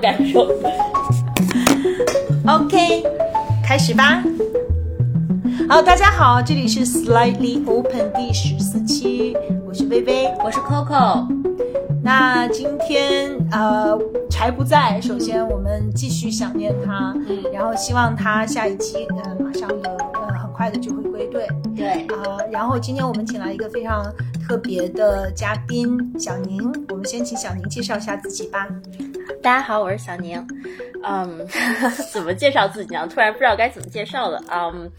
感受。OK，开始吧。好，大家好，这里是 Slightly Open 第十四期，我是薇薇，我是 Coco。那今天呃柴不在，首先我们继续想念他，嗯然后希望他下一期呃马上有呃很快的就会归队对，啊、然后今天我们请来一个非常特别的嘉宾小宁，我们先请小宁介绍一下自己吧。大家好，我是小宁。嗯，怎么介绍自己呢？突然不知道该怎么介绍了。嗯，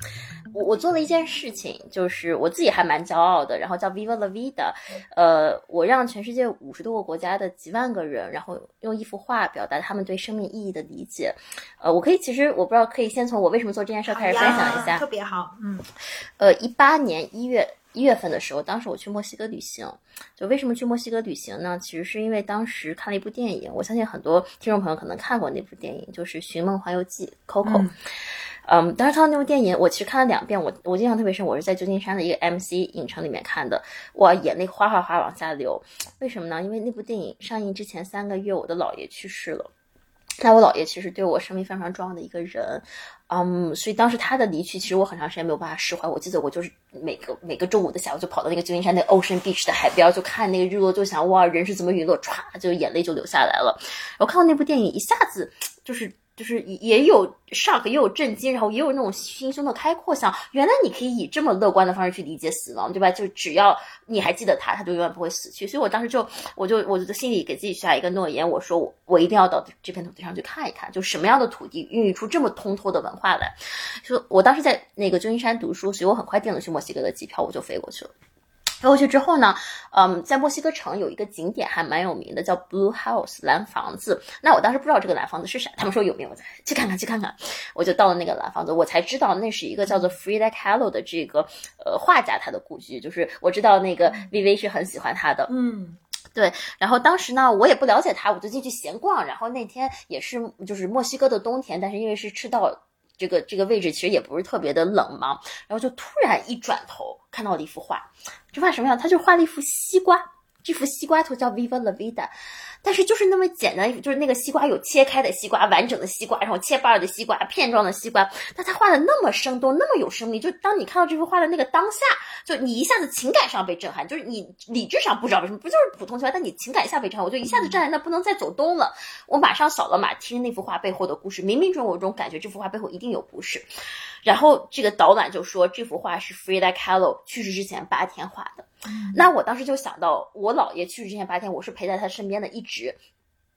我我做了一件事情，就是我自己还蛮骄傲的，然后叫 Viva la Vida。呃，我让全世界五十多个国家的几万个人，然后用一幅画表达他们对生命意义的理解。呃，我可以其实我不知道，可以先从我为什么做这件事儿开始分享一下。特别好，嗯呃，一八年一月一月份的时候，当时我去墨西哥旅行。就为什么去墨西哥旅行呢？其实是因为当时看了一部电影，我相信很多听众朋友可能看过那部电影，就是《寻梦环游记》（Coco）。嗯嗯，当时看到那部电影，我其实看了两遍，我我印象特别深。我是在旧金山的一个 MC 影城里面看的，哇，眼泪哗哗哗往下流。为什么呢？因为那部电影上映之前三个月，我的姥爷去世了。那我姥爷其实对我生命非常重要的一个人，嗯，所以当时他的离去，其实我很长时间没有办法释怀。我记得我就是每个每个周五的下午就跑到那个旧金山那个 Ocean Beach 的海边，就看那个日落，就想哇，人是怎么陨落，歘，就眼泪就流下来了。我看到那部电影，一下子就是就是也有 shock，也有震惊，然后也有那种心胸的开阔，想原来你可以以这么乐观的方式去理解死亡，对吧？就只要你还记得他，他就永远不会死去。所以我当时就我就我就心里给自己下一个诺言，我说我我一定要到这片土地上去看一看，就什么样的土地孕育出这么通透的文化来。就我当时在那个旧金山读书，所以我很快订了去墨西哥的机票，我就飞过去了。飞过去之后呢，嗯，在墨西哥城有一个景点还蛮有名的，叫 Blue House 蓝房子。那我当时不知道这个蓝房子是啥，他们说有名，我再去看看去看看。我就到了那个蓝房子，我才知道那是一个叫做 Frida Kahlo 的这个呃画家他的故居，就是我知道那个 VV 是很喜欢他的，嗯对，然后当时呢，我也不了解他，我就进去闲逛。然后那天也是就是墨西哥的冬天，但是因为是赤道这个这个位置，其实也不是特别的冷嘛。然后就突然一转头看到了一幅画，这画什么样？他就画了一幅西瓜，这幅西瓜图叫 Viva la Vida。但是就是那么简单，就是那个西瓜有切开的西瓜、完整的西瓜，然后切瓣儿的西瓜、片状的西瓜。但他画的那么生动，那么有生命，就当你看到这幅画的那个当下，就你一下子情感上被震撼，就是你理智上不知道为什么，不就是普通西瓜，但你情感一下被震撼，我就一下子站在那不能再走动了。我马上扫了码，听那幅画背后的故事，冥冥中我有种感觉，这幅画背后一定有故事。然后这个导览就说这幅画是 Frida Kahlo 去世之前八天画的。那我当时就想到，我姥爷去世之前八天，我是陪在他身边的，一直。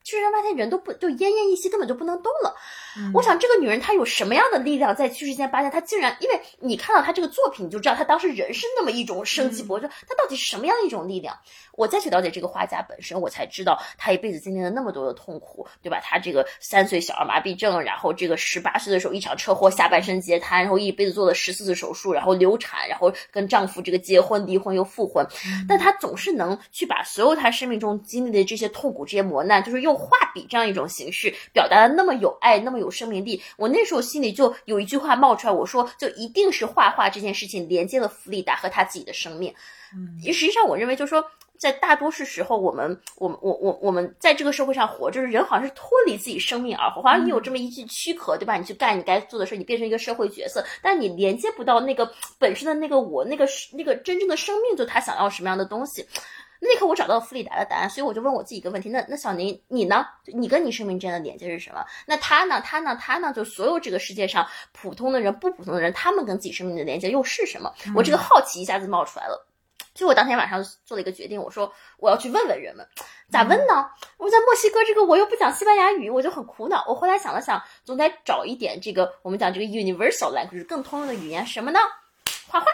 去世前八天人都不就奄奄一息，根本就不能动了。我想这个女人她有什么样的力量，在去世前八天，她竟然因为你看到她这个作品，你就知道她当时人是那么一种生机勃勃，她到底是什么样的一种力量？我再去了解这个画家本身，我才知道她一辈子经历了那么多的痛苦，对吧？她这个三岁小儿麻痹症，然后这个十八岁的时候一场车祸下半身截瘫，然后一辈子做了十四次手术，然后流产，然后跟丈夫这个结婚、离婚又复婚，但她总是能去把所有她生命中经历的这些痛苦、这些磨难，就是用画笔这样一种形式表达的那么有爱、那么有生命力。我那时候心里就有一句话冒出来，我说就一定是画画这件事情连接了弗里达和他自己的生命。嗯实际上，我认为就是说，在大多数时候，我们我们我我我们在这个社会上活，就是人好像是脱离自己生命而活，好像你有这么一具躯壳，对吧？你去干你该做的事，你变成一个社会角色，但你连接不到那个本身的那个我，那个那个真正的生命，就他想要什么样的东西。那刻我找到了弗里达的答案，所以我就问我自己一个问题：那那小宁你呢？你跟你生命之间的连接是什么？那他呢？他呢？他呢？就所有这个世界上普通的人、不普通的人，他们跟自己生命的连接又是什么？我这个好奇一下子冒出来了。所以我当天晚上做了一个决定，我说我要去问问人们，咋问呢？我在墨西哥这个我又不讲西班牙语，我就很苦恼。我后来想了想，总得找一点这个我们讲这个 universal language 更通用的语言，什么呢？画画。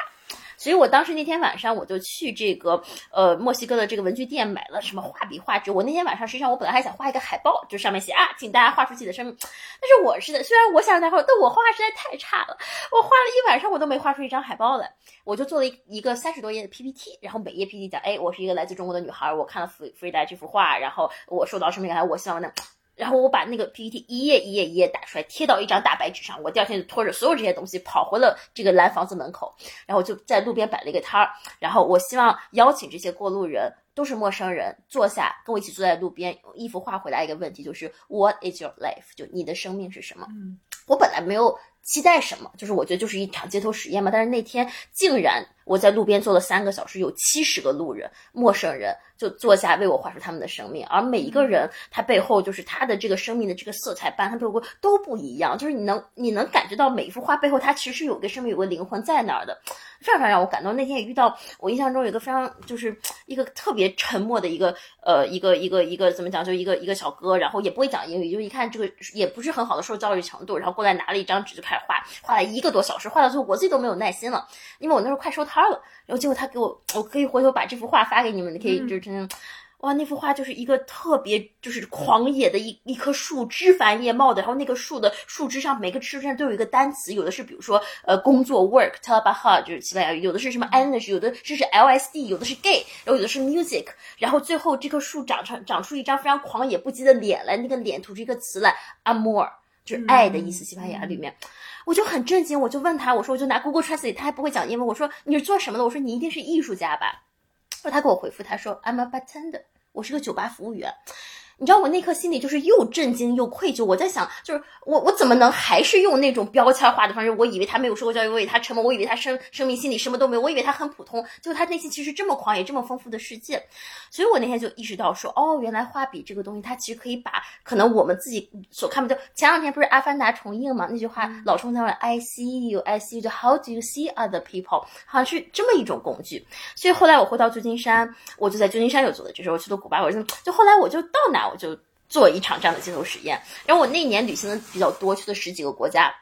所以我当时那天晚上我就去这个呃墨西哥的这个文具店买了什么画笔、画纸。我那天晚上实际上我本来还想画一个海报，就上面写啊，请大家画出自己的生命。但是我是的，虽然我想让大家画，但我画画实在太差了，我画了一晚上我都没画出一张海报来。我就做了一一个三十多页的 PPT，然后每页 PPT 讲，哎，我是一个来自中国的女孩，我看了弗弗里达这幅画，然后我受到生命感，我希望呢。然后我把那个 PPT 一页一页一页打出来，贴到一张大白纸上。我第二天就拖着所有这些东西跑回了这个蓝房子门口，然后就在路边摆了一个摊儿。然后我希望邀请这些过路人，都是陌生人，坐下跟我一起坐在路边，用衣服画回答一个问题，就是 What is your life？就你的生命是什么？嗯我本来没有期待什么，就是我觉得就是一场街头实验嘛。但是那天竟然我在路边坐了三个小时，有七十个路人、陌生人就坐下为我画出他们的生命，而每一个人他背后就是他的这个生命的这个色彩斑，他背后都不一样，就是你能你能感觉到每一幅画背后，它其实是有个生命、有个灵魂在那儿的，非常非常让我感动。那天也遇到我印象中有一个非常就是一个特别沉默的一个呃一个一个一个怎么讲，就一个一个小哥，然后也不会讲英语，就一看这个也不是很好的受教育程度，然后过来拿了一张纸就开始画，画了一个多小时，画到最后我自己都没有耐心了，因为我那时候快收摊了，然后结果他给我，我可以回头把这幅画发给你们，你可以就是真的。哇，那幅画就是一个特别就是狂野的一一棵树，枝繁叶茂的，然后那个树的树枝上每个枝上都有一个单词，有的是比如说呃工作 work t a b a h a 就是西班牙语，有的是什么 energy，有的是是 LSD，有的是 gay，然后有的是 music，然后最后这棵树长成长出一张非常狂野不羁的脸来，那个脸吐出一个词来 amor，就是爱的意思，西班牙里面。我就很震惊，我就问他，我说我就拿 Google Translate，他还不会讲英文，我说你是做什么的？我说你一定是艺术家吧？他给我回复，他说 I'm a bartender，我是个酒吧服务员。你知道我那刻心里就是又震惊又愧疚。我在想，就是我我怎么能还是用那种标签化的方式？我以为他没有受过教育，我以为他沉默，我以为他生生命心里什么都没有，我以为他很普通。结果他内心其实这么狂野，这么丰富的世界。所以我那天就意识到说，哦，原来画笔这个东西，它其实可以把可能我们自己所看不到。前两天不是《阿凡达》重映嘛？那句话老冲在问 I see you, I see you，就 How do you see other people？好像是这么一种工具。所以后来我回到旧金山，我就在旧金山有做的这时候去了古巴，我就就后来我就到哪我就做一场这样的街头实验。然后我那年旅行的比较多，去了十几个国家。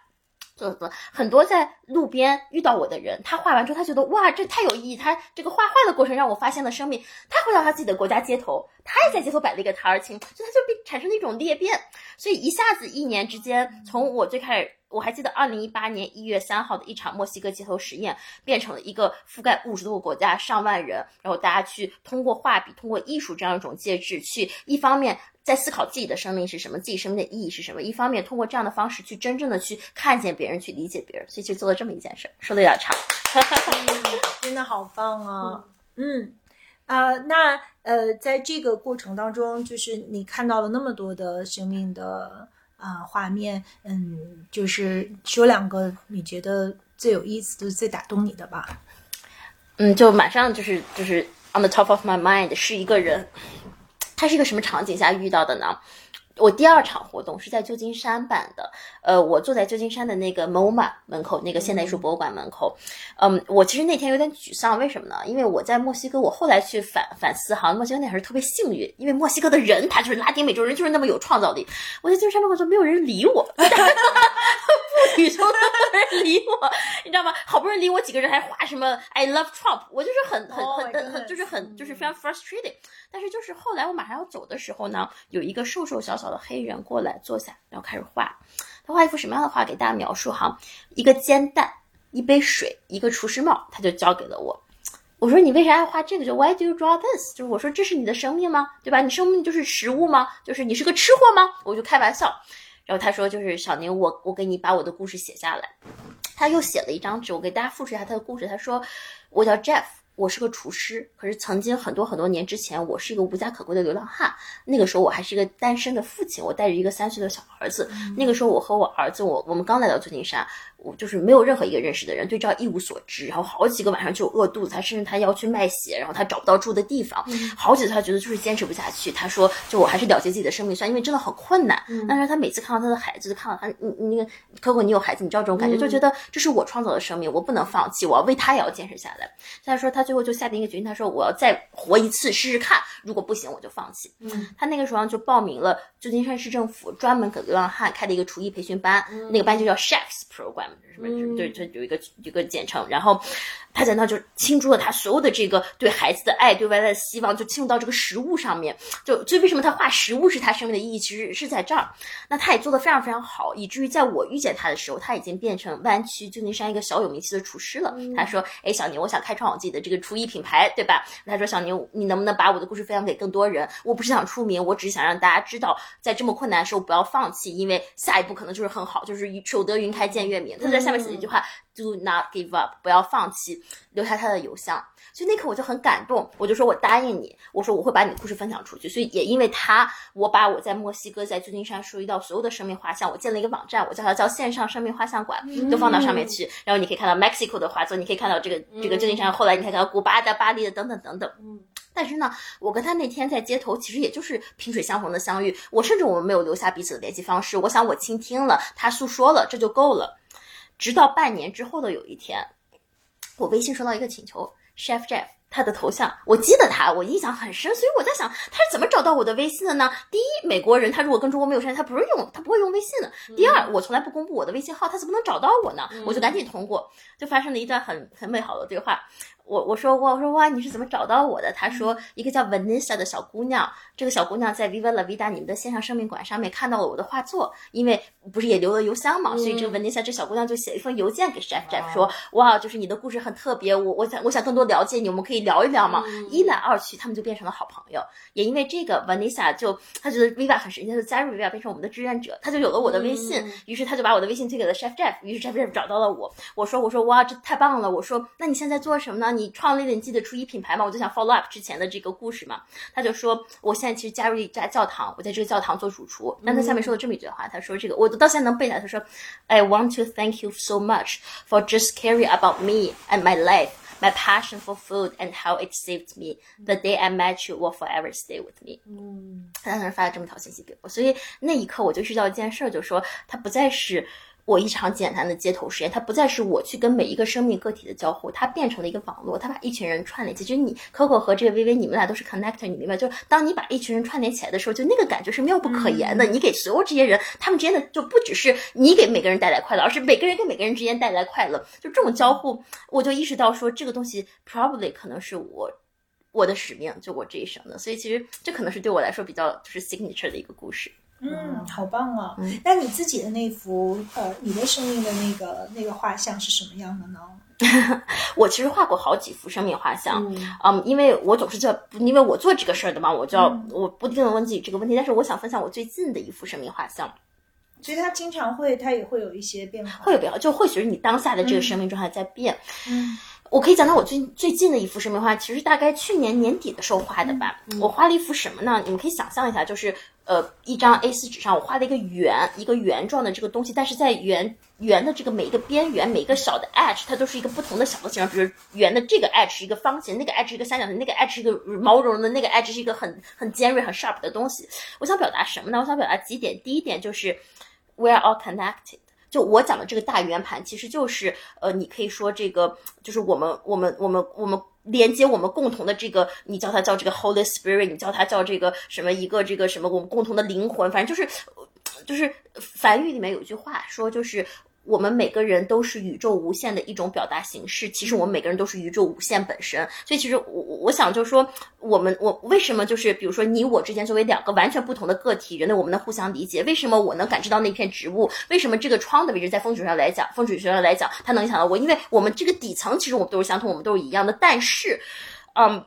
做很多在路边遇到我的人，他画完之后，他觉得哇，这太有意义。他这个画画的过程让我发现了生命。他回到他自己的国家街头，他也在街头摆了一个摊儿，情，就他就被产生了一种裂变。所以一下子一年之间，从我最开始，我还记得二零一八年一月三号的一场墨西哥街头实验，变成了一个覆盖五十多个国家、上万人，然后大家去通过画笔、通过艺术这样一种介质，去一方面。在思考自己的生命是什么，自己生命的意义是什么。一方面通过这样的方式去真正的去看见别人，去理解别人。所以就做了这么一件事儿，说的有点长，真的好棒啊！嗯啊、那呃，在这个过程当中，就是你看到了那么多的生命的啊、画面，嗯，就是说两个你觉得最有意思的、最打动你的吧？嗯，就马上就是就是 on the top of my mind 是一个人，他是一个什么场景下遇到的呢？我第二场活动是在旧金山办的，呃，我坐在旧金山的那个 MoMA 门口，那个现代艺术博物馆门口，嗯，我其实那天有点沮丧，为什么呢？因为我在墨西哥，我后来去反反思哈，墨西哥那还是特别幸运，因为墨西哥的人他就是拉丁美洲人，就是那么有创造力。我在旧金山门口就没有人理我，不语中的人理我，你知道吗？好不容易理我几个人，还画什么 I love Trump，我就是很很 Oh 很很就是很就是非常 frustrated。但是就是后来我马上要走的时候呢，有一个瘦瘦小小的黑人过来坐下，然后开始画。他画一幅什么样的画？给大家描述哈，一个煎蛋，一杯水，一个厨师帽，他就交给了我。我说你为啥要画这个？就 Why do you draw this？就是我说这是你的生命吗？对吧？你生命就是食物吗？就是你是个吃货吗？我就开玩笑。然后他说就是小宁，我我给你把我的故事写下来。他又写了一张纸，我给大家复述一下他的故事。他说我叫 Jeff。我是个厨师，可是曾经很多很多年之前，我是一个无家可归的流浪汉。那个时候我还是一个单身的父亲，我带着一个三岁的小儿子。那个时候我和我儿子，我我们刚来到旧金山，我就是没有任何一个认识的人，对这一无所知。然后好几个晚上就饿肚子，他甚至他要去卖血，然后他找不到住的地方，好几次他觉得就是坚持不下去。他说，就我还是了结自己的生命算，因为真的很困难。但是他每次看到他的孩子，看到他，你你那个 Coco，你有孩子，你知道这种感觉，就觉得这是我创造的生命，我不能放弃，我要为他也要坚持下来。他说他最后就下定一个决心，他说我要再活一次试试看，如果不行我就放弃。嗯，他那个时候就报名了旧金山市政府专门给流浪汉开的一个厨艺培训班，那个班就叫 Chefs Program，什么对，这有一个一个简称。然后他在那就倾注了他所有的这个对孩子的爱，对未来的希望，就倾注到这个食物上面。就所以为什么他画食物是他生命的意义，其实是在这儿。那他也做的非常非常好，以至于在我遇见他的时候，他已经变成湾区旧金山一个小有名气的厨师了。他说：“哎，小宁，我想开创我自己的这个个厨艺品牌，对吧？他说小宁，你能不能把我的故事分享给更多人？我不是想出名，我只是想让大家知道，在这么困难的时候不要放弃，因为下一步可能就是很好，就是守得云开见月明。他在下面写了一句话：Do not give up，不要放弃，留下他的邮箱。所以那刻我就很感动，我就说我答应你，我说我会把你的故事分享出去。所以也因为他，我把我在墨西哥在旧金山收集到所有的生命画像，我建了一个网站，我叫它叫线上生命画像馆，都放到上面去。然后你可以看到 Mexico 的画作，你可以看到这个这个旧金山，后来你可以看到古巴的、巴黎的等等等等。嗯。但是呢，我跟他那天在街头，其实也就是萍水相逢的相遇。我甚至我们没有留下彼此的联系方式。我想我倾听了他诉说了，这就够了。直到半年之后的有一天，我微信收到一个请求，Chef Jeff。他的头像，我记得他，我印象很深，所以我在想他是怎么找到我的微信的呢？第一，美国人他如果跟中国没有关系，他不是用他不会用微信的。第二，我从来不公布我的微信号，他怎么能找到我呢？我就赶紧通过，就发生了一段很很美好的对话。我我说我我说哇，你是怎么找到我的？他说一个叫 Vanessa 的小姑娘，这个小姑娘在 Viva La Vida 你们的线上生命馆上面看到了我的画作，因为不是也留了邮箱嘛，所以这个 Vanessa 这小姑娘就写了一封邮件给 Jeff Jeff 说哇，就是你的故事很特别，我我想我想更多了解你，我们可以聊一聊嘛。一来二去，他们就变成了好朋友。也因为这个 Vanessa 就她觉得 Viva 很神奇，就加入 Viva 变成我们的志愿者，她就有了我的微信，于是她就把我的微信推给了 Chef Jeff，于是 Chef Jeff 找到了我。我说我说哇，这太棒了！我说那你现在做什么呢？你创立了你自己的。初一品牌嘛，我就想 follow up 之前的这个故事嘛。他就说，我现在其实加入一家教堂，我在这个教堂做主厨。那他下面说了这么一句话，他说：“这个我到现在能背下来。”他说：“I want to thank you so much for just caring about me and my life, my passion for food and how it saved me. The day I met you will forever stay with me。”嗯，他当时发了这么条信息给我，所以那一刻我就知道一件事儿，就是说他不再是。我一场简单的街头实验，它不再是我去跟每一个生命个体的交互，它变成了一个网络，它把一群人串联起。就是你 Coco 和这个微微，你们俩都是 connector，你明白？就是当你把一群人串联起来的时候，就那个感觉是妙不可言的。你给所有这些人，他们之间的就不只是你给每个人带来快乐，而是每个人跟每个人之间带来快乐。就这种交互，我就意识到说，这个东西 probably 可能是我我的使命，就我这一生的。所以其实这可能是对我来说比较就是 signature 的一个故事。嗯，好棒啊！那你自己的那幅呃，你的生命的那个那个画像是什么样的呢？我其实画过好几幅生命画像，嗯，因为我总是叫，因为我做这个事儿的嘛，我就要我不定的问自己这个问题。但是我想分享我最近的一幅生命画像，所以它经常会，它也会有一些变化，会有变化，就会随着你当下的这个生命状态在变。嗯。我可以讲到我最最近的一幅生命画，其实大概去年年底的时候画的吧。我画了一幅什么呢？你们可以想象一下，就是呃一张 A4 纸上，我画了一个圆，一个圆状的这个东西，但是在圆圆的这个每一个边缘，每一个小的 edge，它都是一个不同的小的形状。比如圆的这个 edge 是一个方形，那个 edge 是一个三角形，那个 edge 是一个毛茸茸的，那个 edge 是一个很很尖锐、很 sharp 的东西。我想表达什么呢？我想表达几点。第一点就是 we are all connected。就我讲的这个大圆盘，其实就是，呃，你可以说这个就是我们我们我们我们连接我们共同的这个，你叫它叫这个 Holy Spirit，你叫它叫这个什么一个这个什么我们共同的灵魂，反正就是就是梵语里面有句话说就是。我们每个人都是宇宙无限的一种表达形式，其实我们每个人都是宇宙无限本身。所以其实我我想就是说，我们我为什么就是比如说你我之间作为两个完全不同的个体，人类我们能互相理解？为什么我能感知到那片植物？为什么这个窗的位置在风水上来讲，风水学上来讲它能影响到我？因为我们这个底层其实我们都是相同，我们都是一样的。但是，嗯，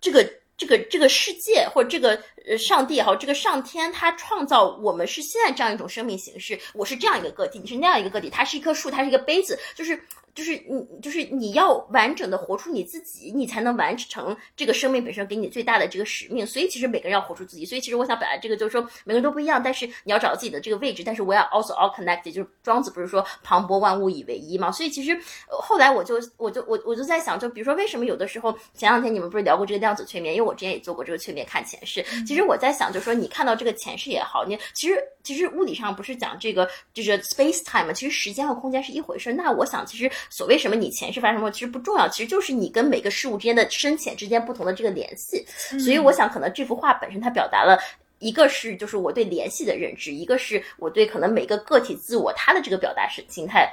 这个。这个这个世界或者这个呃上帝也好，这个上天他创造我们是现在这样一种生命形式，我是这样一个个体，你是那样一个个体，它是一棵树，它是一个杯子，就是。就是你，就是你要完整的活出你自己，你才能完成这个生命本身给你最大的这个使命。所以其实每个人要活出自己。所以其实我想表达这个就是说，每个人都不一样，但是你要找到自己的这个位置。但是我要 also all connected，就是庄子不是说磅礴万物以为一嘛？所以其实后来我就我就我我就在想，就比如说为什么有的时候前两天你们不是聊过这个量子催眠？因为我之前也做过这个催眠看前世。其实我在想，就是说你看到这个前世也好，你其实其实物理上不是讲这个就是 space time 嘛？其实时间和空间是一回事。那我想其实所谓什么你前前世发生什么其实不重要，其实就是你跟每个事物之间的深浅之间不同的这个联系。所以我想，可能这幅画本身它表达了一个是就是我对联系的认知，一个是我对可能每个个体自我他的这个表达是形态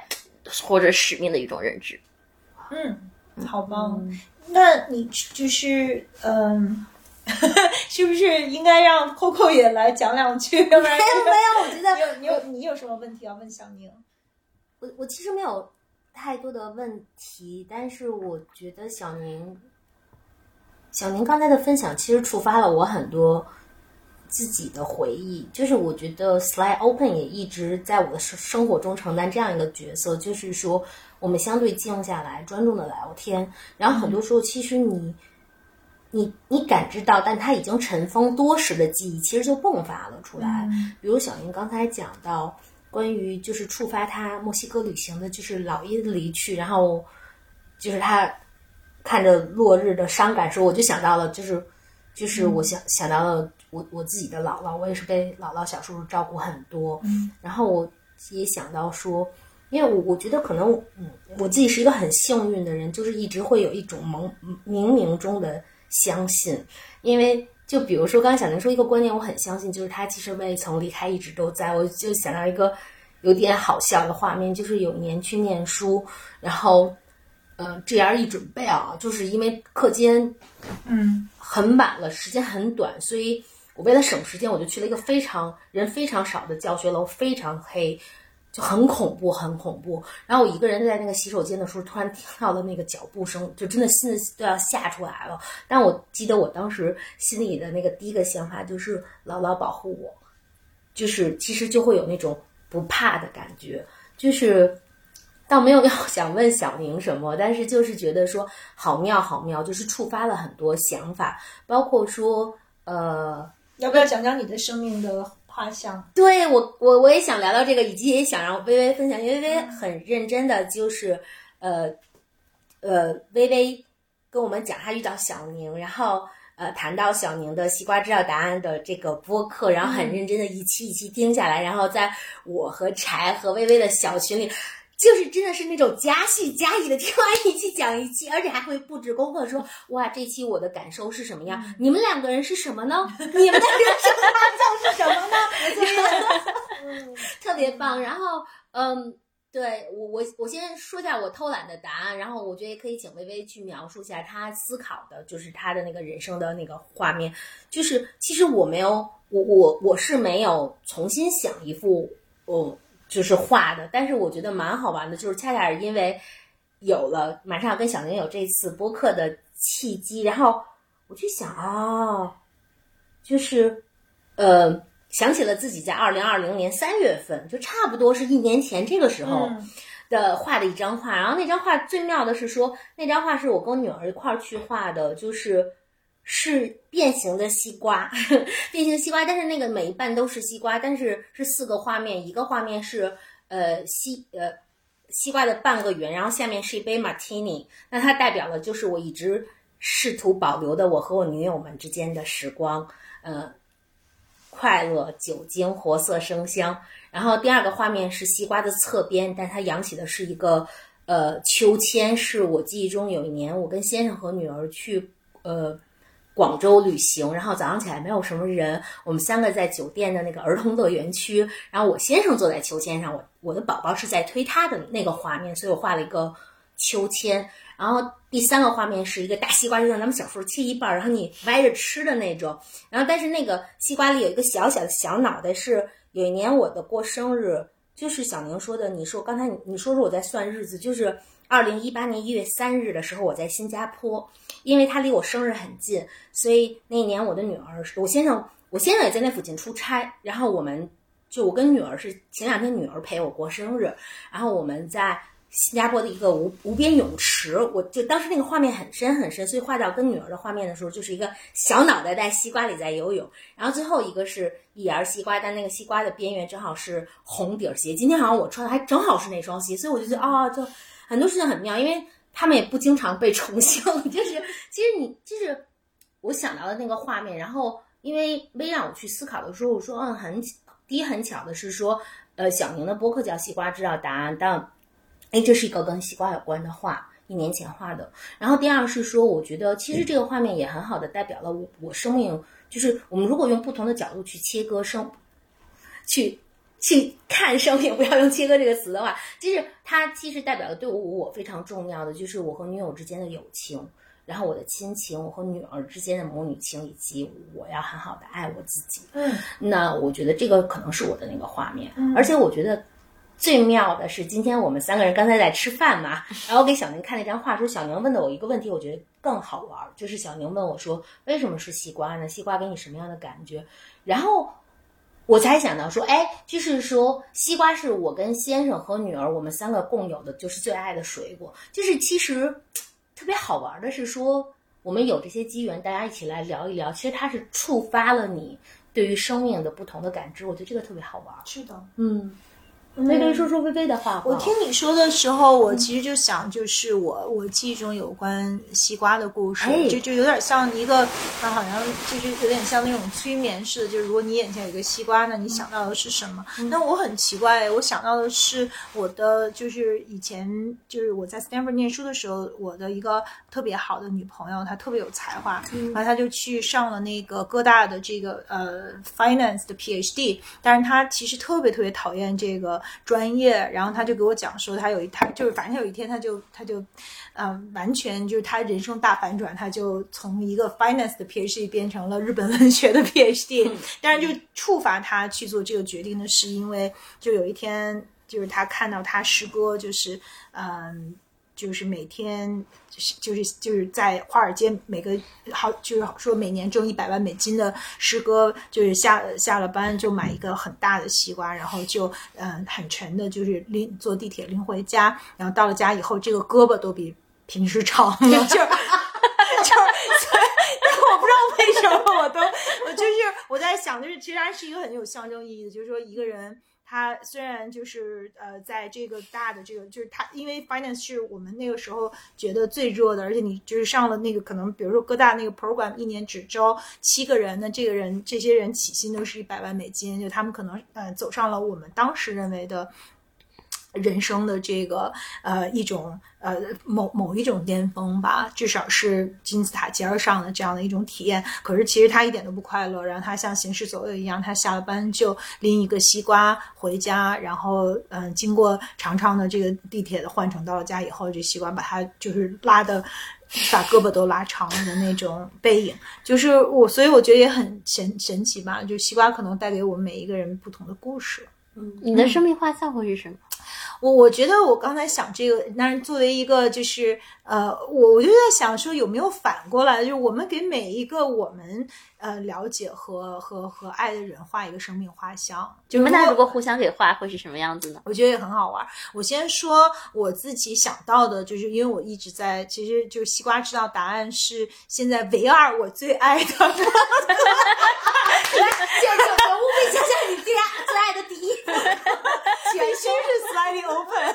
或者使命的一种认知。嗯，好棒。那你就是嗯，是不是应该让 Coco 也来讲两句？没有没有，我觉得 你有你有你有什么问题要问小宁？我我其实没有。太多的问题，但是我觉得小宁，小宁刚才的分享其实触发了我很多自己的回忆。就是我觉得 Slide Open 也一直在我的生生活中承担这样一个角色，就是说我们相对静下来，专注的聊天。然后很多时候，其实你。你你感知到，但他已经尘封多时的记忆，其实就迸发了出来。比如小宁刚才讲到关于就是触发他墨西哥旅行的，就是老爷的离去，然后就是他看着落日的伤感时候，我就想到了，就是就是我想想到了我我自己的姥姥，我也是被姥姥小叔叔照顾很多。然后我也想到说，因为我我觉得可能嗯我自己是一个很幸运的人，就是一直会有一种朦冥冥中的。相信，因为就比如说，刚才小宁说一个观念，我很相信，就是他其实未曾离开，一直都在。我就想到一个有点好笑的画面，就是有年去念书，然后，呃，这样一准备啊，就是因为课间，嗯，很晚了，时间很短，所以我为了省时间，我就去了一个非常人非常少的教学楼，非常黑。就很恐怖，很恐怖。然后我一个人在那个洗手间的时候，突然听到了那个脚步声，就真的心都要吓出来了。但我记得我当时心里的那个第一个想法就是牢牢保护我，就是其实就会有那种不怕的感觉。就是倒没有要想问小宁什么，但是就是觉得说好妙好妙，就是触发了很多想法，包括说呃，要不要讲讲你的生命的？画像，对我，我我也想聊聊这个，以及也想让微微分享，因为微微很认真的，就是呃呃，微微跟我们讲她遇到小宁，然后呃谈到小宁的西瓜知道答案的这个播客，然后很认真的一期一期听下来，然后在我和柴和微微的小群里。就是真的是那种加戏加意的听完一期讲一期，而且还会布置功课说哇这期我的感受是什么样？你们两个人是什么呢？你们的人生大教是什么呢？特别棒。然后嗯，对我我我先说一下我偷懒的答案，然后我觉得也可以请微微去描述一下他思考的，就是他的那个人生的那个画面。就是其实我没有我我我是没有重新想一幅哦。就是画的，但是我觉得蛮好玩的，就是恰恰是因为有了马上要跟小宁有这次播客的契机，然后我就想啊，就是呃想起了自己在二零二零年三月份，就差不多是一年前这个时候的画的一张画，然后那张画最妙的是说那张画是我跟女儿一块儿去画的，就是。是变形的西瓜，变形西瓜，但是那个每一半都是西瓜，但是是四个画面，一个画面是呃西呃西瓜的半个圆，然后下面是一杯 martini，那它代表了就是我一直试图保留的我和我女友们之间的时光，呃，快乐、酒精、活色生香。然后第二个画面是西瓜的侧边，但它扬起的是一个呃秋千，是我记忆中有一年我跟先生和女儿去呃。广州旅行，然后早上起来没有什么人，我们三个在酒店的那个儿童乐园区，然后我先生坐在秋千上，我我的宝宝是在推他的那个画面，所以我画了一个秋千。然后第三个画面是一个大西瓜，就像咱们小时候切一半，然后你歪着吃的那种。然后但是那个西瓜里有一个小小的小脑袋，是有一年我的过生日，就是小宁说的，你说刚才你你说说我在算日子，就是二零一八年一月三日的时候，我在新加坡。因为他离我生日很近，所以那一年我的女儿，我先生，我先生也在那附近出差，然后我们就我跟女儿是前两天女儿陪我过生日，然后我们在新加坡的一个无无边泳池，我就当时那个画面很深很深，所以画到跟女儿的画面的时候，就是一个小脑袋在西瓜里在游泳，然后最后一个是一儿西瓜，但那个西瓜的边缘正好是红底儿鞋，今天好像我穿的还正好是那双鞋，所以我就觉得啊，就很多事情很妙，因为。他们也不经常被重修，就是其实你就是我想到的那个画面，然后因为微让我去思考的时候，我说嗯很第一很巧的是说，呃小宁的播客叫西瓜知道答案，但哎这是一个跟西瓜有关的画，一年前画的。然后第二是说，我觉得其实这个画面也很好的代表了我我生命，就是我们如果用不同的角度去切割生，去。去看生命，不要用切割这个词的话，就是它其实代表的对我我非常重要的，就是我和女友之间的友情，然后我的亲情，我和女儿之间的母女情，以及我要很好的爱我自己。嗯，那我觉得这个可能是我的那个画面，而且我觉得最妙的是，今天我们三个人刚才在吃饭嘛，然后我给小宁看了一张画，说小宁问的我一个问题，我觉得更好玩，就是小宁问我说，为什么是西瓜呢？西瓜给你什么样的感觉？然后我才想到说，哎，就是说西瓜是我跟先生和女儿我们三个共有的，就是最爱的水果。就是其实特别好玩的是说，我们有这些机缘，大家一起来聊一聊，其实它是触发了你对于生命的不同的感知。我觉得这个特别好玩。是的，嗯。微微说说菲菲的话。我听你说的时候，我其实就想，就是我我记忆中有关西瓜的故事，就就有点像一个，它好像就是有点像那种催眠似的。就是如果你眼前有一个西瓜，那你想到的是什么？那我很奇怪，我想到的是我的，就是以前就是我在 Stanford 念书的时候，我的一个特别好的女朋友，她特别有才华，然后她就去上了那个哥大的这个呃 finance 的 PhD，但是她其实特别特别讨厌这个。专业，然后他就给我讲说，他有一他就是反正有一天他就他就，呃，完全就是他人生大反转，他就从一个 finance 的 PhD 变成了日本文学的 PhD。但是就触发他去做这个决定的是，因为就有一天就是他看到他师哥就是嗯。就是每天就是就是就是在华尔街每个好就是说每年挣一百万美金的师哥，就是下下了班就买一个很大的西瓜，然后就嗯很沉的，就是拎坐地铁拎回家，然后到了家以后，这个胳膊都比平时长了，就就我不知道为什么我都我就是我在想，就是其实它是一个很有象征意义的，就是说一个人。他虽然就是呃，在这个大的这个，就是他，因为 finance 是我们那个时候觉得最热的，而且你就是上了那个，可能比如说各大那个 program，一年只招七个人，那这个人这些人起薪都是一百万美金，就他们可能呃走上了我们当时认为的。人生的这个呃一种呃某某一种巅峰吧，至少是金字塔尖上的这样的一种体验。可是其实他一点都不快乐，然后他像行尸走肉一样，他下了班就拎一个西瓜回家，然后嗯，经过长长的这个地铁的换乘，到了家以后，这西瓜把他就是拉的把胳膊都拉长了的那种背影，就是我，所以我觉得也很神神奇吧。就西瓜可能带给我们每一个人不同的故事。嗯，你的生命画像会是什么？我我觉得我刚才想这个，但是作为一个就是呃，我我就在想说有没有反过来，就是我们给每一个我们呃了解和和和爱的人画一个生命画像。你们俩如果互相给画，会是什么样子呢？我觉得也很好玩。我先说我自己想到的，就是因为我一直在，其实就是西瓜知道答案是现在唯二我最爱的。来，就就人物被想象你最爱最爱的第一。全身是 sliding open，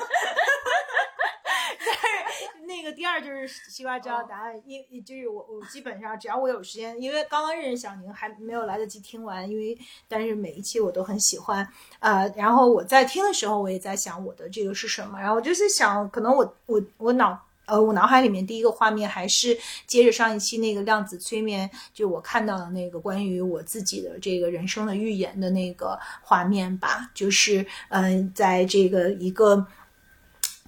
但是那个第二就是西瓜知道答案，因就是我我基本上只要我有时间，因为刚刚认识小宁还没有来得及听完，因为但是每一期我都很喜欢，呃，然后我在听的时候我也在想我的这个是什么，然后我就是想可能我我我脑。呃，我脑海里面第一个画面还是接着上一期那个量子催眠，就我看到的那个关于我自己的这个人生的预言的那个画面吧，就是嗯，在这个一个。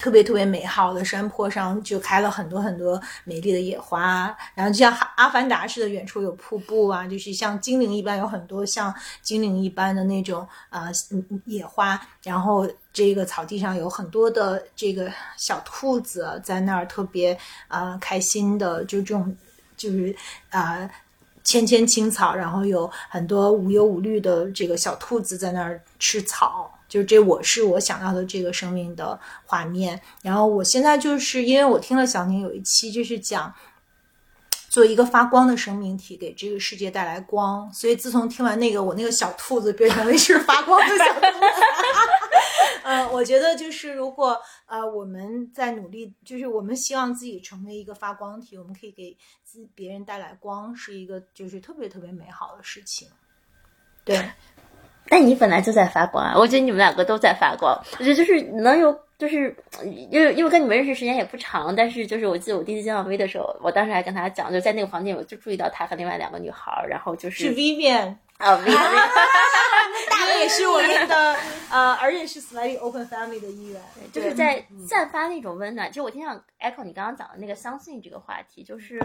特别特别美好的山坡上，就开了很多很多美丽的野花，然后就像阿凡达似的，远处有瀑布啊，就是像精灵一般，有很多像精灵一般的那种啊野花，然后这个草地上有很多的这个小兔子在那儿特别啊开心的，就这种就是啊芊芊青草，然后有很多无忧无虑的这个小兔子在那儿吃草。就这，我是我想要的这个生命的画面。然后我现在就是因为我听了小宁有一期，就是讲做一个发光的生命体，给这个世界带来光。所以自从听完那个，我那个小兔子变成了一只发光的小兔子。嗯，我觉得就是如果呃我们在努力，就是我们希望自己成为一个发光体，我们可以给自别人带来光，是一个就是特别特别美好的事情。对。但你本来就在发光啊！我觉得你们两个都在发光。我觉得就是能有，就是因为因为跟你们认识时间也不长，但是就是我记得我第一次见到 V 的时候，我当时还跟他讲，就在那个房间，我就注意到他和另外两个女孩，然后就是是 Vivian 啊，Vivian，他也是我们的呃，而且是 Sliding Open Family 的一员，就是在散发那种温暖。就我挺想 echo 你刚刚讲的那个相信这个话题，就是。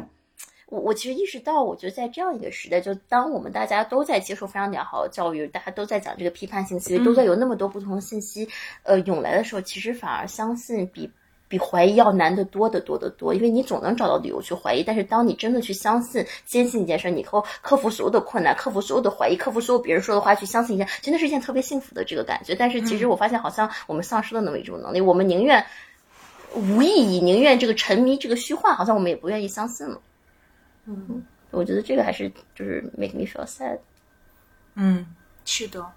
我我其实意识到，我觉得在这样一个时代，就当我们大家都在接受非常良好的教育，大家都在讲这个批判性思维，都在有那么多不同的信息，呃，涌来的时候，其实反而相信比比怀疑要难得多得多得多，因为你总能找到理由去怀疑。但是当你真的去相信、坚信一件事，你后克服所有的困难，克服所有的怀疑，克服所有别人说的话，去相信一件，真的是一件特别幸福的这个感觉。但是其实我发现，好像我们丧失了那么一种能力，我们宁愿无意义，宁愿这个沉迷这个虚幻，好像我们也不愿意相信了。嗯。我觉得这个还是就是 make me feel sad。嗯，是的。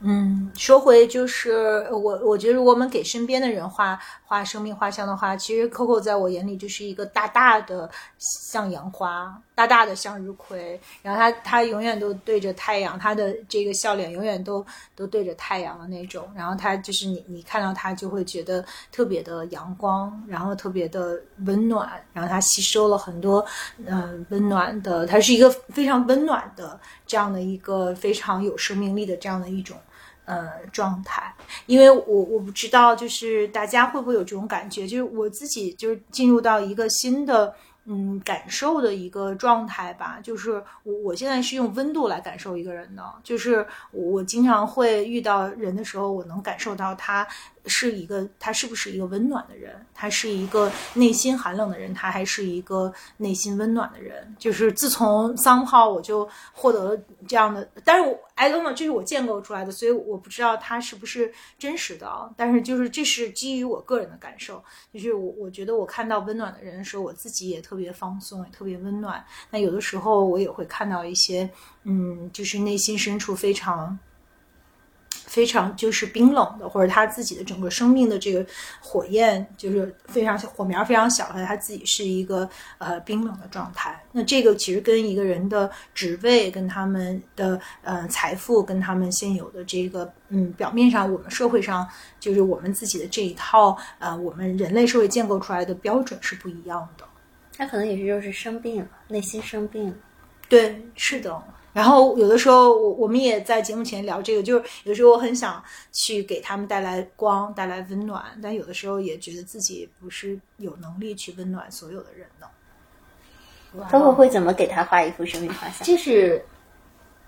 嗯，说回就是我，我觉得如果我们给身边的人画画生命画像的话，其实 Coco 在我眼里就是一个大大的向阳花，大大的向日葵。然后他他永远都对着太阳，他的这个笑脸永远都都对着太阳的那种。然后他就是你你看到他就会觉得特别的阳光，然后特别的温暖。然后他吸收了很多嗯温暖的，他是一个非常温暖的这样的一个非常有生命力的这样的一种。呃，状态，因为我我不知道，就是大家会不会有这种感觉，就是我自己就是进入到一个新的嗯感受的一个状态吧，就是我我现在是用温度来感受一个人的，就是我经常会遇到人的时候，我能感受到他。是一个，他是不是一个温暖的人？他是一个内心寒冷的人，他还是一个内心温暖的人？就是自从桑炮，我就获得了这样的，但是我 I don't know，这是我建构出来的，所以我不知道他是不是真实的。但是就是这是基于我个人的感受，就是我我觉得我看到温暖的人的时候，我自己也特别放松，也特别温暖。那有的时候我也会看到一些，嗯，就是内心深处非常。非常就是冰冷的，或者他自己的整个生命的这个火焰，就是非常火苗非常小，和他自己是一个呃冰冷的状态。那这个其实跟一个人的职位、跟他们的呃财富、跟他们现有的这个嗯表面上我们社会上就是我们自己的这一套呃我们人类社会建构出来的标准是不一样的。他可能也是就是生病了，内心生病了。对，是的。然后有的时候，我我们也在节目前聊这个，就是有的时候我很想去给他们带来光，带来温暖，但有的时候也觉得自己不是有能力去温暖所有的人的。他们会怎么给他画一幅生命画像？就是，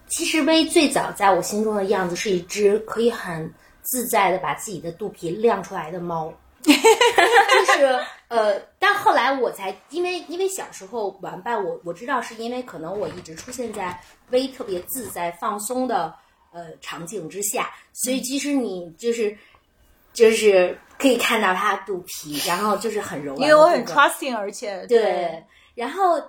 其实薇最早在我心中的样子是一只可以很自在的把自己的肚皮亮出来的猫。就是呃，但后来我才因为因为小时候玩伴，我我知道是因为可能我一直出现在微特别自在放松的呃场景之下，所以即使你就是就是可以看到他肚皮，然后就是很柔软，因为我很 trusting，而且对。然后，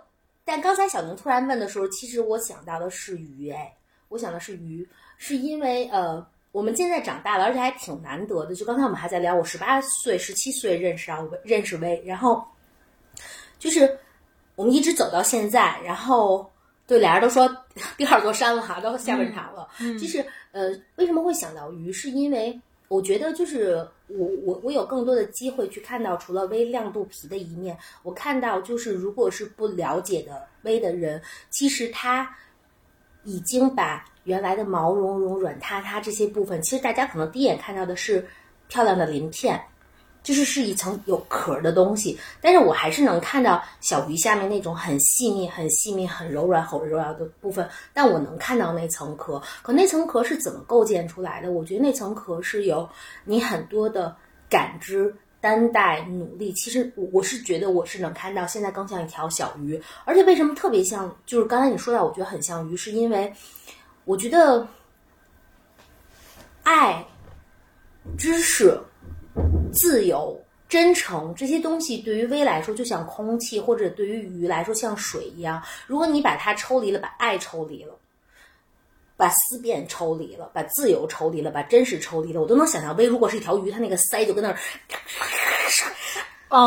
但刚才小宁突然问的时候，其实我想到的是鱼，哎，我想的是鱼，是因为呃。我们现在长大了，而且还挺难得的。就刚才我们还在聊，我十八岁、十七岁认识啊，认识薇，然后就是我们一直走到现在，然后对俩人都说第二座山了哈，到下半场了。就是呃，为什么会想到鱼？是因为我觉得就是我我我有更多的机会去看到除了微亮肚皮的一面。我看到就是如果是不了解的微的人，其实他已经把。原来的毛茸茸、软塌塌这些部分，其实大家可能第一眼看到的是漂亮的鳞片，就是是一层有壳的东西。但是我还是能看到小鱼下面那种很细腻、很细腻、很柔软、很柔软的部分。但我能看到那层壳，可那层壳是怎么构建出来的？我觉得那层壳是由你很多的感知。担待努力，其实我我是觉得我是能看到，现在更像一条小鱼，而且为什么特别像？就是刚才你说到，我觉得很像鱼，是因为。我觉得，爱、知识、自由、真诚这些东西，对于微来说就像空气，或者对于鱼来说像水一样。如果你把它抽离了，把爱抽离了，把思辨抽离了，把自由抽离了，把真实抽离了，我都能想象微如果是一条鱼，它那个鳃就跟那儿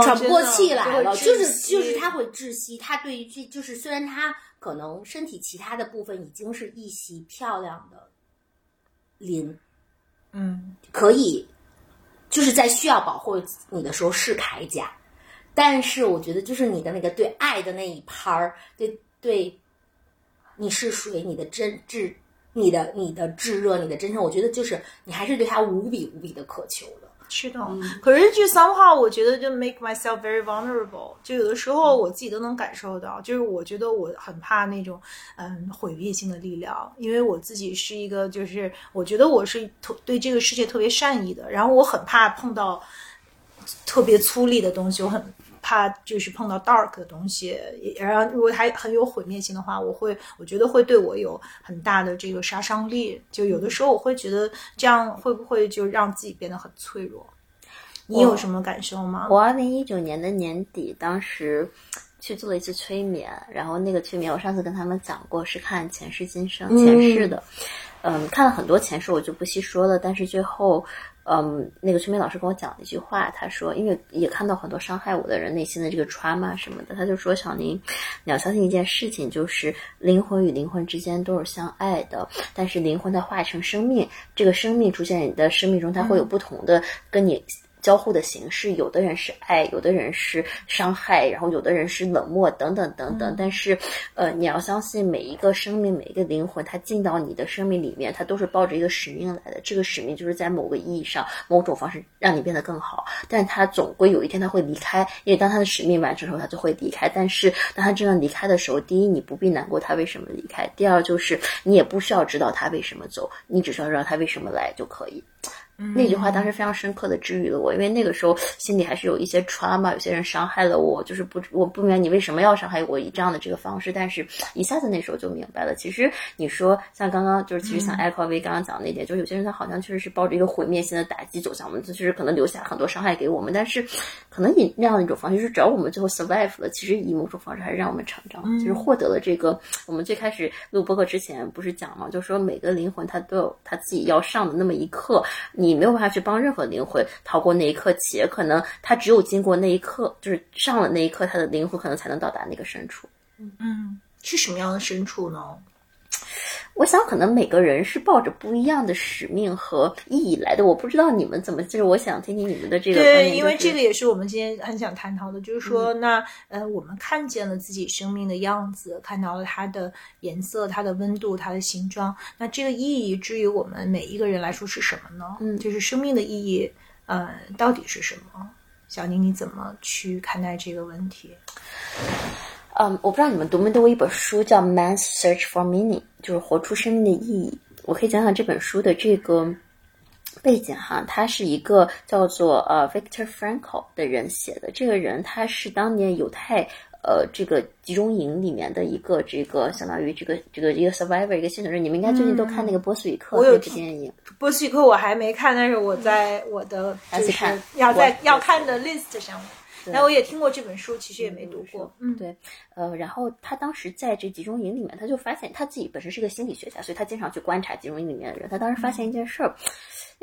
喘不过气来了，就是就是它会窒息。它对于这就是虽然它。可能身体其他的部分已经是一袭漂亮的鳞，嗯，可以，就是在需要保护你的时候是铠甲，但是我觉得就是你的那个对爱的那一拍儿，对对，你是水，你的真挚，你的你的炙热，你的真诚，我觉得就是你还是对他无比无比的渴求的。是的，可是这 somehow 我觉得就 make myself very vulnerable，就有的时候我自己都能感受到，就是我觉得我很怕那种嗯毁灭性的力量，因为我自己是一个就是我觉得我是特对这个世界特别善意的，然后我很怕碰到特别粗粝的东西，我很怕就是碰到 dark 的东西，然后如果它很有毁灭性的话，我会我觉得会对我有很大的这个杀伤力。就有的时候我会觉得这样会不会就让自己变得很脆弱？你有什么感受吗？我二零一九年的年底，当时去做了一次催眠，然后那个催眠我上次跟他们讲过，是看前世今生前世的，嗯，看了很多前世，我就不细说了。但是最后。嗯，那个催眠老师跟我讲了一句话，他说，因为也看到很多伤害我的人内心的这个 trauma 什么的，他就说，小宁，你要相信一件事情，就是灵魂与灵魂之间都是相爱的，但是灵魂它化成生命，这个生命出现你的生命中，它会有不同的跟你。交互的形式，有的人是爱，有的人是伤害，然后有的人是冷漠，等等等等。但是，呃，你要相信每一个生命，每一个灵魂，它进到你的生命里面，它都是抱着一个使命来的。这个使命就是在某个意义上、某种方式让你变得更好。但它总归有一天它会离开，因为当它的使命完成时候，它就会离开。但是当它真正离开的时候，第一，你不必难过它为什么离开；第二，就是你也不需要知道它为什么走，你只需要知道它为什么来就可以。那句话当时非常深刻的治愈了我，因为那个时候心里还是有一些 trauma，有些人伤害了我，就是不我不明白你为什么要伤害我以这样的这个方式，但是一下子那时候就明白了。其实你说像刚刚就是其实像 Echo V 刚刚讲的那点，就是有些人他好像确实是抱着一个毁灭性的打击走向我们，就是可能留下很多伤害给我们，但是可能以那样的一种方式，就是只要我们最后 survive 了，其实以某种方式还是让我们成长，就是获得了这个。我们最开始录播客之前不是讲嘛，就是说每个灵魂他都有他自己要上的那么一刻，你没有办法去帮任何灵魂逃过那一刻，且可能他只有经过那一刻，就是上了那一刻，他的灵魂可能才能到达那个深处。嗯，是什么样的深处呢？我想，可能每个人是抱着不一样的使命和意义来的。我不知道你们怎么，就是我想听听你们的这个。对，因为这个也是我们今天很想探讨的，就是说，那呃，我们看见了自己生命的样子，看到了它的颜色、它的温度、它的形状。那这个意义，至于我们每一个人来说是什么呢？嗯，就是生命的意义，呃，到底是什么？小宁，你怎么去看待这个问题？嗯，我不知道你们读没读过一本书，叫《Man's Search for Meaning》，就是活出生命的意义。我可以讲讲这本书的这个背景哈，他是一个叫做呃 Victor Frankl 的人写的。这个人他是当年犹太呃这个集中营里面的一个这个相当于这个这个一个 survivor 一个幸存者。你们应该最近都看那个波斯语课那部电影。波斯语课我还没看，但是我在我的就是要在要看的 list 上。那我也听过这本书，其实也没读过。嗯，对，呃，然后他当时在这集中营里面，他就发现他自己本身是个心理学家，所以他经常去观察集中营里面的人。他当时发现一件事儿。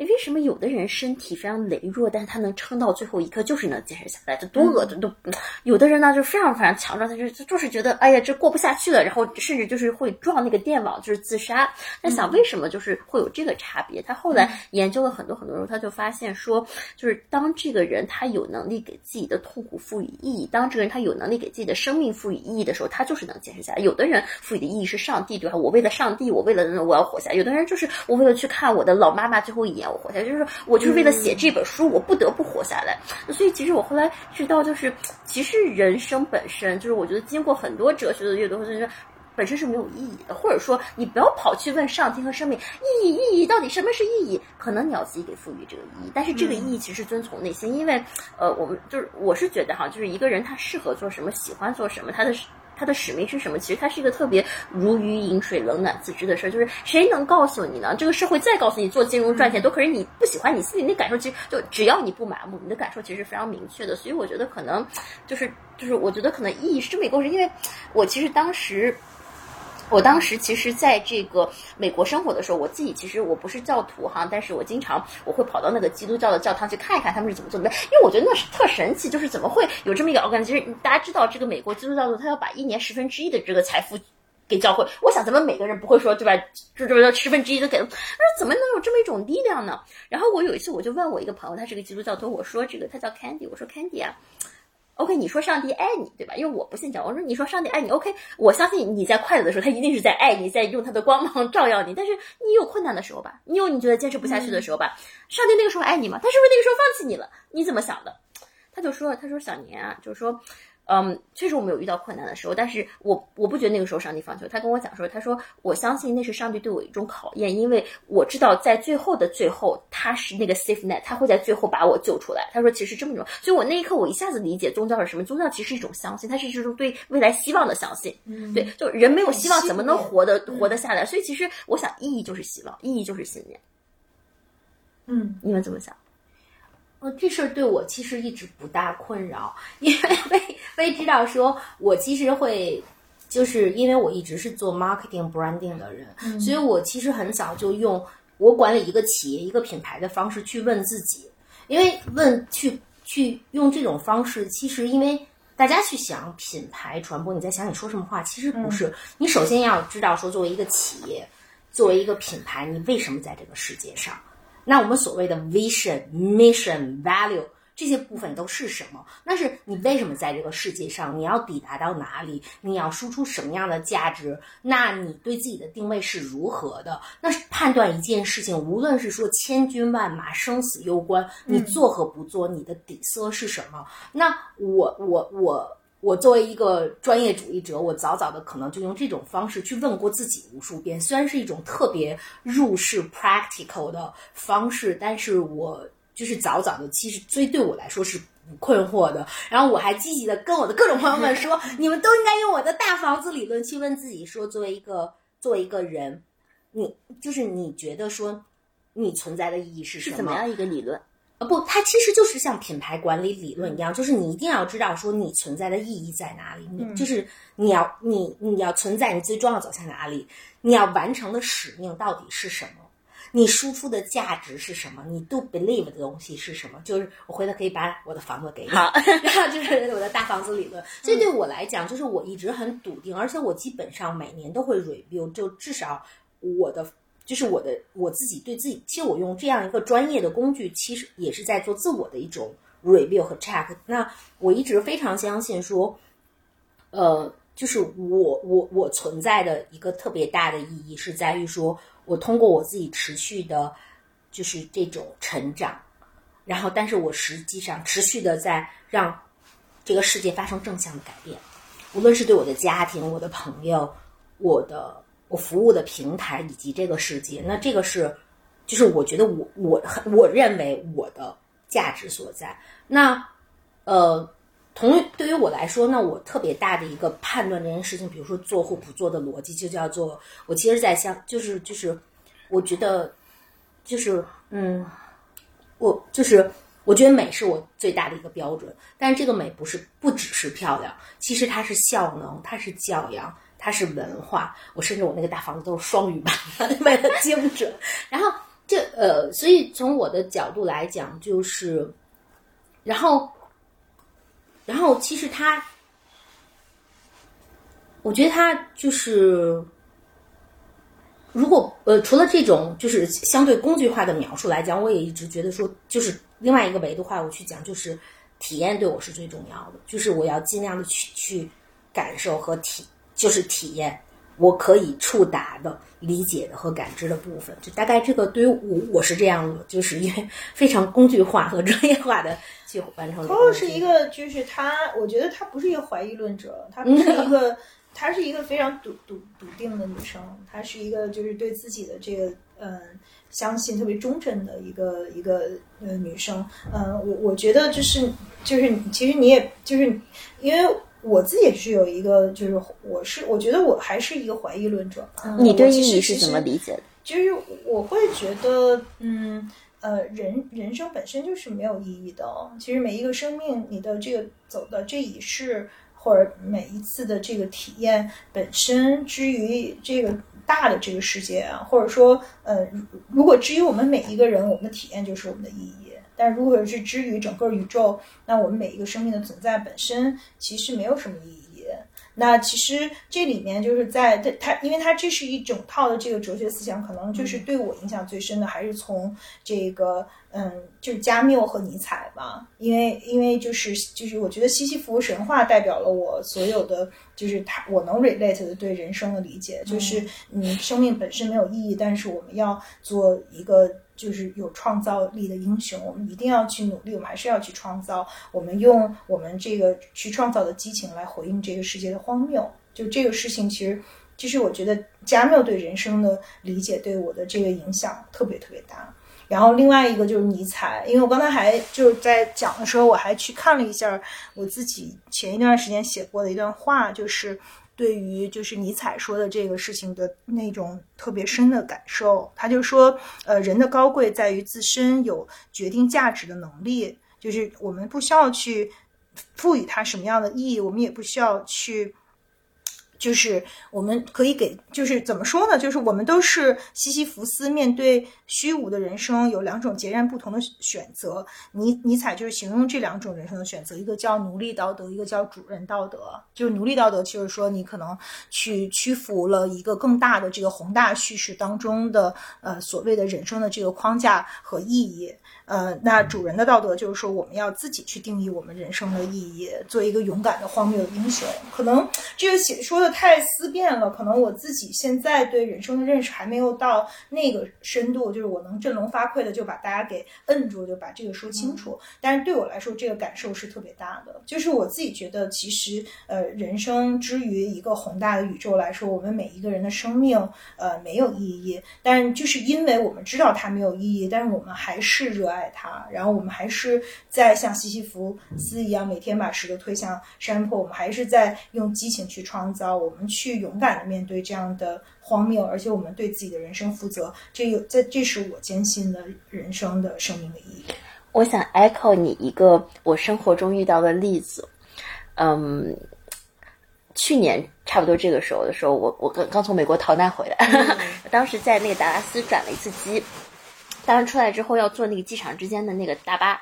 为什么有的人身体非常羸弱，但是他能撑到最后一刻，就是能坚持下来？这多恶心！都 有的人呢，就非常非常强壮，他就就是觉得，哎呀，这过不下去了，然后甚至就是会撞那个电网，就是自杀。那想为什么就是会有这个差别？他后来研究了很多很多时候，他就发现说，就是当这个人他有能力给自己的痛苦赋予意义，当这个人他有能力给自己的生命赋予意义的时候，他就是能坚持下来。有的人赋予的意义是上帝，对吧？我为了上帝，我为了我要活下来。有的人就是我为了去看我的老妈妈最后一眼。我活下来，就是我就是为了写这本书，我不得不活下来。所以其实我后来知道，就是其实人生本身就是，我觉得经过很多哲学的阅读，或者说本身是没有意义的。或者说，你不要跑去问上天和生命意义，意义到底什么是意义？可能你要自己给赋予这个意义。但是这个意义其实遵从内心，因为呃，我们就是我是觉得哈，就是一个人他适合做什么，喜欢做什么，他的。他的使命是什么？其实它是一个特别如鱼饮水、冷暖自知的事儿。就是谁能告诉你呢？这个社会再告诉你做金融赚钱都可是你不喜欢，你心里那感受其实就只要你不麻木，你的感受其实是非常明确的。所以我觉得可能就是就是，我觉得可能意义是这么一个故事。因为我其实当时。我当时其实在这个美国生活的时候，我自己其实我不是教徒哈，但是我经常我会跑到那个基督教的教堂去看一看他们是怎么做的，因为我觉得那是特神奇，就是怎么会有这么一个 organ？其实大家知道，这个美国基督教徒他要把一年十分之一的这个财富给教会，我想咱们每个人不会说对吧？就这么十分之一都给了，他说怎么能有这么一种力量呢？然后我有一次我就问我一个朋友，他是个基督教徒，我说这个他叫 Candy，我说 Candy 啊。OK，你说上帝爱你，对吧？因为我不信教，我说你说上帝爱你，OK，我相信你在快乐的时候，他一定是在爱你，在用他的光芒照耀你。但是你有困难的时候吧，你有你觉得坚持不下去的时候吧，上帝那个时候爱你吗？他是不是那个时候放弃你了？你怎么想的？他就说，他说小年啊，就是说。嗯，确实我们有遇到困难的时候，但是我我不觉得那个时候上帝放弃他跟我讲说，他说我相信那是上帝对我一种考验，因为我知道在最后的最后，他是那个 safe net，他会在最后把我救出来。他说其实这么种，所以我那一刻我一下子理解宗教是什么，宗教其实是一种相信，它是一种对未来希望的相信。嗯，对，就人没有希望怎么能活得活得下来？所以其实我想意义就是希望，意义就是信念。嗯，你们怎么想？呃，这事儿对我其实一直不大困扰，因为微微知道说，我其实会，就是因为我一直是做 marketing branding 的人，所以我其实很早就用我管理一个企业、一个品牌的方式去问自己，因为问去去用这种方式，其实因为大家去想品牌传播，你在想你说什么话，其实不是，你首先要知道说，作为一个企业，作为一个品牌，你为什么在这个世界上。那我们所谓的 vision、mission、value 这些部分都是什么？那是你为什么在这个世界上？你要抵达到哪里？你要输出什么样的价值？那你对自己的定位是如何的？那是判断一件事情，无论是说千军万马、生死攸关，你做和不做，你的底色是什么？那我我我。我作为一个专业主义者，我早早的可能就用这种方式去问过自己无数遍。虽然是一种特别入世 practical 的方式，但是我就是早早的，其实最对我来说是不困惑的。然后我还积极的跟我的各种朋友们 说，你们都应该用我的大房子理论去问自己：说作为一个作为一个人，你就是你觉得说你存在的意义是什么？是怎么样一个理论？呃不，它其实就是像品牌管理理论一样，就是你一定要知道说你存在的意义在哪里，你就是你要你你要存在，你最终要走向哪里，你要完成的使命到底是什么，你输出的价值是什么，你 do believe 的东西是什么？就是我回头可以把我的房子给你，然后就是我的大房子理论。所以对我来讲，就是我一直很笃定，而且我基本上每年都会 review，就至少我的。就是我的我自己对自己，其实我用这样一个专业的工具，其实也是在做自我的一种 review 和 check。那我一直非常相信说，呃，就是我我我存在的一个特别大的意义是在于说，我通过我自己持续的，就是这种成长，然后但是我实际上持续的在让这个世界发生正向的改变，无论是对我的家庭、我的朋友、我的。我服务的平台以及这个世界，那这个是，就是我觉得我我我认为我的价值所在。那呃，同对于我来说，那我特别大的一个判断这件事情，比如说做或不做的逻辑，就叫做我其实，在想，就是就是我觉得就是嗯，我就是我觉得美是我最大的一个标准，但是这个美不是不只是漂亮，其实它是效能，它是教养。它是文化，我甚至我那个大房子都是双语版，为了精准。然后这呃，所以从我的角度来讲，就是，然后，然后其实它，我觉得它就是，如果呃，除了这种就是相对工具化的描述来讲，我也一直觉得说，就是另外一个维度话，我去讲就是体验对我是最重要的，就是我要尽量的去去感受和体。就是体验，我可以触达的、理解的和感知的部分，就大概这个对于我，我是这样的，就是因为 非常工具化和专业化的去完成。Coco 是一个，就是他，我觉得他不是一个怀疑论者，他不是一个，她是一个非常笃笃笃定的女生，她是一个就是对自己的这个嗯相信特别忠贞的一个一个呃女生。嗯，我我觉得就是就是其实你也就是因为。我自己也是有一个，就是我是我觉得我还是一个怀疑论者。你对意义是怎么理解的？就是我会觉得，嗯呃，人人生本身就是没有意义的。其实每一个生命，你的这个走的这一世，或者每一次的这个体验本身，之于这个大的这个世界啊，或者说，呃，如果至于我们每一个人，我们的体验就是我们的意义。但如果是之于整个宇宙，那我们每一个生命的存在本身其实没有什么意义。那其实这里面就是在它它，因为它这是一整套的这个哲学思想，可能就是对我影响最深的还是从这个嗯，就是加缪和尼采吧。因为因为就是就是我觉得西西弗神话代表了我所有的，就是他我能 relate 的对人生的理解，就是你生命本身没有意义，但是我们要做一个。就是有创造力的英雄，我们一定要去努力，我们还是要去创造。我们用我们这个去创造的激情来回应这个世界的荒谬。就这个事情，其实其实我觉得加缪对人生的理解对我的这个影响特别特别大。然后另外一个就是尼采，因为我刚才还就是在讲的时候，我还去看了一下我自己前一段时间写过的一段话，就是。对于就是尼采说的这个事情的那种特别深的感受，他就说，呃，人的高贵在于自身有决定价值的能力，就是我们不需要去赋予它什么样的意义，我们也不需要去。就是我们可以给，就是怎么说呢？就是我们都是西西弗斯，面对虚无的人生，有两种截然不同的选择。尼尼采就是形容这两种人生的选择，一个叫奴隶道德，一个叫主人道德。就是奴隶道德，就是说你可能去屈服了一个更大的这个宏大叙事当中的呃所谓的人生的这个框架和意义。呃，那主人的道德就是说，我们要自己去定义我们人生的意义，做一个勇敢的荒谬的英雄。可能这个写说的太思辨了，可能我自己现在对人生的认识还没有到那个深度，就是我能振聋发聩的就把大家给摁住，就把这个说清楚。但是对我来说，这个感受是特别大的，就是我自己觉得，其实呃，人生之于一个宏大的宇宙来说，我们每一个人的生命呃没有意义，但就是因为我们知道它没有意义，但是我们还是热爱。爱它，然后我们还是在像西西弗斯一样，每天把石头推向山坡。我们还是在用激情去创造，我们去勇敢的面对这样的荒谬，而且我们对自己的人生负责。这有这，这是我坚信的人生的生命的意义。我想 echo 你一个我生活中遇到的例子。嗯，去年差不多这个时候的时候，我我刚刚从美国逃难回来，当时在那个达拉斯转了一次机。当然出来之后要坐那个机场之间的那个大巴。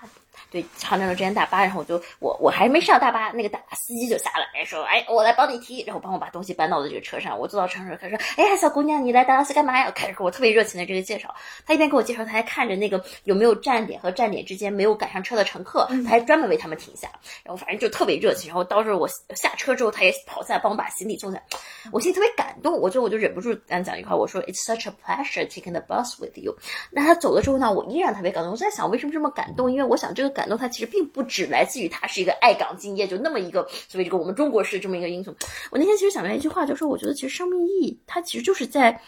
对，长江的之间大巴，然后我就我我还没上大巴，那个大司机就下来说，哎，我来帮你提，然后帮我把东西搬到了这个车上。我坐到车上开始说，哎呀，小姑娘，你来达拉斯干嘛呀？开始给我特别热情的这个介绍。他一边给我介绍，他还看着那个有没有站点和站点之间没有赶上车的乘客，他还专门为他们停下。然后反正就特别热情。然后到时候我下车之后，他也跑下来帮我把行李送下。我心里特别感动，我就我就忍不住跟他讲一句话，我说，It's such a pleasure taking the bus with you。那他走了之后呢，我依然特别感动。我在想，为什么这么感动？因为我想这个感动，他其实并不。不只来自于他是一个爱岗敬业，就那么一个所谓这个我们中国式这么一个英雄。我那天其实想了一句话，就说我觉得其实生命意义，它其实就是在，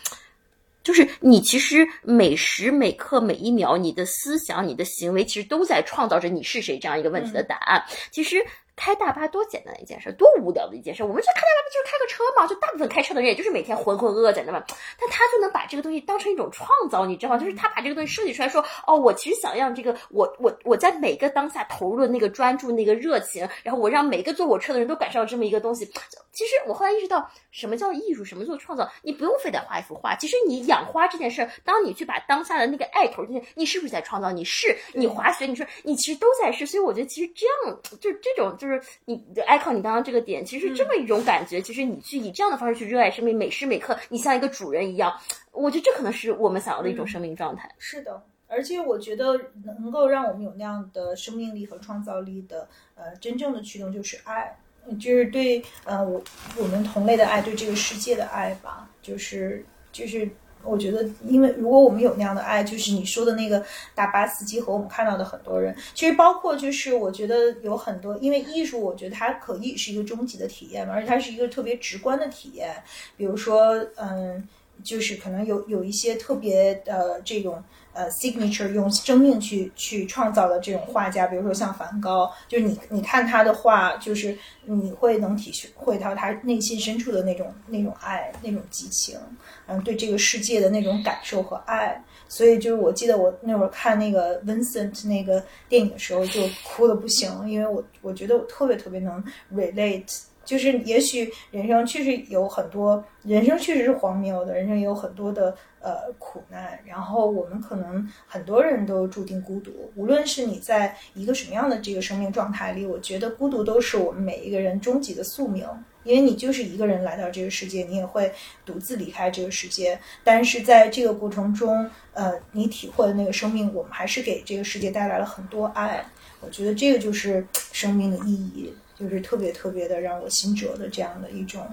就是你其实每时每刻每一秒，你的思想、你的行为，其实都在创造着你是谁这样一个问题的答案。其实。开大巴多简单的一件事，多无聊的一件事。我们觉得开大巴不就是开个车嘛？就大部分开车的人，也就是每天浑浑噩噩在那嘛。但他就能把这个东西当成一种创造，你知道吗？就是他把这个东西设计出来，说哦，我其实想让这个我我我在每个当下投入的那个专注、那个热情，然后我让每个坐我车的人都感受到这么一个东西。其实我后来意识到，什么叫艺术，什么叫创造？你不用非得画一幅画。其实你养花这件事，当你去把当下的那个爱投进去，你是不是在创造？你是你滑雪，你说你其实都在试。所以我觉得，其实这样就这种就是你。爱靠你刚刚这个点，其实这么一种感觉，其实你去以这样的方式去热爱生命，每时每刻你像一个主人一样，我觉得这可能是我们想要的一种生命状态。是的，而且我觉得能够让我们有那样的生命力和创造力的，呃，真正的驱动就是爱，就是对呃我我们同类的爱，对这个世界的爱吧，就是就是。我觉得，因为如果我们有那样的爱，就是你说的那个大巴司机和我们看到的很多人，其实包括就是我觉得有很多，因为艺术，我觉得它可以是一个终极的体验嘛，而且它是一个特别直观的体验。比如说，嗯，就是可能有有一些特别的这种。呃，signature 用生命去去创造的这种画家，比如说像梵高，就是你你看他的画，就是你会能体会到他内心深处的那种那种爱，那种激情，嗯，对这个世界的那种感受和爱。所以就是我记得我那会儿看那个 Vincent 那个电影的时候，就哭的不行，因为我我觉得我特别特别能 relate 就是也许人生确实有很多，人生确实是荒谬的，人生也有很多的呃苦难。然后我们可能很多人都注定孤独，无论是你在一个什么样的这个生命状态里，我觉得孤独都是我们每一个人终极的宿命。因为你就是一个人来到这个世界，你也会独自离开这个世界。但是在这个过程中，呃，你体会的那个生命，我们还是给这个世界带来了很多爱。我觉得这个就是生命的意义，就是特别特别的让我心折的这样的一种，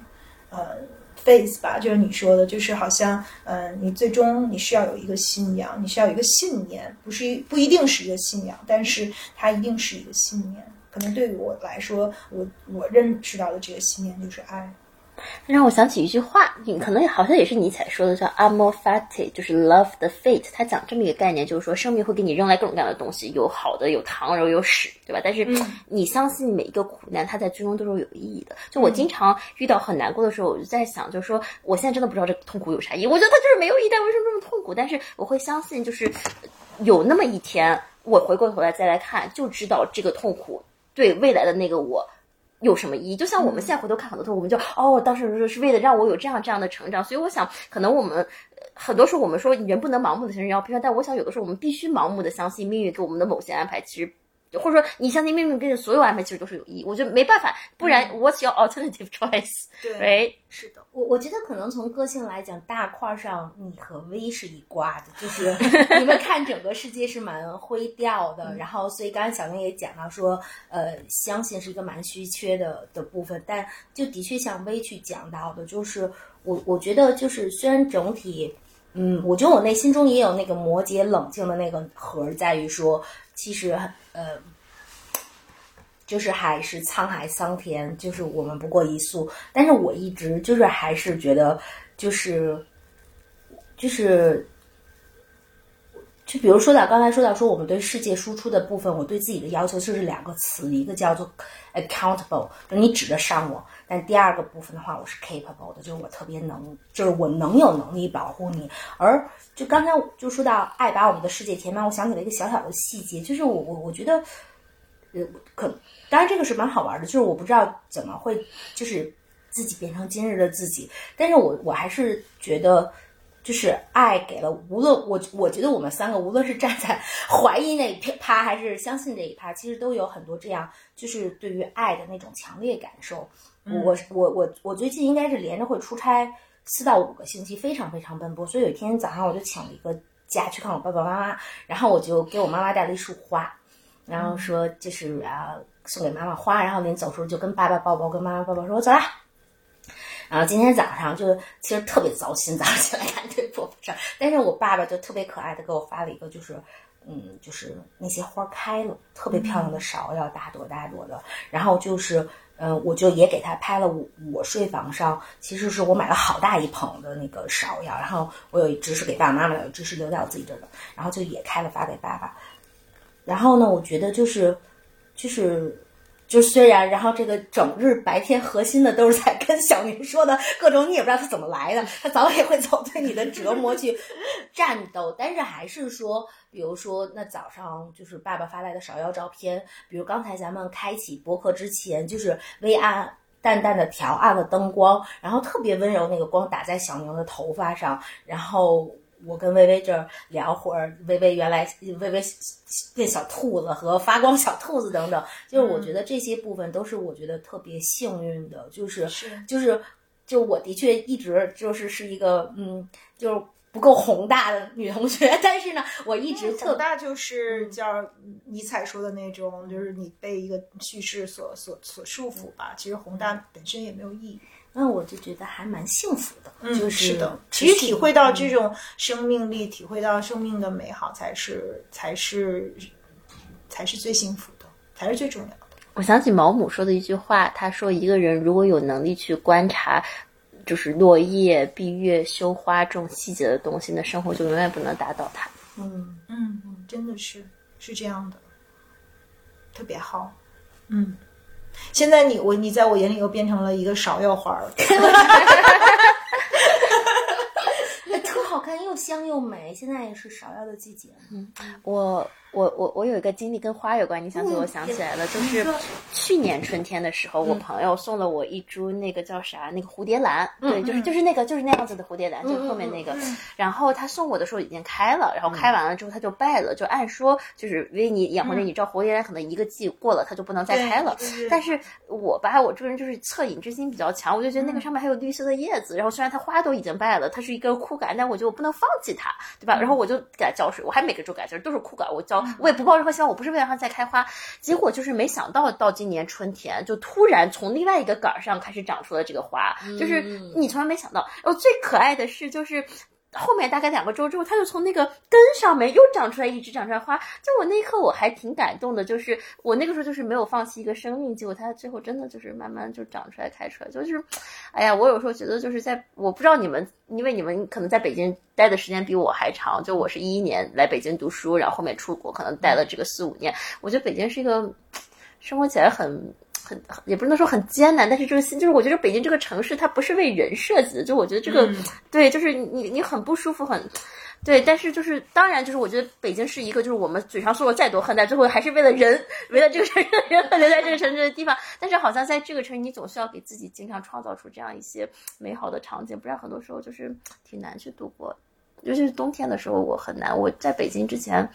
呃，face 吧，就是你说的，就是好像，嗯，你最终你需要有一个信仰，你需要一个信念，不是一不一定是一个信仰，但是它一定是一个信念。可能对于我来说，我我认识到的这个信念就是爱。让我想起一句话，可能好像也是尼采说的，叫 “amor fati”，就是 “love the fate”。他讲这么一个概念，就是说生命会给你扔来各种各样的东西，有好的，有糖，然后有屎，对吧？但是你相信每一个苦难，它在最终都是有意义的。就我经常遇到很难过的时候，我就在想，就是说我现在真的不知道这个痛苦有啥意义。我觉得它就是没有意义，但为什么这么痛苦？但是我会相信，就是有那么一天，我回过头来再来看，就知道这个痛苦对未来的那个我。有什么意义？就像我们现在回头看很多图，我们就哦，当时是为了让我有这样这样的成长。所以我想，可能我们很多时候我们说人不能盲目的相信要批判，但我想有的时候我们必须盲目的相信命运给我们的某些安排，其实。或者说，你相信命运给你所有安排其实都是有意义。我觉得没办法，不然 What's your alternative choice？对，是的。我我觉得可能从个性来讲，大块上你和 V 是一挂的，就是你们看整个世界是蛮灰调的。然后，所以刚才小明也讲到说，呃，相信是一个蛮稀缺的的部分。但就的确像 V 去讲到的，就是我我觉得就是虽然整体，嗯，我觉得我内心中也有那个摩羯冷静的那个核，在于说。其实，呃，就是还是沧海桑田，就是我们不过一粟。但是我一直就是还是觉得，就是就是，就比如说到刚才说到说我们对世界输出的部分，我对自己的要求就是两个词，一个叫做 accountable，就你指着上我。但第二个部分的话，我是 capable 的，就是我特别能，就是我能有能力保护你。而就刚才就说到爱把我们的世界填满，我想起了一个小小的细节，就是我我我觉得，呃，可当然这个是蛮好玩的，就是我不知道怎么会就是自己变成今日的自己，但是我我还是觉得。就是爱给了，无论我我觉得我们三个，无论是站在怀疑那一趴，还是相信这一趴，其实都有很多这样，就是对于爱的那种强烈感受。我我我我最近应该是连着会出差四到五个星期，非常非常奔波。所以有一天早上我就请了一个假去看我爸爸妈妈，然后我就给我妈妈带了一束花，然后说这是啊送给妈妈花，然后临走时候就跟爸爸抱抱，跟妈妈抱抱，说我走啦。然后今天早上就其实特别糟心，早上起来看这个不上，但是我爸爸就特别可爱的给我发了一个，就是嗯，就是那些花开了，特别漂亮的芍药，大朵大朵的。然后就是嗯，我就也给他拍了我我睡房上，其实是我买了好大一捧的那个芍药，然后我有一支是给爸爸妈妈的，有一支是留在我自己这的，然后就也开了发给爸爸。然后呢，我觉得就是就是。就虽然，然后这个整日白天核心的都是在跟小明说的各种，你也不知道他怎么来的，他早晚也会走对你的折磨去战斗。但是还是说，比如说那早上就是爸爸发来的芍药照片，比如刚才咱们开启博客之前，就是微暗淡淡的调暗了灯光，然后特别温柔那个光打在小明的头发上，然后。我跟微微这儿聊会儿，微微原来微微变小兔子和发光小兔子等等，就是我觉得这些部分都是我觉得特别幸运的，就是就是就我的确一直就是是一个嗯，就是不够宏大的女同学，但是呢，我一直特大就是叫尼采说的那种，就是你被一个叙事所所所束缚吧，其实宏大本身也没有意义。那我就觉得还蛮幸福的，就是的。其实体会到这种生命力，体会到生命的美好，才是才是才是最幸福的，才是最重要的。我想起毛姆说的一句话，他说：“一个人如果有能力去观察，就是落叶、闭月、羞花这种细节的东西，那生活就永远不能打倒他。”嗯嗯嗯，真的是是这样的，特别好，嗯。现在你我你在我眼里又变成了一个芍药花了，特好看又香又美。现在也是芍药的季节。嗯，我我我我有一个经历跟花有关，你想起我想起来了，就是去年春天的时候，我朋友送了我一株那个叫啥那个蝴蝶兰，对，就是就是那个就是那样子的蝴蝶兰，就后面那个。然后他送我的时候已经开了，然后开完了之后它就败了，就按说就是因为你养活着，你知道蝴蝶兰可能一个季过了它就不能再开了。但是我吧，我这个人就是恻隐之心比较强，我就觉得那个上面还有绿色的叶子，然后虽然它花都已经败了，它是一个枯杆，但我觉得我不能放弃它，对吧？然后我就给它浇水，我还每个周改，就是都是枯杆，我浇，我也不抱任何希望，我不是为了它再开花。结果就是没想到到今年春天，就突然从另外一个杆儿上开始长出了这个花，就是你从来没想到。然后最可爱的是，就是后面大概两个周之后，它就从那个根上面又长出来一直长出来花。就我那一刻我还挺感动的，就是我那个时候就是没有放弃一个生命，结果它最后真的就是慢慢就长出来开出来，就是，哎呀，我有时候觉得就是在我不知道你们，因为你们可能在北京待的时间比我还长，就我是一一年来北京读书，然后后面出国可能待了这个四五年，我觉得北京是一个生活起来很。很也不能说很艰难，但是这个心就是我觉得北京这个城市它不是为人设计的，就我觉得这个、对，就是你你很不舒服，很对，但是就是当然就是我觉得北京是一个就是我们嘴上说了再多恨，但最后还是为了人，为了这个城市的人而留在这个城市的地方。但是好像在这个城市，你总是要给自己经常创造出这样一些美好的场景，不然很多时候就是挺难去度过。尤其是冬天的时候，我很难。我在北京之前，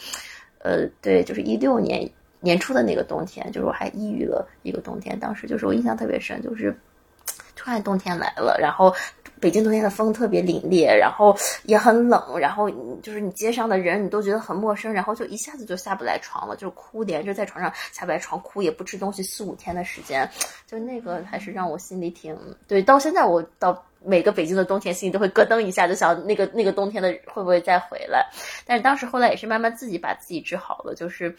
呃，对，就是一六年。年初的那个冬天，就是我还抑郁了一个冬天。当时就是我印象特别深，就是 突然冬天来了，然后北京冬天的风特别凛冽，然后也很冷，然后就是你街上的人你都觉得很陌生，然后就一下子就下不来床了，就哭连着在床上下不来床，哭也不吃东西四五天的时间，就那个还是让我心里挺对。到现在我到每个北京的冬天心里都会咯噔一下，就想那个那个冬天的会不会再回来？但是当时后来也是慢慢自己把自己治好了，就是。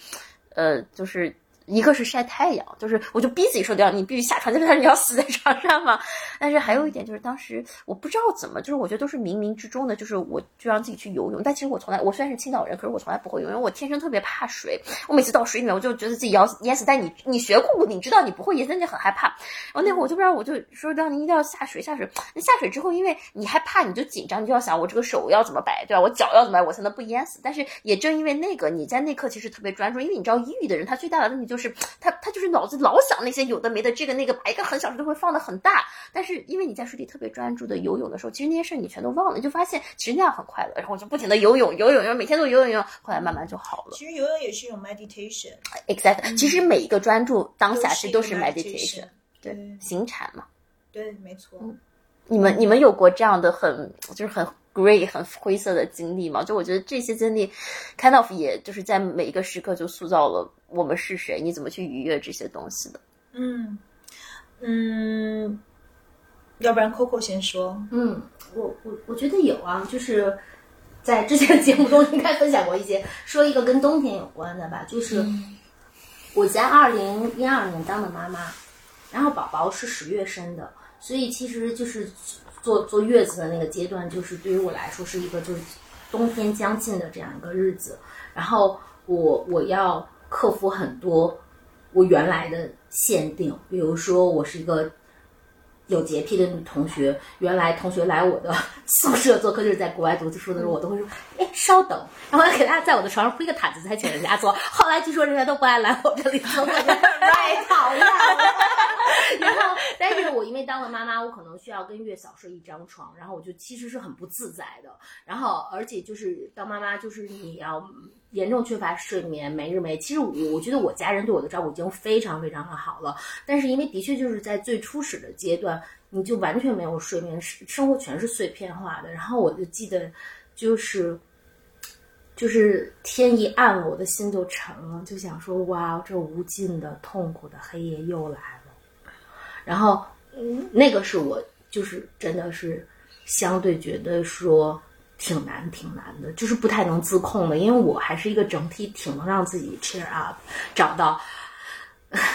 呃，就是一个是晒太阳，就是我就逼自己说掉，你必须下床，就 是你要死在床上嘛。但是还有一点就是，当时我不知道怎么，就是我觉得都是冥冥之中的，就是我就让自己去游泳。但其实我从来，我虽然是青岛人，可是我从来不会游泳，我天生特别怕水。我每次到水里面，我就觉得自己要淹死。但你你学过，你知道你不会淹，但你很害怕。然后那会儿我就不知道，我就说让你一定要下水，下水。那下水之后，因为你害怕，你就紧张，你就要想我这个手要怎么摆，对吧？我脚要怎么摆，我才能不淹死？但是也正因为那个，你在那刻其实特别专注，因为你知道抑郁的人他最大的问题就是他他就是脑子老想那些有的没的，这个那个，把一个很小事都会放的很大。但是因为你在水里特别专注的游泳的时候，其实那些事儿你全都忘了，你就发现其实那样很快乐。然后我就不停的游泳，游泳，然后每天都游泳游泳，后来慢慢就好了。其实游泳也是一种 meditation。Exactly，其实每一个专注当下其实都是都是 meditation，对对，行禅嘛。对，没错。你们你们有过这样的很就是很 grey 很灰色的经历吗？就我觉得这些经历，kind of 也就是在每一个时刻就塑造了我们是谁，你怎么去逾越这些东西的。嗯嗯，要不然 Coco 先说。嗯，我我我觉得有啊，就是在之前的节目中应该分享过一些，说一个跟冬天有关的吧，就是我在二零一二年当的妈妈，然后宝宝是十月生的，所以其实就是坐坐月子的那个阶段，就是对于我来说是一个就是冬天将近的这样一个日子，然后我我要克服很多我原来的限定，比如说我是一个有洁癖的女同学，原来同学来我的 宿舍做客，就是在国外读书的时候，我都会说，哎，稍等，然后给大家在我的床上铺一个毯子，才请人家坐。后来据说人家都不爱来我这里坐，太讨厌了。然后，但是我因为当了妈妈，我可能需要跟月嫂睡一张床，然后我就其实是很不自在的。然后，而且就是当妈妈，就是你要严重缺乏睡眠，没日没。其实我我觉得我家人对我的照顾已经非常非常的好了，但是因为的确就是在最初始的阶段，你就完全没有睡眠，生生活全是碎片化的。然后我就记得，就是就是天一暗了，我的心就沉了，就想说哇，这无尽的痛苦的黑夜又来了。然后，嗯，那个是我就是真的是相对觉得说挺难挺难的，就是不太能自控的，因为我还是一个整体挺能让自己 cheer up，找到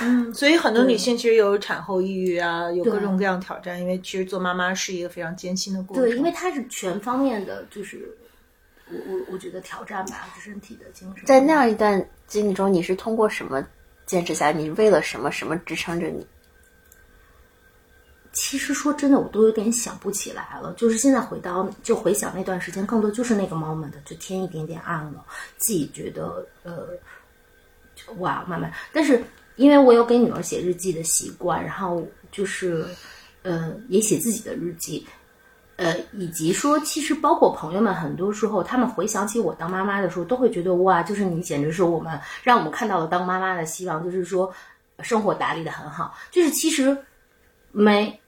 嗯，所以很多女性其实有产后抑郁啊，有各种各样挑战，因为其实做妈妈是一个非常艰辛的过程。对，因为它是全方面的，就是我我我觉得挑战吧，是身体的、精神。在那样一段经历中，你是通过什么坚持下来？你为了什么什么支撑着你？其实说真的，我都有点想不起来了。就是现在回到就回想那段时间，更多就是那个 moment，就天一点点暗了，自己觉得呃，哇，慢慢。但是因为我有给女儿写日记的习惯，然后就是呃，也写自己的日记。呃，以及说，其实包括朋友们，很多时候他们回想起我当妈妈的时候，都会觉得哇，就是你简直是我们让我们看到了当妈妈的希望，就是说生活打理的很好。就是其实没，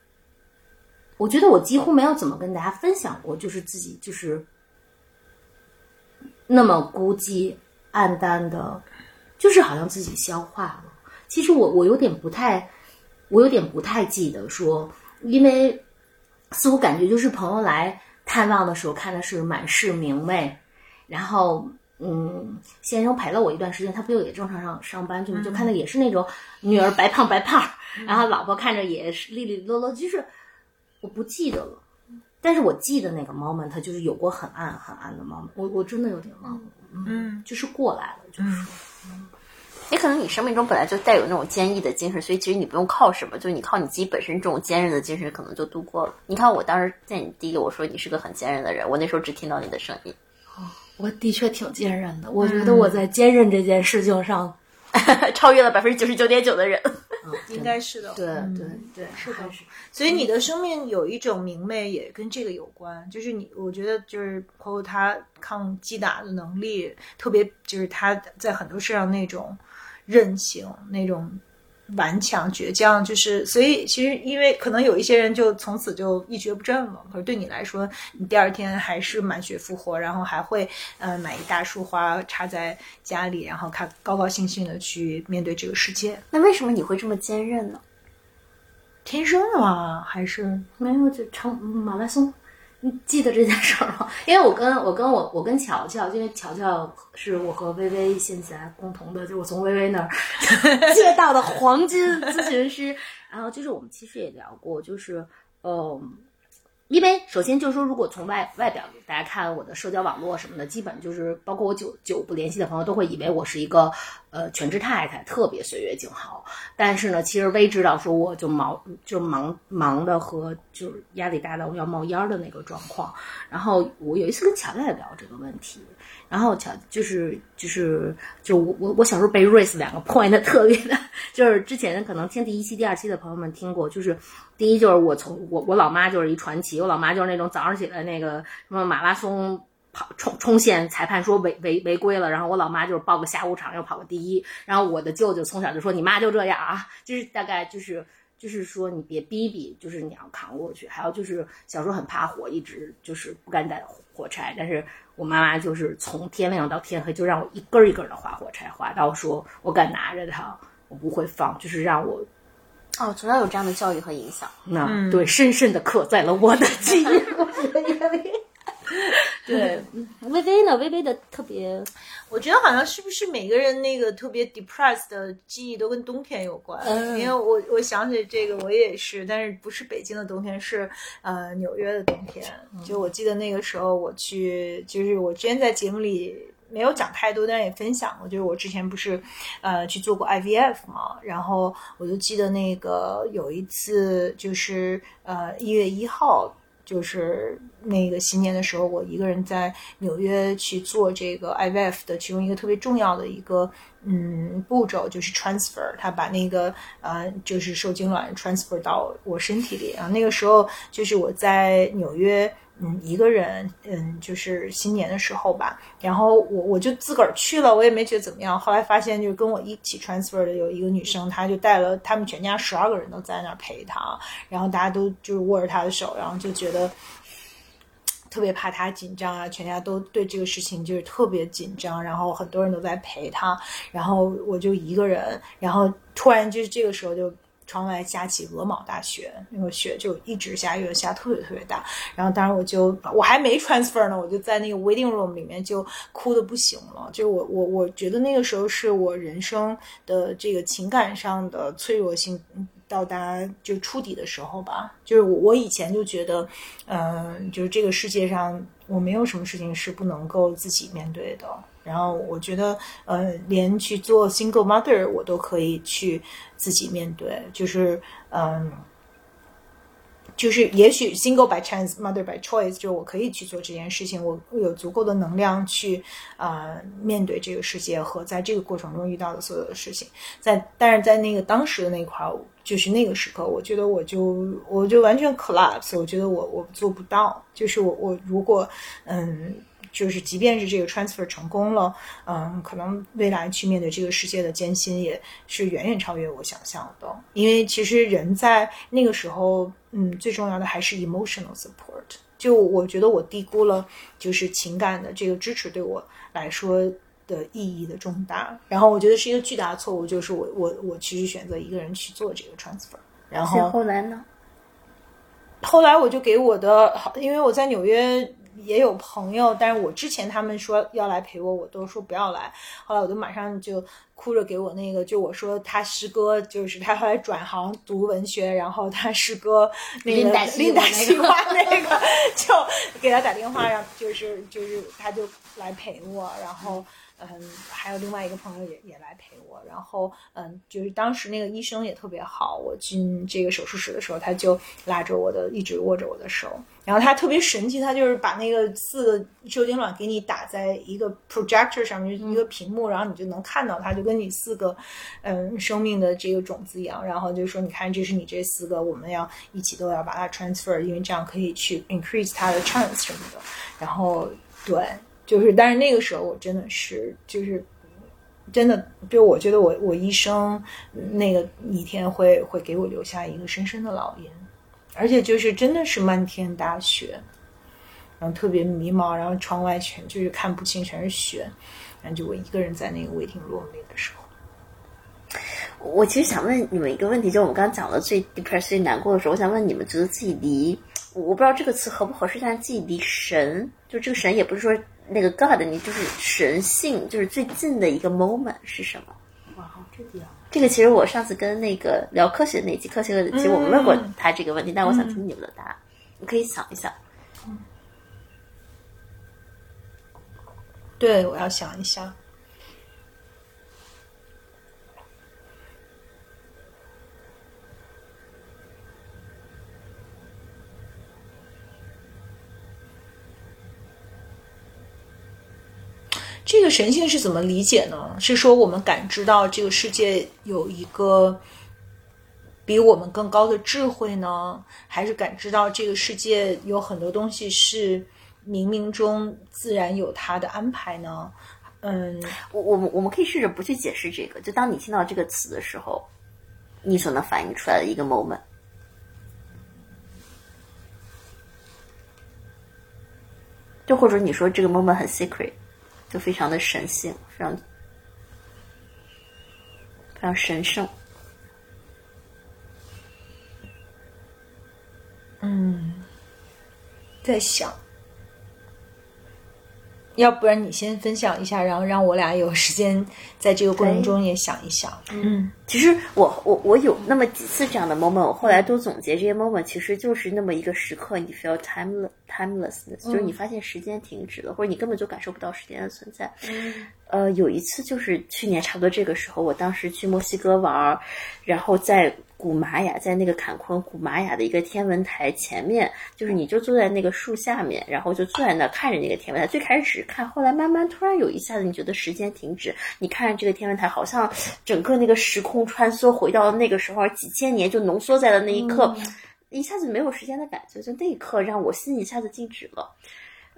我觉得我几乎没有怎么跟大家分享过，就是自己就是那么孤寂暗淡的，就是好像自己消化了。其实我我有点不太，我有点不太记得说，因为。似乎感觉就是朋友来探望的时候看的是满是明媚，然后嗯，先生陪了我一段时间，他不就也正常上上班去吗？就看的也是那种女儿白胖白胖，然后老婆看着也是利利落落，就是我不记得了，但是我记得那个 moment 就是有过很暗很暗的 moment，我我真的有点忘了，嗯，就是过来了，就是说。也可能你生命中本来就带有那种坚毅的精神，所以其实你不用靠什么，就你靠你自己本身这种坚韧的精神，可能就度过了。你看我当时在你第一个我说你是个很坚韧的人，我那时候只听到你的声音。我的确挺坚韧的，我觉得我在坚韧这件事情上 超越了百分之九十九点九的人。应该是的，对对对，是的。所以你的生命有一种明媚，也跟这个有关。就是你，我觉得就是包括他抗击打的能力，特别就是他在很多事上那种。韧性那种顽强倔强，就是所以其实因为可能有一些人就从此就一蹶不振了，可是对你来说，你第二天还是满血复活，然后还会呃买一大束花插在家里，然后看高高兴兴的去面对这个世界。那为什么你会这么坚韧呢？天生的吗？还是没有就长马拉松？你记得这件事儿吗？因为我跟我跟我我跟乔乔，因为乔乔是我和微微现在共同的，就我从薇薇那儿 借到的黄金咨询师。然后就是我们其实也聊过，就是嗯。因为首先就是说，如果从外外表大家看我的社交网络什么的，基本就是包括我久久不联系的朋友都会以为我是一个呃全职太太，特别岁月静好。但是呢，其实微知道说我就忙就忙忙的和就是压力大到要冒烟的那个状况。然后我有一次跟乔在聊这个问题。然后乔就是就是就我我我小时候被 raise 两个 point 特别的，就是之前可能听第一期第二期的朋友们听过，就是第一就是我从我我老妈就是一传奇，我老妈就是那种早上起来那个什么马拉松跑冲冲线裁判说违违违规了，然后我老妈就是报个下午场又跑个第一，然后我的舅舅从小就说你妈就这样啊，就是大概就是就是说你别逼逼，就是你要扛过去，还有就是小时候很怕火，一直就是不敢带火柴，但是。我妈妈就是从天亮到天黑，就让我一根一根的划火柴，划到说我敢拿着它，我不会放，就是让我哦，从小有这样的教育和影响，那对，深深的刻在了我的记忆。对，微微呢？微微的特别，我觉得好像是不是每个人那个特别 depressed 的记忆都跟冬天有关？因为我我想起这个，我也是，但是不是北京的冬天，是呃纽约的冬天。就我记得那个时候我去，就是我之前在节目里没有讲太多，但是也分享过，就是我之前不是呃去做过 IVF 嘛，然后我就记得那个有一次就是呃一月一号。就是那个新年的时候，我一个人在纽约去做这个 IVF 的其中一个特别重要的一个嗯步骤，就是 transfer，他把那个呃就是受精卵 transfer 到我身体里啊。那个时候就是我在纽约。嗯，一个人，嗯，就是新年的时候吧，然后我我就自个儿去了，我也没觉得怎么样。后来发现，就是跟我一起 transfer 的有一个女生，她就带了他们全家十二个人都在那儿陪她，然后大家都就是握着她的手，然后就觉得特别怕她紧张啊，全家都对这个事情就是特别紧张，然后很多人都在陪她，然后我就一个人，然后突然就是这个时候就。窗外下起鹅毛大雪，那个雪就一直下，越下特别特别大。然后当时我就我还没 transfer 呢，我就在那个 waiting room 里面就哭的不行了。就我我我觉得那个时候是我人生的这个情感上的脆弱性到达就触底的时候吧。就是我我以前就觉得，嗯，就是这个世界上我没有什么事情是不能够自己面对的。然后我觉得，呃，连去做 single mother 我都可以去自己面对，就是，嗯，就是也许 single by chance, mother by choice，就是我可以去做这件事情，我有足够的能量去呃面对这个世界和在这个过程中遇到的所有的事情。在但是在那个当时的那块儿，就是那个时刻，我觉得我就我就完全 collapse，我觉得我我做不到，就是我我如果嗯。就是，即便是这个 transfer 成功了，嗯，可能未来去面对这个世界的艰辛也是远远超越我想象的。因为其实人在那个时候，嗯，最重要的还是 emotional support。就我觉得我低估了，就是情感的这个支持对我来说的意义的重大。然后我觉得是一个巨大的错误，就是我我我其实选择一个人去做这个 transfer。然后后来呢？后来我就给我的，因为我在纽约。也有朋友，但是我之前他们说要来陪我，我都说不要来。后来我就马上就哭着给我那个，就我说他师哥，就是他后来转行读文学，然后他师哥那个林达西花那个，就给他打电话，让就是就是他就来陪我，然后。嗯，还有另外一个朋友也也来陪我，然后嗯，就是当时那个医生也特别好，我进这个手术室的时候，他就拉着我的，一直握着我的手，然后他特别神奇，他就是把那个四个受精卵给你打在一个 projector 上面，一个屏幕，然后你就能看到它，就跟你四个嗯生命的这个种子一样，然后就说你看这是你这四个，我们要一起都要把它 transfer，因为这样可以去 increase 它的 chance 什么的，然后对。就是，但是那个时候我真的是，就是真的，就我觉得我我一生那个一天会会给我留下一个深深的烙印，而且就是真的是漫天大雪，然后特别迷茫，然后窗外全就是看不清，全是雪，然后就我一个人在那个 waiting room 里的时候，我其实想问你们一个问题，就我们刚刚讲的最 depressed 最难过的时候，我想问你们，觉得自己离我不知道这个词合不合适，但是自己离神，就这个神也不是说。那个 God，你就是神性，就是最近的一个 moment 是什么？哇，这个这个其实我上次跟那个聊科学那期科学的，其实我们问过他这个问题，但我想听你们的答案，你可以想一想。对，我要想一想。这个神性是怎么理解呢？是说我们感知到这个世界有一个比我们更高的智慧呢，还是感知到这个世界有很多东西是冥冥中自然有它的安排呢？嗯，我我们我们可以试着不去解释这个，就当你听到这个词的时候，你所能反映出来的一个 moment，就或者你说这个 moment 很 secret。就非常的神性，非常非常神圣。嗯，在想。要不然你先分享一下，然后让我俩有时间在这个过程中也想一想。嗯，其实我我我有那么几次这样的 moment，我后来都总结这些 moment，其实就是那么一个时刻，你 feel timeless timelessness，就是你发现时间停止了，或者你根本就感受不到时间的存在。呃，有一次就是去年差不多这个时候，我当时去墨西哥玩，然后在。古玛雅在那个坎昆古玛雅的一个天文台前面，就是你就坐在那个树下面，然后就坐在那看着那个天文台。最开始看，后来慢慢突然有一下子，你觉得时间停止，你看着这个天文台，好像整个那个时空穿梭回到了那个时候，几千年就浓缩在了那一刻，一下子没有时间的感觉，就那一刻让我心一下子静止了。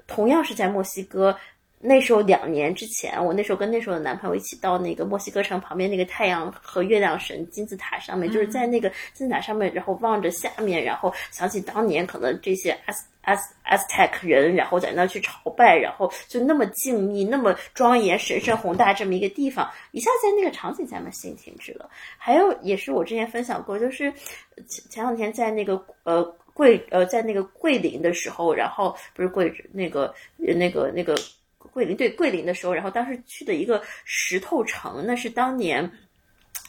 同样是在墨西哥。那时候两年之前，我那时候跟那时候的男朋友一起到那个墨西哥城旁边那个太阳和月亮神金字塔上面，就是在那个金字塔上面，然后望着下面，然后想起当年可能这些 as as Aztec 人，然后在那去朝拜，然后就那么静谧、那么庄严、神圣宏大这么一个地方，一下在那个场景下面心停止了。还有也是我之前分享过，就是前前两天在那个呃桂呃在那个桂林的时候，然后不是桂那个那个那个。桂林对桂林的时候，然后当时去的一个石头城，那是当年，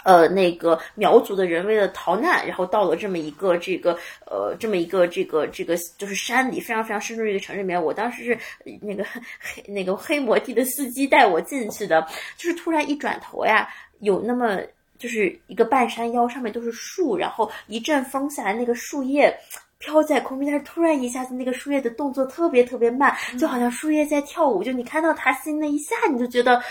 呃，那个苗族的人为了逃难，然后到了这么一个这个呃这么一个这个这个就是山里非常非常深处一个城里面。我当时是那个黑那个黑摩的的司机带我进去的，就是突然一转头呀，有那么就是一个半山腰上面都是树，然后一阵风下来，那个树叶。飘在空中，但是突然一下子那个树叶的动作特别特别慢，就好像树叶在跳舞。就你看到它心那一下，你就觉得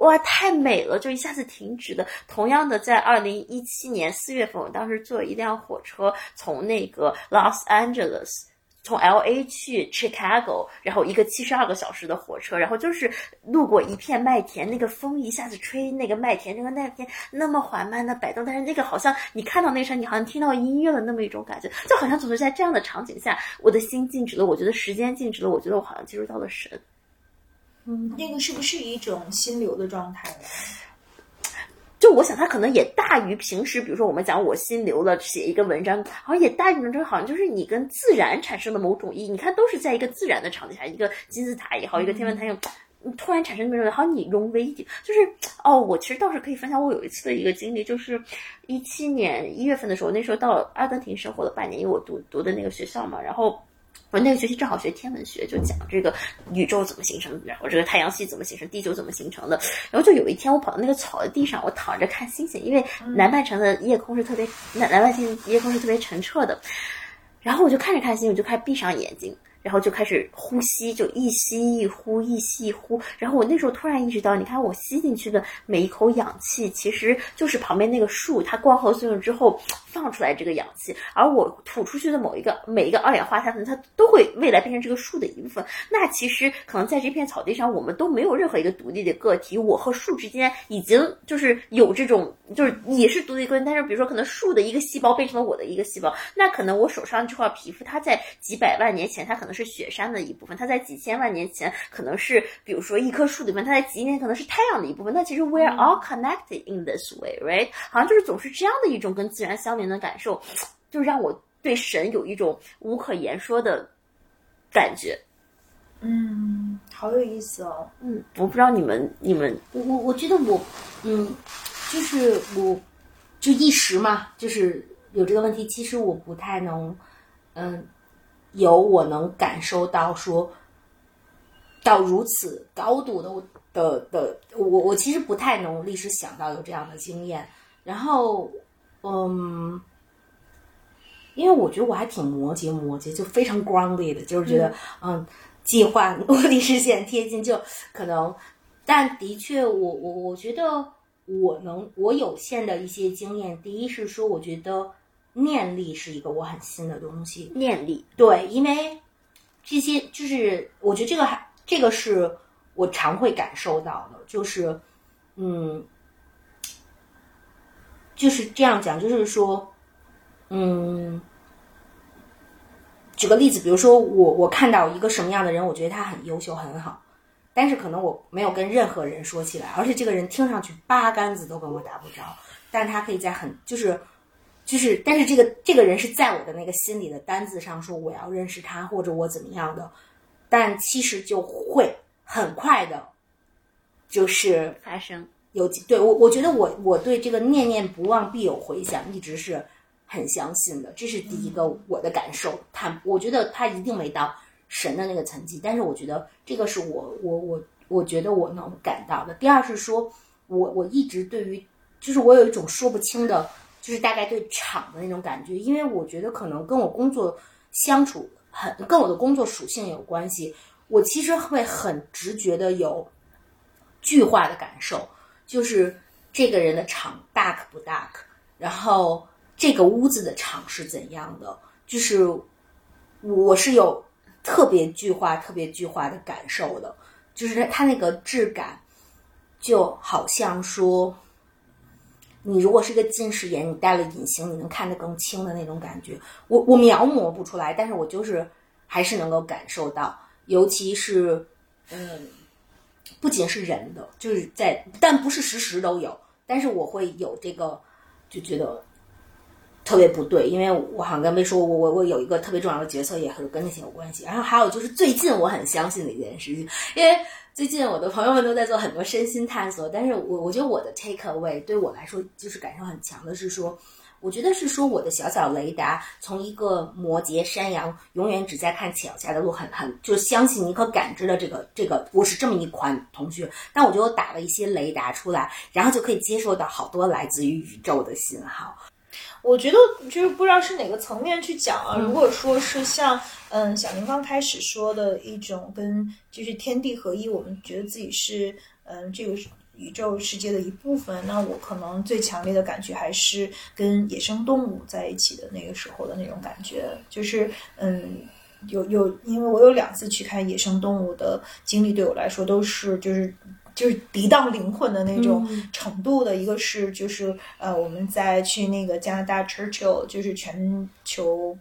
哇，太美了，就一下子停止的。同样的，在二零一七年四月份，我当时坐一辆火车从那个 Los Angeles。从 L A 去 Chicago，然后一个七十二个小时的火车，然后就是路过一片麦田，那个风一下子吹那个麦田，那个麦田那么缓慢的摆动，但是那个好像你看到那声，你好像听到音乐了那么一种感觉，就好像总是在这样的场景下，我的心静止了，我觉得时间静止了，我觉得我好像进入到了神。嗯，那个是不是一种心流的状态呢？就我想，它可能也大于平时，比如说我们讲我心流了，写一个文章，好像也大于这好像就是你跟自然产生的某种意义。你看，都是在一个自然的场景下，一个金字塔也好，一个天文台也好，突然产生那种好像你融为一体。就是哦，我其实倒是可以分享我有一次的一个经历，就是一七年一月份的时候，那时候到阿根廷生活了半年，因为我读读的那个学校嘛，然后。我那个学期正好学天文学，就讲这个宇宙怎么形成，然后这个太阳系怎么形成，地球怎么形成的。然后就有一天，我跑到那个草的地上，我躺着看星星，因为南半城的夜空是特别南南半球夜空是特别澄澈的。然后我就看着看星星，我就开始闭上眼睛。然后就开始呼吸，就一吸一呼，一吸一呼。然后我那时候突然意识到，你看我吸进去的每一口氧气，其实就是旁边那个树它光合作用之后放出来这个氧气，而我吐出去的某一个每一个二氧化碳，它都会未来变成这个树的一部分。那其实可能在这片草地上，我们都没有任何一个独立的个体，我和树之间已经就是有这种，就是也是独立个体。但是比如说，可能树的一个细胞变成了我的一个细胞，那可能我手上这块皮肤，它在几百万年前，它可能。是雪山的一部分，它在几千万年前可能是，比如说一棵树的一部分，它在几年可能是太阳的一部分。那其实 we're all connected in this way，right？好像就是总是这样的一种跟自然相连的感受，就让我对神有一种无可言说的感觉。嗯，好有意思哦。嗯，我不知道你们，你们，我我我觉得我，嗯，就是我，就一时嘛，就是有这个问题。其实我不太能，嗯。有我能感受到说，到如此高度的的的，我我其实不太能历史想到有这样的经验。然后，嗯，因为我觉得我还挺摩羯，摩羯就非常 grounded，就是觉得嗯，计划落地实现贴近，就可能。但的确，我我我觉得我能我有限的一些经验，第一是说，我觉得。念力是一个我很新的东西。念力，对，因为这些就是我觉得这个还这个是我常会感受到的，就是嗯，就是这样讲，就是说，嗯，举个例子，比如说我我看到一个什么样的人，我觉得他很优秀很好，但是可能我没有跟任何人说起来，而且这个人听上去八竿子都跟我打不着，但他可以在很就是。就是，但是这个这个人是在我的那个心里的单子上说我要认识他或者我怎么样的，但其实就会很快的，就是发生有对我我觉得我我对这个念念不忘必有回响一直是很相信的，这是第一个我的感受。他我觉得他一定没到神的那个层级，但是我觉得这个是我我我我觉得我能感到的。第二是说我我一直对于就是我有一种说不清的。就是大概对场的那种感觉，因为我觉得可能跟我工作相处很跟我的工作属性有关系。我其实会很直觉的有句化的感受，就是这个人的场大可不大可，然后这个屋子的场是怎样的，就是我是有特别句化、特别句化的感受的，就是它那个质感就好像说。你如果是个近视眼，你戴了隐形，你能看得更清的那种感觉，我我描摹不出来，但是我就是还是能够感受到，尤其是，嗯，不仅是人的，就是在，但不是时时都有，但是我会有这个，就觉得特别不对，因为我好像跟没说，我我我有一个特别重要的角色，也和跟那些有关系，然后还有就是最近我很相信的一件事情，因为。最近我的朋友们都在做很多身心探索，但是我我觉得我的 take away 对我来说就是感受很强的是说，我觉得是说我的小小雷达从一个摩羯山羊永远只在看脚下的路，很很就相信你可感知的这个这个我是这么一款同学，但我觉得我打了一些雷达出来，然后就可以接受到好多来自于宇宙的信号。我觉得就是不知道是哪个层面去讲啊。如果说是像嗯小林刚开始说的一种跟就是天地合一，我们觉得自己是嗯这个宇宙世界的一部分，那我可能最强烈的感觉还是跟野生动物在一起的那个时候的那种感觉，就是嗯。有有，因为我有两次去看野生动物的经历，对我来说都是就是就是涤荡灵魂的那种程度的。一个是就是呃，我们在去那个加拿大 Churchill，就是全球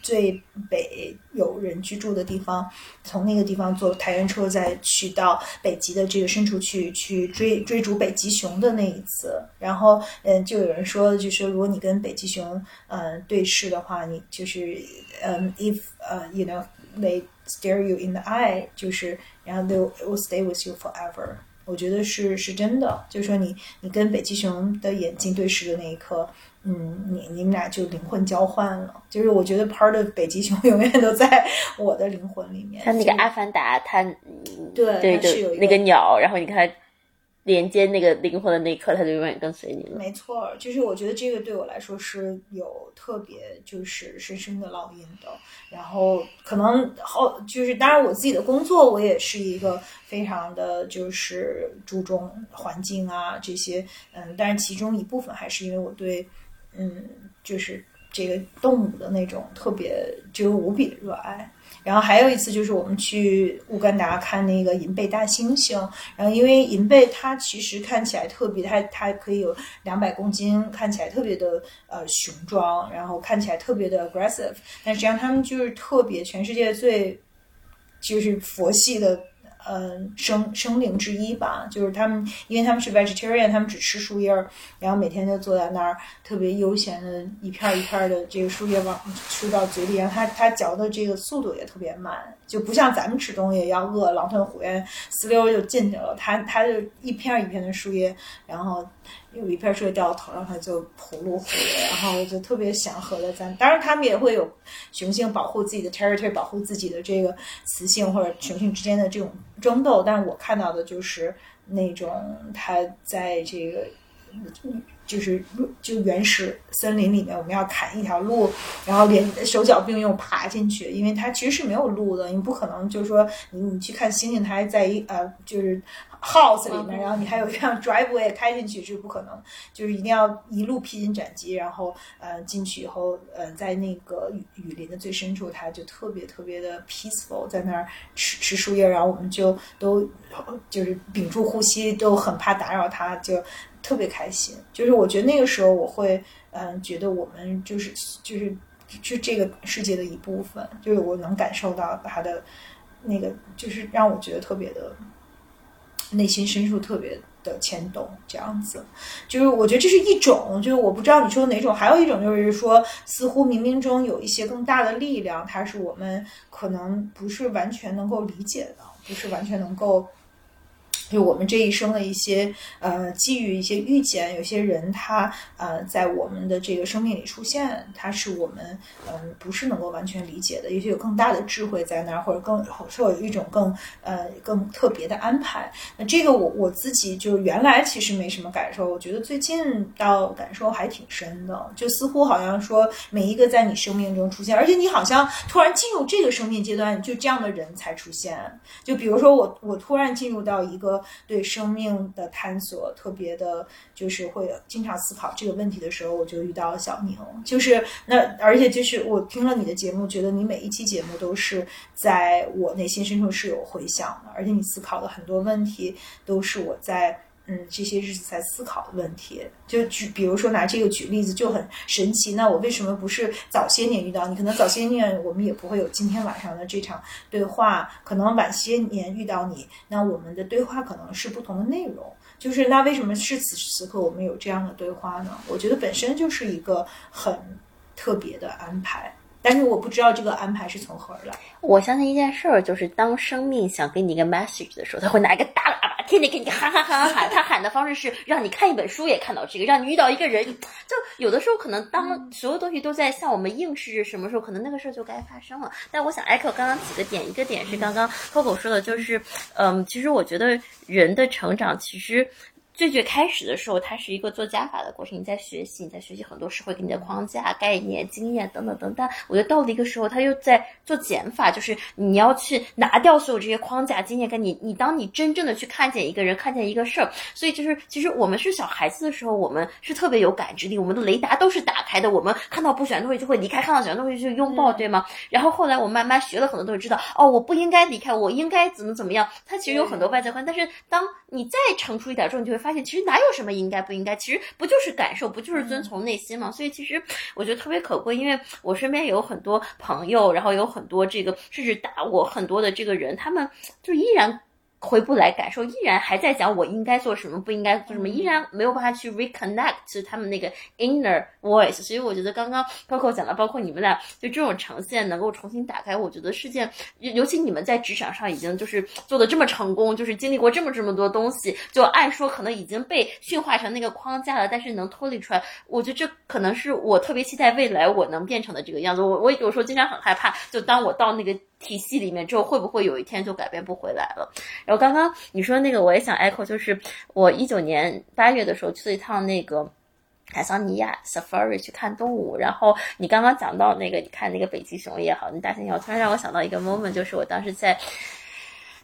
最北有人居住的地方，从那个地方坐台原车再去到北极的这个深处去去追追逐北极熊的那一次。然后嗯，就有人说，就是如果你跟北极熊嗯对视的话，你就是嗯 if 呃，you know they stare you in the eye，就是然后 they will stay with you forever。我觉得是是真的，就是说你你跟北极熊的眼睛对视的那一刻，嗯，你你们俩就灵魂交换了。就是我觉得 part of 北极熊 永远都在我的灵魂里面。他那个阿凡达，它对对它是有一对那个鸟，然后你看它连接那个灵魂的那一刻，它就永远跟随你了。没错，就是我觉得这个对我来说是有特别就是深深的烙印的。然后可能后就是当然我自己的工作，我也是一个非常的就是注重环境啊这些，嗯，但是其中一部分还是因为我对嗯就是这个动物的那种特别就是无比的热爱。然后还有一次就是我们去乌干达看那个银背大猩猩，然后因为银背它其实看起来特别，它它可以有两百公斤，看起来特别的呃雄壮，然后看起来特别的 aggressive，但实际上它们就是特别全世界最就是佛系的。嗯，生生灵之一吧，就是他们，因为他们是 vegetarian，他们只吃树叶儿，然后每天就坐在那儿，特别悠闲的一片儿一片儿的这个树叶往吃到嘴里，然后它它嚼的这个速度也特别慢，就不像咱们吃东西要饿狼吞虎咽，呲溜就进去了，它它就一片一片的树叶，然后有一片树叶掉头，然后它就呼噜呼噜，然后就特别祥和的在，当然他们也会有雄性保护自己的 territory，保护自己的这个雌性或者雄性之间的这种争斗，但我看到的就是那种它在这个。就是就原始森林里面，我们要砍一条路，然后连手脚并用爬进去，因为它其实是没有路的，你不可能就是说你你去看星星，它还在一呃就是 house 里面，然后你还有一辆 driveway 开进去是不可能，就是一定要一路披荆斩棘，然后呃进去以后呃在那个雨雨林的最深处，它就特别特别的 peaceful，在那儿吃吃树叶，然后我们就都就是屏住呼吸，都很怕打扰它，就。特别开心，就是我觉得那个时候我会，嗯，觉得我们就是就是就这个世界的一部分，就是我能感受到他的那个，就是让我觉得特别的内心深处特别的牵动，这样子，就是我觉得这是一种，就是我不知道你说哪种，还有一种就是说，似乎冥冥中有一些更大的力量，它是我们可能不是完全能够理解的，不是完全能够。就我们这一生的一些呃基于、一些遇见，有些人他呃在我们的这个生命里出现，他是我们嗯不是能够完全理解的，也许有更大的智慧在那儿，或者更说有一种更呃更特别的安排。那这个我我自己就原来其实没什么感受，我觉得最近到感受还挺深的，就似乎好像说每一个在你生命中出现，而且你好像突然进入这个生命阶段，就这样的人才出现。就比如说我我突然进入到一个。对生命的探索特别的，就是会经常思考这个问题的时候，我就遇到了小宁。就是那，而且就是我听了你的节目，觉得你每一期节目都是在我内心深处是有回响的，而且你思考的很多问题都是我在嗯这些日子在思考的问题。就举比如说拿这个举例子就很神奇。那我为什么不是早些年遇到你？可能早些年我们也不会有今天晚上的这场对话。可能晚些年遇到你，那我们的对话可能是不同的内容。就是那为什么是此时此刻我们有这样的对话呢？我觉得本身就是一个很特别的安排。但是我不知道这个安排是从何而来。我相信一件事儿，就是当生命想给你一个 message 的时候，他会拿一个大，天天给你喊喊喊喊喊。他喊的方式是让你看一本书也看到这个，让你遇到一个人。就有的时候可能当所有东西都在向我们应试着什么时候，可能那个事儿就该发生了。但我想 echo 刚刚几个点，一个点是刚刚 Coco 说的，就是嗯，其实我觉得人的成长其实。最最开始的时候，它是一个做加法的过程，你在学习，你在学习很多社会给你的框架、概念、经验等等等等。我觉得到了一个时候，它又在做减法，就是你要去拿掉所有这些框架、经验，跟你，你当你真正的去看见一个人、看见一个事儿，所以就是其实我们是小孩子的时候，我们是特别有感知力，我们的雷达都是打开的，我们看到不喜欢的东西就会离开，看到喜欢的东西就拥抱，对吗？然后后来我慢慢学了很多东西，知道哦，我不应该离开，我应该怎么怎么样。它其实有很多外在观，但是当你再成熟一点之后，你就会发现，其实哪有什么应该不应该，其实不就是感受，不就是遵从内心吗？所以其实我觉得特别可贵，因为我身边有很多朋友，然后有很多这个甚至大我很多的这个人，他们就依然。回不来感受，依然还在讲我应该做什么，不应该做什么，依然没有办法去 reconnect 他们那个 inner voice。所以我觉得刚刚 Coco 讲的，包括你们俩，就这种呈现能够重新打开，我觉得是件，尤其你们在职场上已经就是做的这么成功，就是经历过这么这么多东西，就按说可能已经被驯化成那个框架了，但是能脱离出来，我觉得这可能是我特别期待未来我能变成的这个样子。我我有时候经常很害怕，就当我到那个。体系里面之后会不会有一天就改变不回来了？然后刚刚你说那个我也想 echo，就是我一九年八月的时候去了一趟那个坦桑尼亚 safari 去看动物，然后你刚刚讲到那个你看那个北极熊也好，那大猩猩，突然让我想到一个 moment，就是我当时在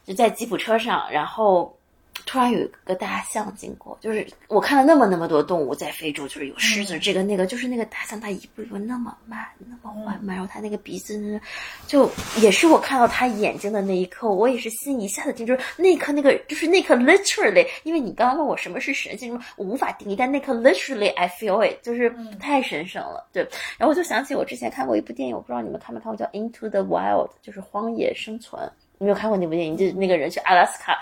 就在吉普车上，然后。突然有一个大象经过，就是我看了那么那么多动物在非洲，就是有狮子，这个那个，就是那个大象，它一步一步那么慢，那么缓慢，然后它那个鼻子，就也是我看到它眼睛的那一刻，我也是心一下子定，就是那一刻那个，就是那刻 literally，因为你刚刚问我什么是神性，我无法定义，但那刻 literally I feel it，就是太神圣了，对。然后我就想起我之前看过一部电影，我不知道你们看没看过，叫 Into the Wild，就是荒野生存，你没有看过那部电影？就那个人去阿拉斯卡。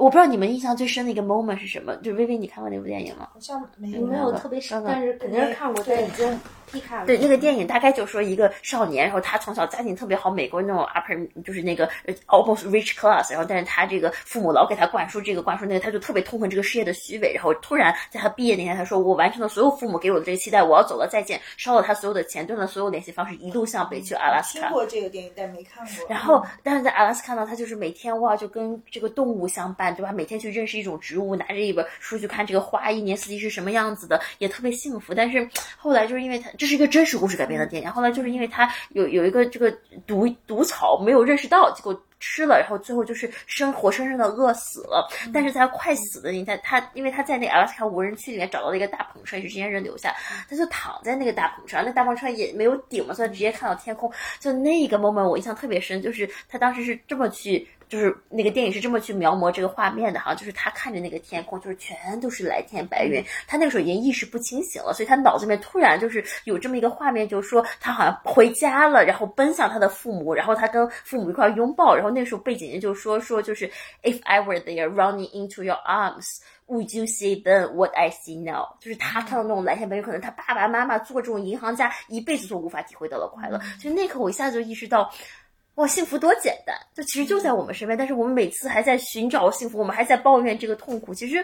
我不知道你们印象最深的一个 moment 是什么？就微微，你看过那部电影吗？好像没有，没有特别深，但是肯定是看过，但已经。对那个电影大概就说一个少年，然后他从小家境特别好，美国那种 upper 就是那个 almost rich class，然后但是他这个父母老给他灌输这个灌输那个，他就特别痛恨这个世界的虚伪，然后突然在他毕业那天，他说我完成了所有父母给我的这个期待，我要走了再见，烧了他所有的钱，断了所有联系方式，一路向北去阿拉斯加。听过这个电影，但没看过。然后但是在阿拉斯加呢，他就是每天哇就跟这个动物相伴，对吧？每天去认识一种植物，拿着一本书去看这个花，一年四季是什么样子的，也特别幸福。但是后来就是因为他这是一个真实故事。改编的电影，后来就是因为他有有一个这个毒毒草没有认识到，结果吃了，然后最后就是生活生生的饿死了。但是在他快死的那天，他因为他在那阿拉斯加无人区里面找到了一个大篷车，也是这些人留下，他就躺在那个大篷车上，那大篷车也没有顶嘛，所以直接看到天空。就那个 moment 我印象特别深，就是他当时是这么去。就是那个电影是这么去描摹这个画面的哈，就是他看着那个天空，就是全都是蓝天白云。他那个时候已经意识不清醒了，所以他脑子里面突然就是有这么一个画面，就是说他好像回家了，然后奔向他的父母，然后他跟父母一块拥抱。然后那时候背景音就说说就是 If I were there running into your arms, would you see then what I see now？就是他看到那种蓝天白云，可能他爸爸妈妈做这种银行家一辈子都无法体会到的快乐。就那刻我一下子就意识到。哇，幸福多简单！就其实就在我们身边，但是我们每次还在寻找幸福，我们还在抱怨这个痛苦。其实，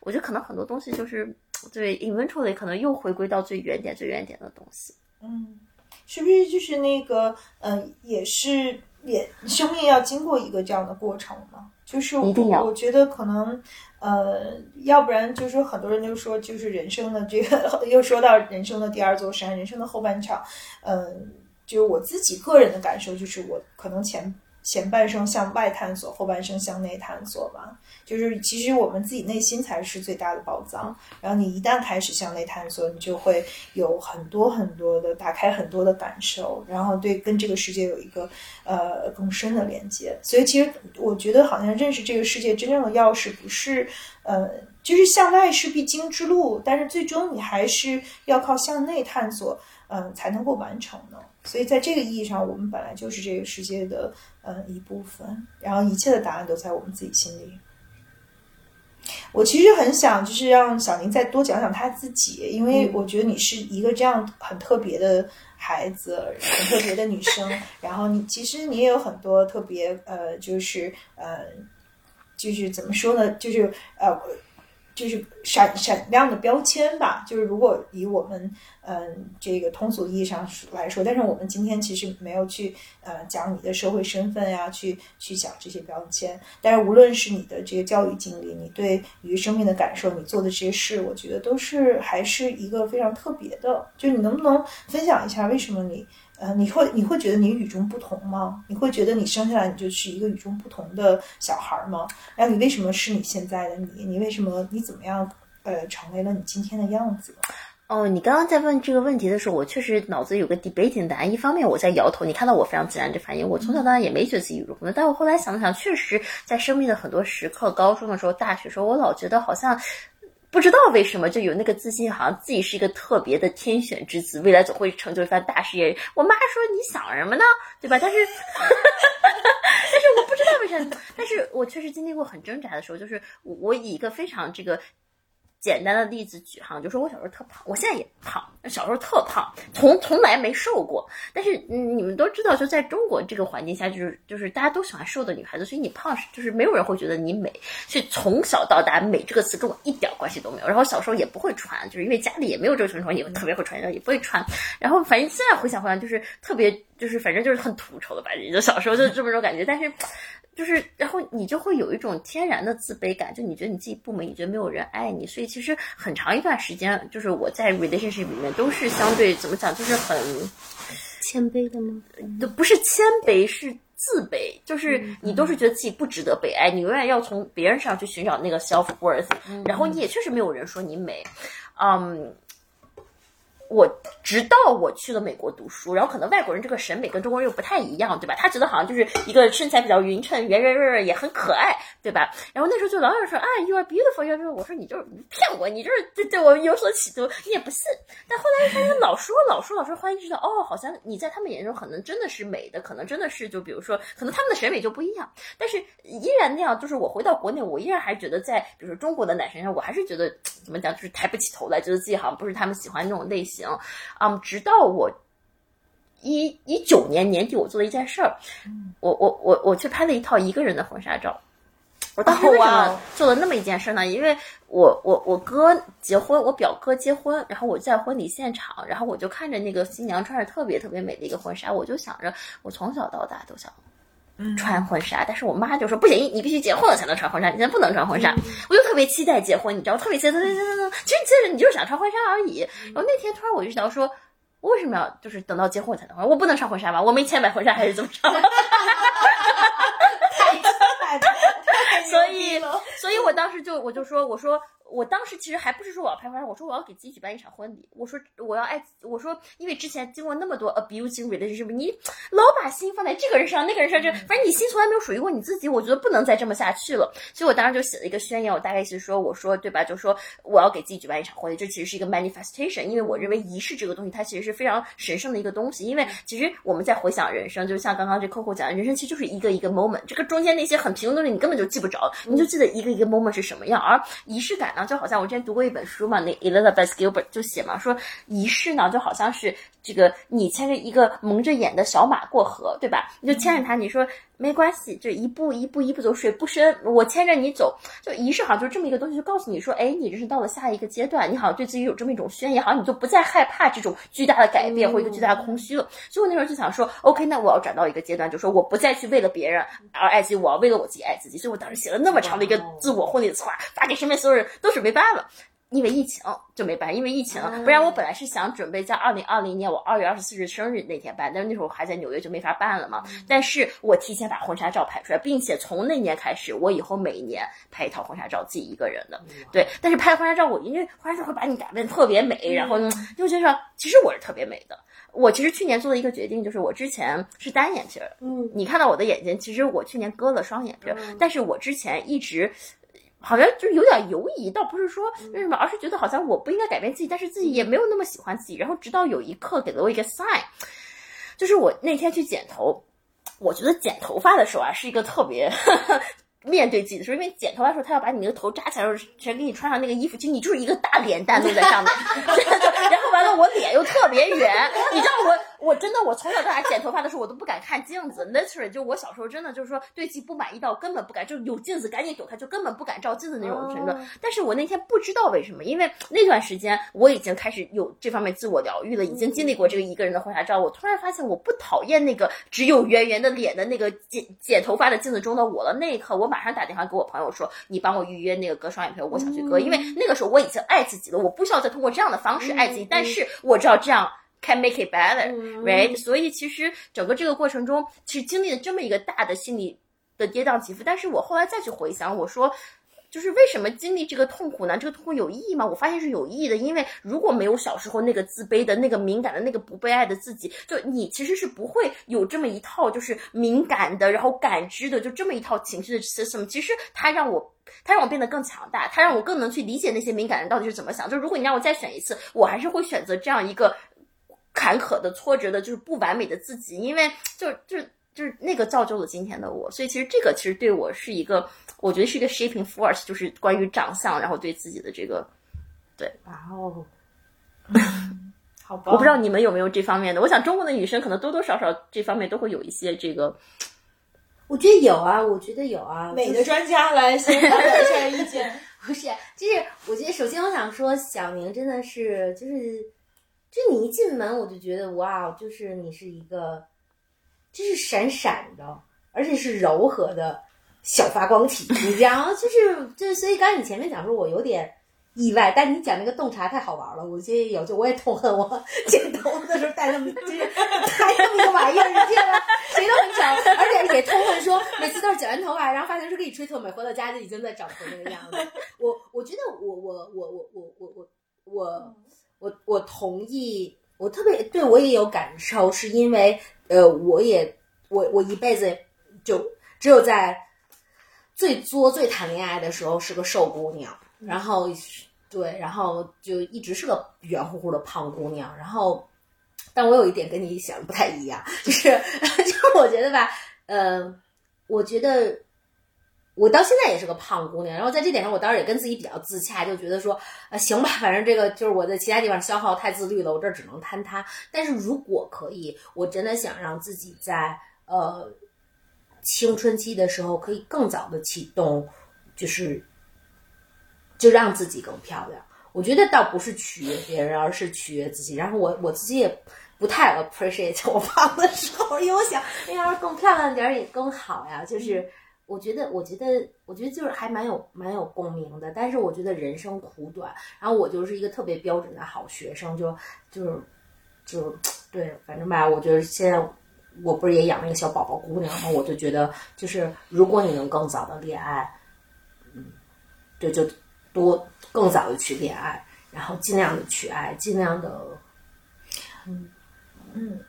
我觉得可能很多东西就是对 eventually 可能又回归到最原点、最原点的东西。嗯，是不是就是那个，嗯，也是也生命要经过一个这样的过程吗？就是一定要。我觉得可能，呃，要不然就是很多人就说，就是人生的这个，又说到人生的第二座山，人生的后半场，嗯。就是我自己个人的感受，就是我可能前前半生向外探索，后半生向内探索吧。就是其实我们自己内心才是最大的宝藏。然后你一旦开始向内探索，你就会有很多很多的打开很多的感受，然后对跟这个世界有一个呃更深的连接。所以其实我觉得，好像认识这个世界真正的钥匙不是呃，就是向外是必经之路，但是最终你还是要靠向内探索，嗯，才能够完成的。所以，在这个意义上，我们本来就是这个世界的呃一部分，然后一切的答案都在我们自己心里。我其实很想，就是让小宁再多讲讲他自己，因为我觉得你是一个这样很特别的孩子，很特别的女生。然后你其实你也有很多特别呃，就是呃，就是怎么说呢？就是呃。就是闪闪亮的标签吧。就是如果以我们嗯这个通俗意义上来说，但是我们今天其实没有去呃讲你的社会身份呀，去去讲这些标签。但是无论是你的这个教育经历，你对于生命的感受，你做的这些事，我觉得都是还是一个非常特别的。就你能不能分享一下，为什么你？呃，你会你会觉得你与众不同吗？你会觉得你生下来你就是一个与众不同的小孩吗？然后你为什么是你现在的你？你为什么你怎么样呃成为了你今天的样子？哦，你刚刚在问这个问题的时候，我确实脑子有个 debating 答案。一方面我在摇头，你看到我非常自然的反应。我从小到大也没觉得自己与众不同，但我后来想了想，确实在生命的很多时刻，高中的时候、大学时候，我老觉得好像。不知道为什么就有那个自信，好像自己是一个特别的天选之子，未来总会成就一番大事业。我妈说你想什么呢？对吧？但是，但是我不知道为什么，但是我确实经历过很挣扎的时候，就是我以一个非常这个。简单的例子举哈，就说我小时候特胖，我现在也胖，小时候特胖，从从来没瘦过。但是，你们都知道，就在中国这个环境下，就是就是大家都喜欢瘦的女孩子，所以你胖是就是没有人会觉得你美。所以从小到大，美这个词跟我一点关系都没有。然后小时候也不会穿，就是因为家里也没有这个传统，也特别会穿，也不会穿。然后反正现在回想回来，就是特别就是反正就是很土丑的吧，就小时候就这么种感觉。但是。就是，然后你就会有一种天然的自卑感，就你觉得你自己不美，你觉得没有人爱你，所以其实很长一段时间，就是我在 relationship 里面都是相对怎么讲，就是很谦卑的吗？都不是谦卑，是自卑，就是你都是觉得自己不值得被爱，你永远要从别人上去寻找那个 self worth，然后你也确实没有人说你美，嗯。我直到我去了美国读书，然后可能外国人这个审美跟中国人又不太一样，对吧？他觉得好像就是一个身材比较匀称、圆圆润润也很可爱，对吧？然后那时候就老有人说啊，you are beautiful，you are beautiful。我说你就是骗我，你就是对对我有所企图，你也不信。但后来发现老说老说老说，后来知道哦，好像你在他们眼中可能真的是美的，可能真的是就比如说，可能他们的审美就不一样。但是依然那样，就是我回到国内，我依然还觉得在比如说中国的男生上，我还是觉得怎么讲，就是抬不起头来，觉得自己好像不是他们喜欢那种类型。行，嗯，直到我一一九年年底，我做了一件事儿，我我我我去拍了一套一个人的婚纱照。我当时为什么做了那么一件事呢？因为我我我哥结婚，我表哥结婚，然后我在婚礼现场，然后我就看着那个新娘穿着特别特别美的一个婚纱，我就想着，我从小到大都想穿婚纱，但是我妈就说不行，你必须结婚了才能穿婚纱，你现在不能穿婚纱。我就特别期待结婚，你知道，特别期待，其实其实你就是想穿婚纱而已。然后那天突然我就想说，我为什么要就是等到结婚才能穿？我不能穿婚纱吧？我没钱买婚纱还是怎么着？所以，所以我当时就我就说，我说。我当时其实还不是说我要拍婚纱，我说我要给自己举办一场婚礼。我说我要爱，我说因为之前经过那么多 abusing relationship，你老把心放在这个人上，那个人上，这反正你心从来没有属于过你自己。我觉得不能再这么下去了。所以我当时就写了一个宣言，我大概意思说，我说对吧？就说我要给自己举办一场婚礼，这其实是一个 manifestation。因为我认为仪式这个东西，它其实是非常神圣的一个东西。因为其实我们在回想人生，就像刚刚这 Coco 讲的，人生其实就是一个一个 moment，这个中间那些很平庸的东西你根本就记不着，你就记得一个一个 moment 是什么样。而仪式感。然后就好像我之前读过一本书嘛，那 Elizabeth Gilbert 就写嘛，说仪式呢就好像是这个你牵着一个蒙着眼的小马过河，对吧？你就牵着它，你说。没关系，就一步一步一步走，水不深，我牵着你走，就仪式好像就这么一个东西，就告诉你说，哎，你这是到了下一个阶段，你好像对自己有这么一种宣言，好像你就不再害怕这种巨大的改变或一个巨大的空虚了。所以我那时候就想说，OK，那我要转到一个阶段，就说我不再去为了别人而爱自己，我要为了我自己爱自己。所以我当时写了那么长的一个自我婚礼的策划，发给身边所有人，都准备办了。因为疫情就没办，因为疫情，不然我本来是想准备在二零二零年我二月二十四日生日那天办，但是那时候还在纽约就没法办了嘛。但是我提前把婚纱照拍出来，并且从那年开始，我以后每年拍一套婚纱照，自己一个人的。对，但是拍婚纱照，我因为婚纱照会把你打扮特别美，然后就觉得其实我是特别美的。我其实去年做的一个决定，就是我之前是单眼皮儿，嗯，你看到我的眼睛，其实我去年割了双眼皮儿，但是我之前一直。好像就是有点犹疑，倒不是说为什么，而是觉得好像我不应该改变自己，但是自己也没有那么喜欢自己。然后直到有一刻给了我一个 sign，就是我那天去剪头，我觉得剪头发的时候啊是一个特别 面对自己的时候，因为剪头发的时候他要把你那个头扎起来，然后全给你穿上那个衣服，其实你就是一个大脸蛋露在上面，然后完了我脸又特别圆，你知道我。我真的，我从小到大剪头发的时候，我都不敢看镜子。Literally，就我小时候真的就是说对自己不满意到根本不敢，就有镜子赶紧躲开，就根本不敢照镜子那种程度。但是我那天不知道为什么，因为那段时间我已经开始有这方面自我疗愈了，已经经历过这个一个人的婚纱照。我突然发现我不讨厌那个只有圆圆的脸的那个剪剪头发的镜子中的我了。那一刻，我马上打电话给我朋友说：“你帮我预约那个割双眼皮，我想去割。”因为那个时候我已经爱自己了，我不需要再通过这样的方式爱自己。但是我知道这样。Can make it better, right？所以其实整个这个过程中，其实经历了这么一个大的心理的跌宕起伏。但是我后来再去回想，我说，就是为什么经历这个痛苦呢？这个痛苦有意义吗？我发现是有意义的，因为如果没有小时候那个自卑的、那个敏感的、那个不被爱的自己，就你其实是不会有这么一套就是敏感的，然后感知的，就这么一套情绪的 system。其实它让我，它让我变得更强大，它让我更能去理解那些敏感人到底是怎么想。就如果你让我再选一次，我还是会选择这样一个。坎坷的、挫折的，就是不完美的自己，因为就就就是那个造就了今天的我，所以其实这个其实对我是一个，我觉得是一个 shaping force，就是关于长相，然后对自己的这个，对，哇哦，好吧，我不知道你们有没有这方面的，我想中国的女生可能多多少少这方面都会有一些这个，我觉得有啊，我觉得有啊，美的专家来先发表一下意见，不是，就是我觉得首先我想说，小明真的是就是。就你一进门，我就觉得哇，就是你是一个，就是闪闪的，而且是柔和的小发光体，你知道？就是就所以刚才你前面讲说，我有点意外，但你讲那个洞察太好玩了，我觉得有，就我也痛恨我剪头发的时候戴那么就是戴那么一个玩意儿，你知道吗？谁都很少，而且也痛恨说每次都是剪完头发，然后发型师给你吹特美，回到家就已经在长头那个样子。我我觉得我我我我我我。我我我我同意，我特别对我也有感受，是因为呃，我也我我一辈子就只有在最作最谈恋爱的时候是个瘦姑娘，然后对，然后就一直是个圆乎乎的胖姑娘，然后但我有一点跟你想的不太一样，就是 就我觉得吧，呃，我觉得。我到现在也是个胖姑娘，然后在这点上，我当时也跟自己比较自洽，就觉得说，啊，行吧，反正这个就是我在其他地方消耗太自律了，我这儿只能坍塌。但是如果可以，我真的想让自己在呃青春期的时候可以更早的启动，就是就让自己更漂亮。我觉得倒不是取悦别人，而是取悦自己。然后我我自己也不太 appreciate 我胖的时候，因为我想，哎呀，更漂亮点也更好呀，就是。我觉得，我觉得，我觉得就是还蛮有蛮有共鸣的。但是我觉得人生苦短，然后我就是一个特别标准的好学生，就就是就对，反正吧，我觉得现在我不是也养了一个小宝宝姑娘嘛，我就觉得就是如果你能更早的恋爱，嗯，对，就多更早的去恋爱，然后尽量的去爱，尽量的，嗯嗯。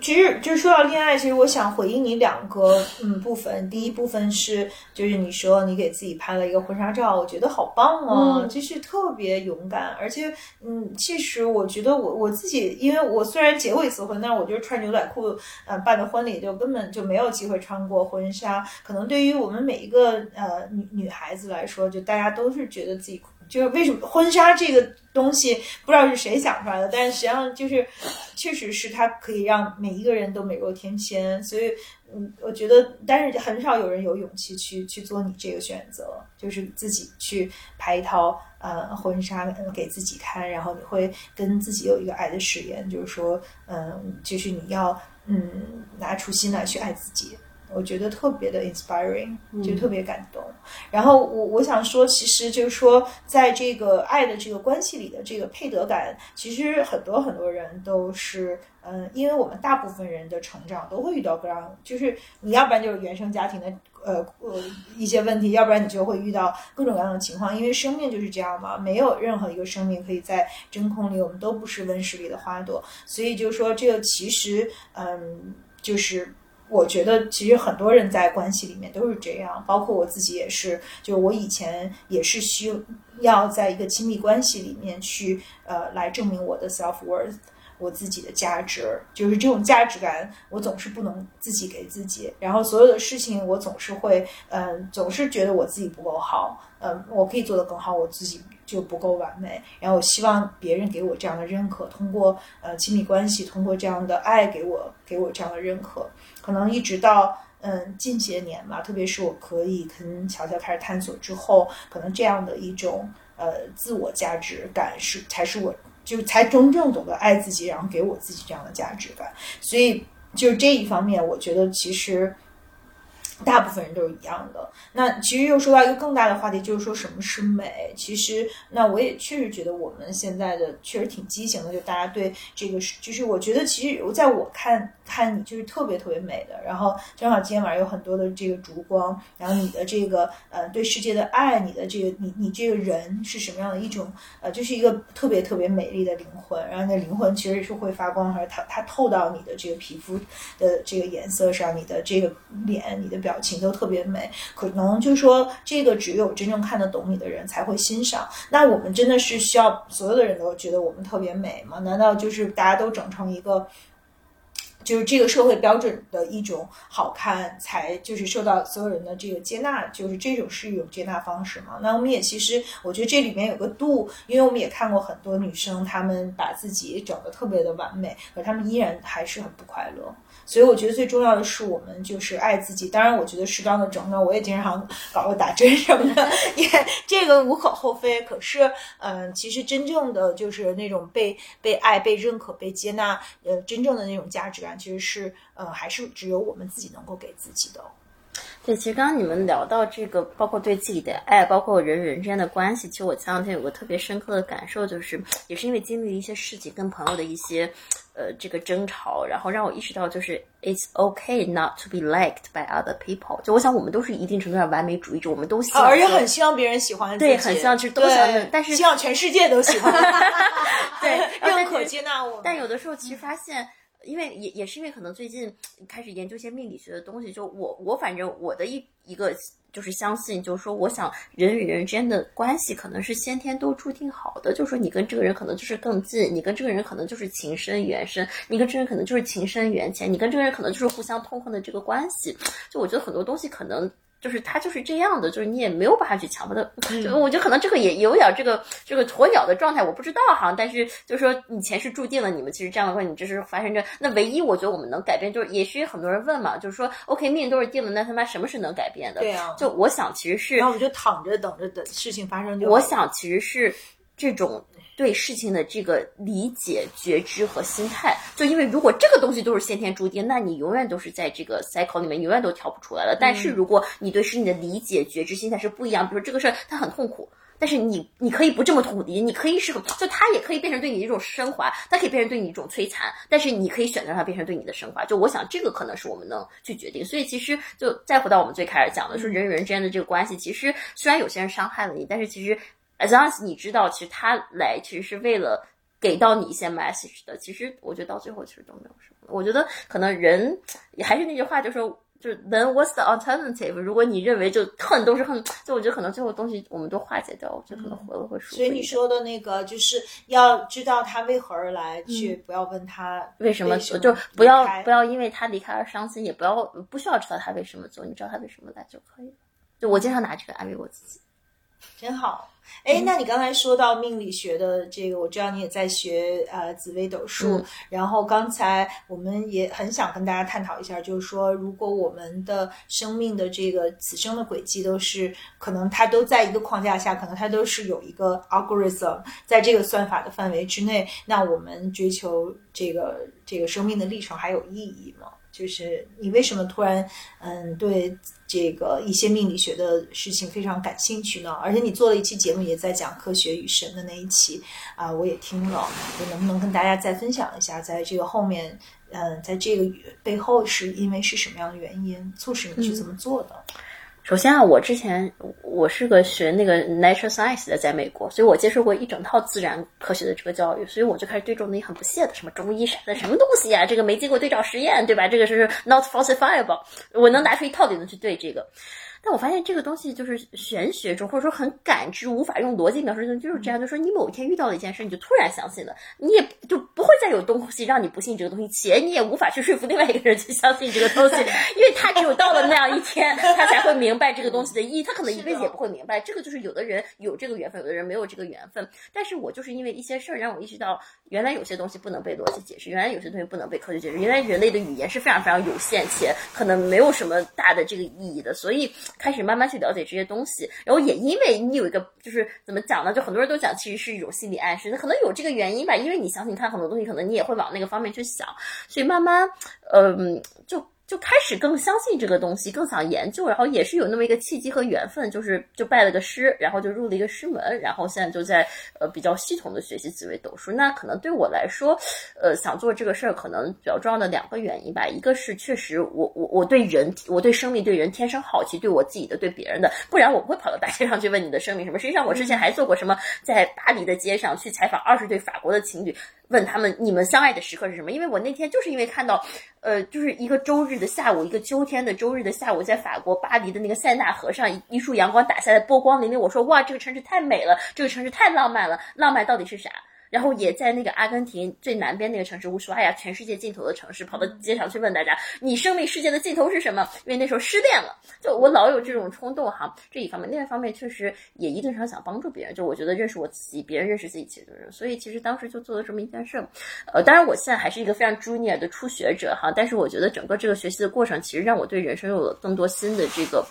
其实，就是说到恋爱，其实我想回应你两个嗯部分。第一部分是，就是你说你给自己拍了一个婚纱照，我觉得好棒哦，就是特别勇敢。而且，嗯，其实我觉得我我自己，因为我虽然结过一次婚，但是我就是穿牛仔裤呃办的婚礼，就根本就没有机会穿过婚纱。可能对于我们每一个呃女女孩子来说，就大家都是觉得自己。就是为什么婚纱这个东西不知道是谁想出来的，但是实际上就是，确实是它可以让每一个人都美若天仙。所以，嗯，我觉得，但是很少有人有勇气去去做你这个选择，就是自己去拍一套呃婚纱给自己看，然后你会跟自己有一个爱的誓言，就是说，嗯，就是你要嗯拿出心来去爱自己。我觉得特别的 inspiring，就特别感动。然后我我想说，其实就是说，在这个爱的这个关系里的这个配得感，其实很多很多人都是，嗯，因为我们大部分人的成长都会遇到各样，就是你要不然就是原生家庭的呃呃一些问题，要不然你就会遇到各种各样的情况。因为生命就是这样嘛，没有任何一个生命可以在真空里，我们都不是温室里的花朵。所以就是说，这个其实，嗯，就是。我觉得其实很多人在关系里面都是这样，包括我自己也是。就我以前也是需要在一个亲密关系里面去呃来证明我的 self worth，我自己的价值。就是这种价值感，我总是不能自己给自己。然后所有的事情，我总是会嗯，总是觉得我自己不够好。嗯，我可以做得更好，我自己就不够完美，然后我希望别人给我这样的认可，通过呃亲密关系，通过这样的爱给我给我这样的认可，可能一直到嗯近些年吧，特别是我可以跟乔乔开始探索之后，可能这样的一种呃自我价值感是才是我就才真正懂得爱自己，然后给我自己这样的价值感，所以就这一方面，我觉得其实。大部分人都是一样的。那其实又说到一个更大的话题，就是说什么是美。其实，那我也确实觉得我们现在的确实挺畸形的，就大家对这个是，就是我觉得其实在我看看你就是特别特别美的。然后正好今天晚上有很多的这个烛光，然后你的这个呃对世界的爱，你的这个你你这个人是什么样的一种呃，就是一个特别特别美丽的灵魂。然后那灵魂其实是会发光，还是它它透到你的这个皮肤的这个颜色上，你的这个脸，你的。表情都特别美，可能就是说，这个只有真正看得懂你的人才会欣赏。那我们真的是需要所有的人都觉得我们特别美吗？难道就是大家都整成一个，就是这个社会标准的一种好看，才就是受到所有人的这个接纳？就是这种是一种接纳方式嘛？那我们也其实，我觉得这里面有个度，因为我们也看过很多女生，她们把自己整得特别的完美，可她们依然还是很不快乐。所以我觉得最重要的是我们就是爱自己。当然，我觉得适当的整整，我也经常搞个打针什么的，也这个无可厚非。可是，嗯，其实真正的就是那种被被爱、被认可、被接纳，呃，真正的那种价值感，其实是，呃，还是只有我们自己能够给自己的。对，其实刚刚你们聊到这个，包括对自己的爱，包括人与人之间的关系，其实我前两天有个特别深刻的感受，就是也是因为经历一些事情，跟朋友的一些呃这个争吵，然后让我意识到，就是 it's okay not to be liked by other people。就我想，我们都是一定程度上完美主义者，我们都希望，而且很希望别人喜欢，对，很希望就是都想，但是希望全世界都喜欢，对，认可接纳我。但有的时候其实发现。因为也也是因为可能最近开始研究一些命理学的东西，就我我反正我的一一个就是相信，就是说我想人与人之间的关系可能是先天都注定好的，就是说你跟这个人可能就是更近，你跟这个人可能就是情深缘深，你跟这个人可能就是情深缘浅，你跟这个人可能就是互相痛恨的这个关系。就我觉得很多东西可能。就是他就是这样的，就是你也没有办法去强迫他。就我觉得可能这个也有点这个这个鸵鸟的状态，我不知道哈。但是就是说以前是注定了，你们其实这样的话，你就是发生这。那唯一我觉得我们能改变，就是也许很多人问嘛，就是说 OK 命都是定了，那他妈什么是能改变的？对啊。就我想其实是，然后我们就躺着等着等事情发生就。我想其实是这种。对事情的这个理解、觉知和心态，就因为如果这个东西都是先天注定，那你永远都是在这个 cycle 里面，永远都跳不出来了。但是如果你对事情的理解、觉知、心态是不一样，比如说这个事儿它很痛苦，但是你你可以不这么痛苦理解，你可以是就它也可以变成对你一种升华，它可以变成对你一种摧残，但是你可以选择让它变成对你的升华。就我想这个可能是我们能去决定。所以其实就再回到我们最开始讲的，说人与人之间的这个关系，其实虽然有些人伤害了你，但是其实。As long as 你知道，其实他来其实是为了给到你一些 message 的。其实我觉得到最后其实都没有什么。我觉得可能人还是那句话，就说就是 then what's the alternative？如果你认为就恨都是恨，就我觉得可能最后东西我们都化解掉，我觉得可能活了会舒服。所以你说的那个就是要知道他为何而来，去不要问他为什么，就不要不要因为他离开而伤心，也不要不需要知道他为什么走，你知道他为什么来就可以了。就我经常拿这个安慰我自己。真好，哎，那你刚才说到命理学的这个，我知道你也在学呃紫微斗数，然后刚才我们也很想跟大家探讨一下，就是说，如果我们的生命的这个此生的轨迹都是可能它都在一个框架下，可能它都是有一个 algorithm 在这个算法的范围之内，那我们追求这个这个生命的历程还有意义吗？就是你为什么突然嗯对这个一些命理学的事情非常感兴趣呢？而且你做了一期节目也在讲科学与神的那一期啊，我也听了，我能不能跟大家再分享一下，在这个后面嗯，在这个背后是因为是什么样的原因促使你去这么做的？首先啊，我之前我是个学那个 natural science 的，在美国，所以我接受过一整套自然科学的这个教育，所以我就开始对这种东西很不屑的，什么中医啥的，什么东西呀？这个没经过对照实验，对吧？这个是 not falsifiable，我能拿出一套理论去对这个。但我发现这个东西就是玄学中，或者说很感知，无法用逻辑描述的，就是这样。就说你某一天遇到了一件事，你就突然相信了，你也就不会再有东西让你不信这个东西，且你也无法去说服另外一个人去相信这个东西，因为他只有到了那样一天，他才会明白这个东西的意义。他可能一辈子也不会明白。这个就是有的人有这个缘分，有的人没有这个缘分。但是我就是因为一些事儿让我意识到，原来有些东西不能被逻辑解释，原来有些东西不能被科学解释，原来人类的语言是非常非常有限，且可能没有什么大的这个意义的。所以开始慢慢去了解这些东西，然后也因为你有一个就是怎么讲呢？就很多人都讲，其实是一种心理暗示，那可能有这个原因吧。因为你相信他很多东西，可能你也会往那个方面去想，所以慢慢，嗯，就。就开始更相信这个东西，更想研究，然后也是有那么一个契机和缘分，就是就拜了个师，然后就入了一个师门，然后现在就在呃比较系统的学习紫微斗数。那可能对我来说，呃，想做这个事儿，可能比较重要的两个原因吧，一个是确实我我我对人，我对生命对人天生好奇，对我自己的对别人的，不然我不会跑到大街上去问你的生命什么。实际上我之前还做过什么，在巴黎的街上去采访二十对法国的情侣。问他们你们相爱的时刻是什么？因为我那天就是因为看到，呃，就是一个周日的下午，一个秋天的周日的下午，在法国巴黎的那个塞纳河上，一束阳光打下来，波光粼粼。我说哇，这个城市太美了，这个城市太浪漫了，浪漫到底是啥？然后也在那个阿根廷最南边那个城市乌苏阿亚，全世界尽头的城市，跑到街上去问大家：你生命世界的尽头是什么？因为那时候失恋了，就我老有这种冲动哈。这一方面，另一方面确实也一定程度想帮助别人。就我觉得认识我自己，别人认识自己其实都是。所以其实当时就做了这么一件事。呃，当然我现在还是一个非常 junior 的初学者哈，但是我觉得整个这个学习的过程，其实让我对人生有了更多新的这个，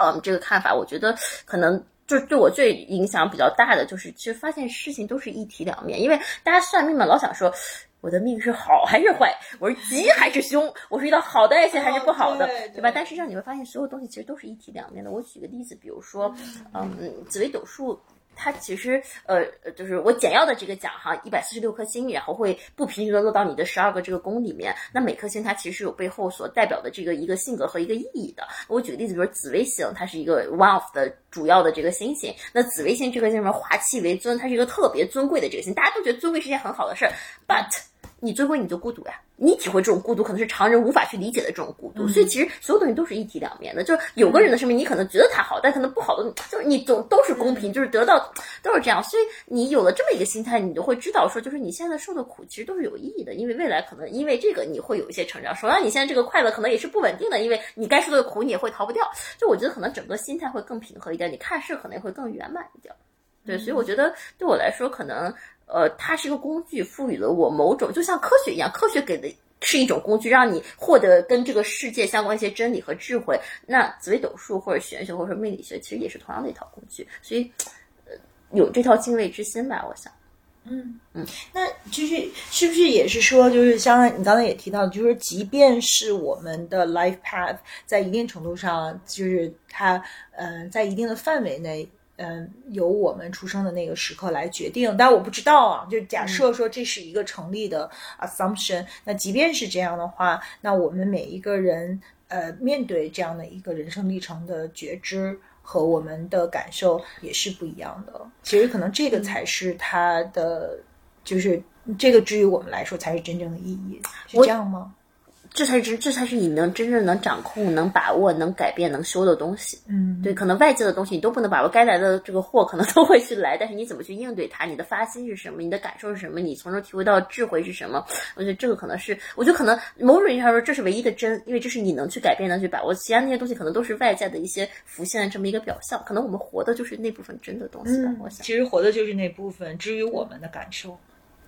嗯，这个看法。我觉得可能。就是对我最影响比较大的，就是其实发现事情都是一体两面。因为大家算命嘛，老想说我的命是好还是坏，我是吉还是凶，我是遇到好的爱情还是不好的，对吧？但实际上你会发现，所有东西其实都是一体两面的。我举个例子，比如说，嗯，紫微斗数。它其实，呃，就是我简要的这个讲哈，一百四十六颗星，然后会不平均的落到你的十二个这个宫里面。那每颗星它其实有背后所代表的这个一个性格和一个意义的。我举个例子，比如紫微星，它是一个 one of 的主要的这个星星。那紫微星这颗星什么华气为尊，它是一个特别尊贵的这个星，大家都觉得尊贵是件很好的事儿，but。你最后你就孤独呀，你体会这种孤独，可能是常人无法去理解的这种孤独。所以其实所有东西都是一体两面的，就是有个人的生命，你可能觉得他好，但可能不好的，就是你总都是公平，就是得到都是这样。所以你有了这么一个心态，你就会知道说，就是你现在受的。苦其实都是有意义的，因为未来可能因为这个你会有一些成长。首先，你现在这个快乐可能也是不稳定的，因为你该受的。苦你也会逃不掉。就我觉得可能整个心态会更平和一点，你看事可能会更圆满一点。对，所以我觉得对我来说可能。呃，它是一个工具，赋予了我某种，就像科学一样，科学给的是一种工具，让你获得跟这个世界相关一些真理和智慧。那紫微斗数或者玄学或者说命理学，其实也是同样的一套工具，所以，呃，有这套敬畏之心吧，我想。嗯嗯，那就是是不是也是说，就是像你刚才也提到，就是即便是我们的 life path 在一定程度上，就是它，嗯，在一定的范围内。嗯，由我们出生的那个时刻来决定，但我不知道啊。就假设说这是一个成立的 assumption，那即便是这样的话，那我们每一个人呃面对这样的一个人生历程的觉知和我们的感受也是不一样的。其实可能这个才是它的，就是这个至于我们来说才是真正的意义，是这样吗？这才是这才是你能真正能掌控、能把握、能改变、能修的东西。嗯，对，可能外界的东西你都不能把握，该来的这个祸可能都会去来，但是你怎么去应对它？你的发心是什么？你的感受是什么？你从中体会到智慧是什么？我觉得这个可能是，我觉得可能某种意义上说，这是唯一的真，因为这是你能去改变、能去把握。其他那些东西可能都是外在的一些浮现的这么一个表象。可能我们活的就是那部分真的东西吧。我想，其实活的就是那部分，至于我们的感受。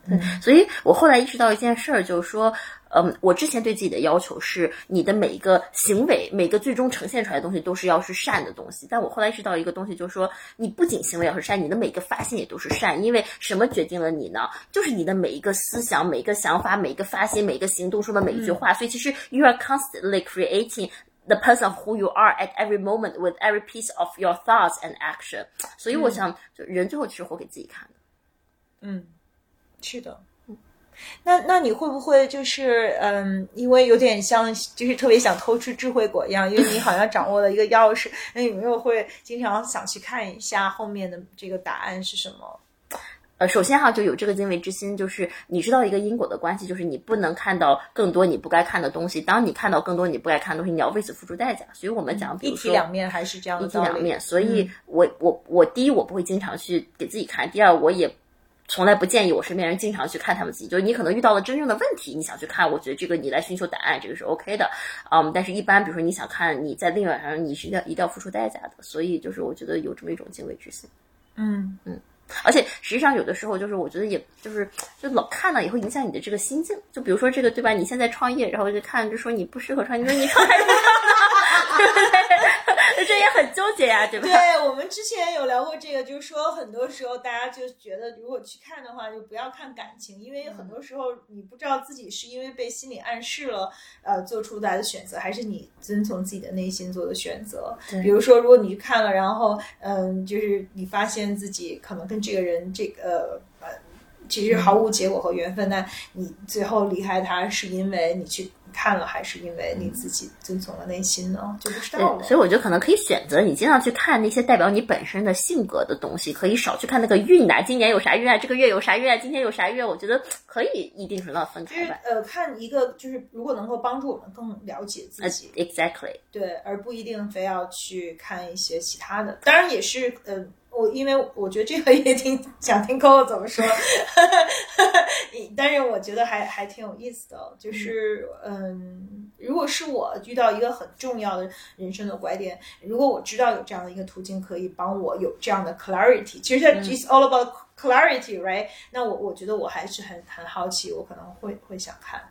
对，所以我后来意识到一件事儿，就是说，嗯，我之前对自己的要求是，你的每一个行为，每个最终呈现出来的东西都是要是善的东西。但我后来意识到一个东西，就是说，你不仅行为要是善，你的每个发现也都是善。因为什么决定了你呢？就是你的每一个思想、每一个想法、每一个发心、每一个行动说的每一句话。所以其实 you are constantly creating the person who you are at every moment with every piece of your thoughts and action。所以我想，就人最后其实活给自己看的。嗯。是的，那那你会不会就是嗯，因为有点像，就是特别想偷吃智慧果一样，因为你好像掌握了一个钥匙，那有没有会经常想去看一下后面的这个答案是什么？呃，首先哈，就有这个敬畏之心，就是你知道一个因果的关系，就是你不能看到更多你不该看的东西。当你看到更多你不该看的东西，你要为此付出代价。所以我们讲，比一体两面还是这样的一体两面。所以我我我第一我不会经常去给自己看，第二我也从来不建议我身边人经常去看他们自己。就是你可能遇到了真正的问题，你想去看，我觉得这个你来寻求答案，这个是 OK 的。嗯，但是一般比如说你想看，你在另外上你是要一定要付出代价的。所以就是我觉得有这么一种敬畏之心。嗯嗯而且实际上有的时候就是我觉得也就是就老看了也会影响你的这个心境。就比如说这个对吧？你现在创业，然后就看就说你不适合创业，你说你创还是不创呢？对不对？这也很纠结呀、对吧？对我们之前有聊过这个，就是说很多时候大家就觉得，如果去看的话，就不要看感情，因为很多时候你不知道自己是因为被心理暗示了，呃，做出来的选择，还是你遵从自己的内心做的选择。比如说，如果你去看了，然后嗯，就是你发现自己可能跟这个人这个呃。其实毫无结果和缘分，那你最后离开他是因为你去看了，还是因为你自己遵从了内心呢？就不知道了。所以我觉得可能可以选择你尽量去看那些代表你本身的性格的东西，可以少去看那个运啊、今年有啥运啊，这个月有啥运啊，今天有啥运，我觉得可以一定程度上分就是开吧。呃，看一个就是如果能够帮助我们更了解自呃己，，exactly，对，而不一定非要去看一些其他的。当然也是呃。我因为我觉得这个也挺想听 Coco 怎么说，但是我觉得还还挺有意思的，就是嗯，如果是我遇到一个很重要的人生的拐点，如果我知道有这样的一个途径可以帮我有这样的 clarity，其实它 it's all about clarity，right？那我我觉得我还是很很好奇，我可能会会想看。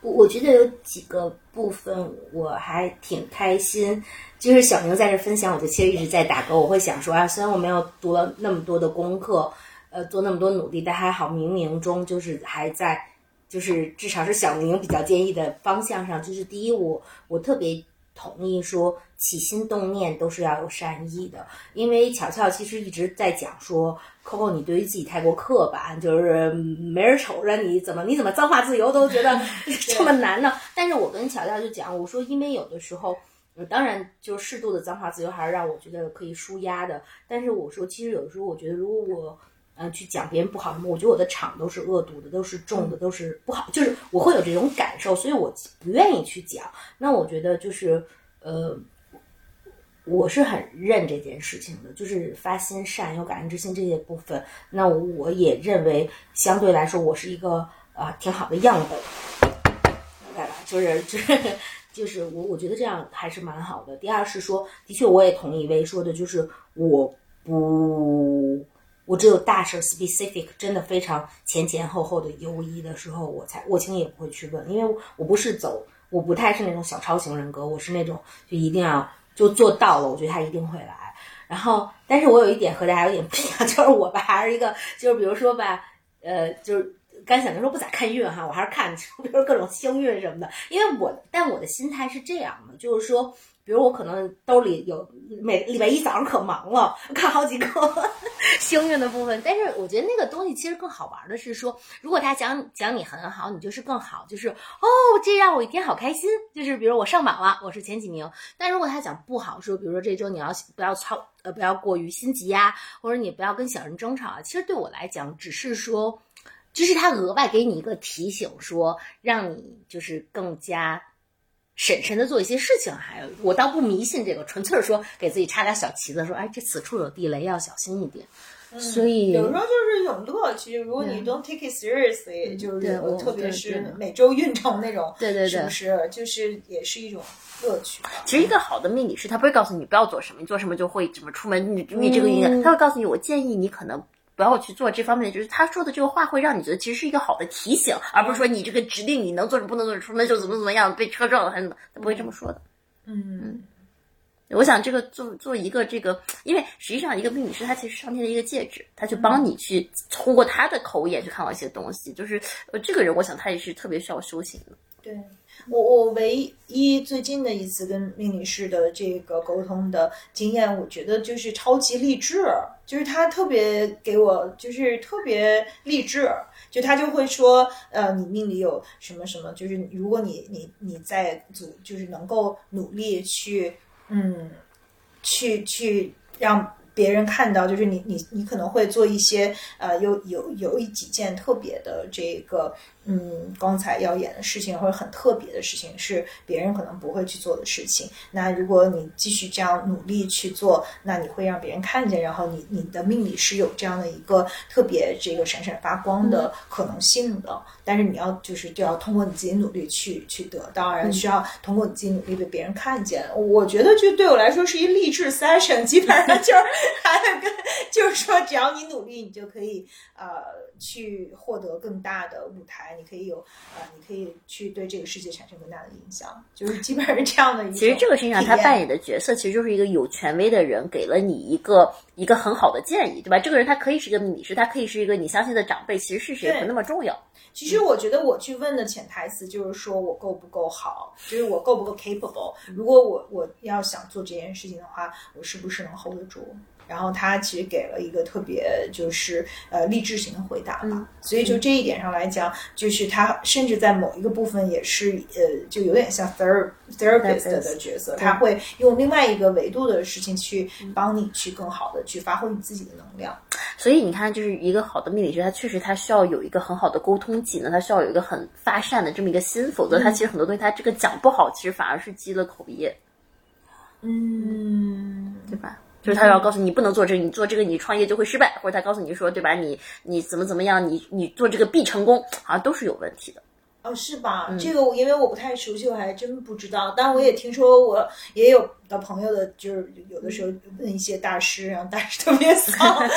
我我觉得有几个部分我还挺开心，就是小牛在这分享，我就其实一直在打勾。我会想说啊，虽然我没有读了那么多的功课，呃，做那么多努力，但还好冥冥中就是还在，就是至少是小明比较建议的方向上。就是第一，我我特别同意说起心动念都是要有善意的，因为巧巧其实一直在讲说。Coco，你对于自己太过刻板，就是没人瞅着你怎么你怎么脏话自由都觉得 这么难呢？但是我跟巧巧就讲，我说因为有的时候，呃当然就适度的脏话自由还是让我觉得可以舒压的。但是我说，其实有的时候我觉得，如果我嗯去讲别人不好什么，我觉得我的场都是恶毒的，都是重的，都是不好，就是我会有这种感受，所以我不愿意去讲。那我觉得就是呃。我是很认这件事情的，就是发心善、有感恩之心这些部分。那我也认为，相对来说，我是一个啊、呃挺好的样本，明白吧？就是就是就是我我觉得这样还是蛮好的。第二是说，的确我也同意薇说的，就是我不，我只有大事 specific 真的非常前前后后的犹疑的时候，我才我轻易不会去问，因为我不是走，我不太是那种小超型人格，我是那种就一定要。就做到了，我觉得他一定会来。然后，但是我有一点和大家有点不一样，就是我吧，还是一个，就是比如说吧，呃，就是刚想的说不咋看运哈，我还是看，比如各种星运什么的。因为我，但我的心态是这样的，就是说，比如我可能兜里有每礼拜一早上可忙了，看好几个 星运的部分。但是我觉得那个东西其实更好玩的是说，如果他讲讲你很好，你就是更好，就是哦，这让我一天好开心。就是比如我上榜了，我是前几名。但如果他讲不好，说比如说这周你要不要操呃不要过于心急呀、或者你不要跟小人争吵啊，其实对我来讲只是说，就是他额外给你一个提醒，说让你就是更加。审慎的做一些事情，还有我倒不迷信这个，纯粹是说给自己插点小旗子，说哎，这此处有地雷，要小心一点。所以有时候就是一种乐趣。如果你 don't take it seriously，就是特别是每周运程那种，对对对是不是？就是也是一种乐趣。其实一个好的命理师，他不会告诉你不要做什么，你做什么就会怎么出门，你你这个运，嗯他会告诉你，我建议你可能。不要去做这方面的，就是他说的这个话会让你觉得其实是一个好的提醒，而不是说你这个指令你能做什么不能做什么，出门就怎么怎么样，被车撞了还怎么，他不会这么说的。嗯，我想这个做做一个这个，因为实际上一个命理师他其实是上天的一个戒指，他去帮你去通过他的口眼去看到一些东西，就是呃这个人我想他也是特别需要修行的。对。我我唯一最近的一次跟命理师的这个沟通的经验，我觉得就是超级励志，就是他特别给我就是特别励志，就他就会说，呃，你命里有什么什么，就是如果你你你在组，就是能够努力去，嗯，去去让别人看到，就是你你你可能会做一些呃有有有一几件特别的这个嗯光彩耀眼的事情，或者很特别的事情，是别人可能不会去做的事情。那如果你继续这样努力去做，那你会让别人看见，然后你你的命里是有这样的一个特别这个闪闪发光的可能性的。但是你要就是就要通过你自己努力去去得到，然后需要通过你自己努力被别人看见。我觉得就对我来说是一励志 session，基本上就是 还跟就是说，只要你努力，你就可以呃去获得更大的舞台，你可以有呃你可以去对这个世界产生更大的影响，就是基本上是这样的一个。其实这个实际上他扮演的角色，其实就是一个有权威的人给了你一个一个很好的建议，对吧？这个人他可以是一个秘书，他可以是一个你相信的长辈，其实是谁不那么重要。其实我觉得我去问的潜台词就是说我够不够好，就是我够不够 capable。如果我我要想做这件事情的话，我是不是能 hold 得住？然后他其实给了一个特别就是呃励志型的回答吧。所以就这一点上来讲，就是他甚至在某一个部分也是呃就有点像 ther therapist 的角色，他会用另外一个维度的事情去帮你去更好的去发挥你自己的能量。所以你看，就是一个好的命理师，他确实他需要有一个很好的沟通技能，他需要有一个很发善的这么一个心，否则他其实很多东西他这个讲不好，其实反而是积了口业，嗯，对吧？就是他要告诉你不能做这个，你做这个你创业就会失败，或者他告诉你说，对吧？你你怎么怎么样，你你做这个必成功，好像都是有问题的。哦，是吧？这个我因为我不太熟悉，我还真不知道。但我也听说，我也有的朋友的，就是有的时候问一些大师，然后大师特别骚。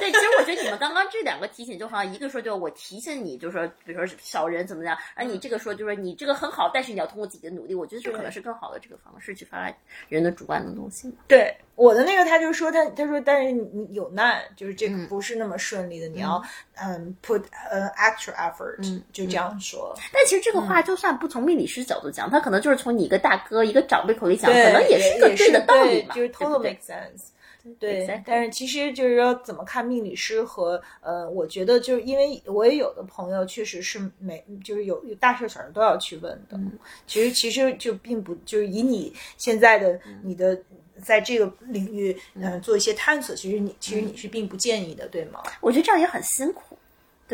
对，其实我觉得你们刚刚这两个提醒，就好像一个说，就我提醒你，就是说，比如说小人怎么样，而你这个说，就是说你这个很好，但是你要通过自己的努力，我觉得这可能是更好的这个方式去发展人的主观能动性。对我的那个，他就说他他说，但是你有难，就是这个不是那么顺利的，你要嗯 put an extra effort，就这样说。但其实这个话就算不从命理师角度讲，他可能就是从你一个大哥、一个长辈口里讲，可能也是一个对的道理嘛，就是 total 对 make sense。对，但是其实就是说，怎么看命理师和呃，我觉得就是因为我也有的朋友确实是每就是有有大事小事都要去问的。其实其实就并不就是以你现在的你的在这个领域嗯做一些探索，其实你其实你是并不建议的，对吗？我觉得这样也很辛苦。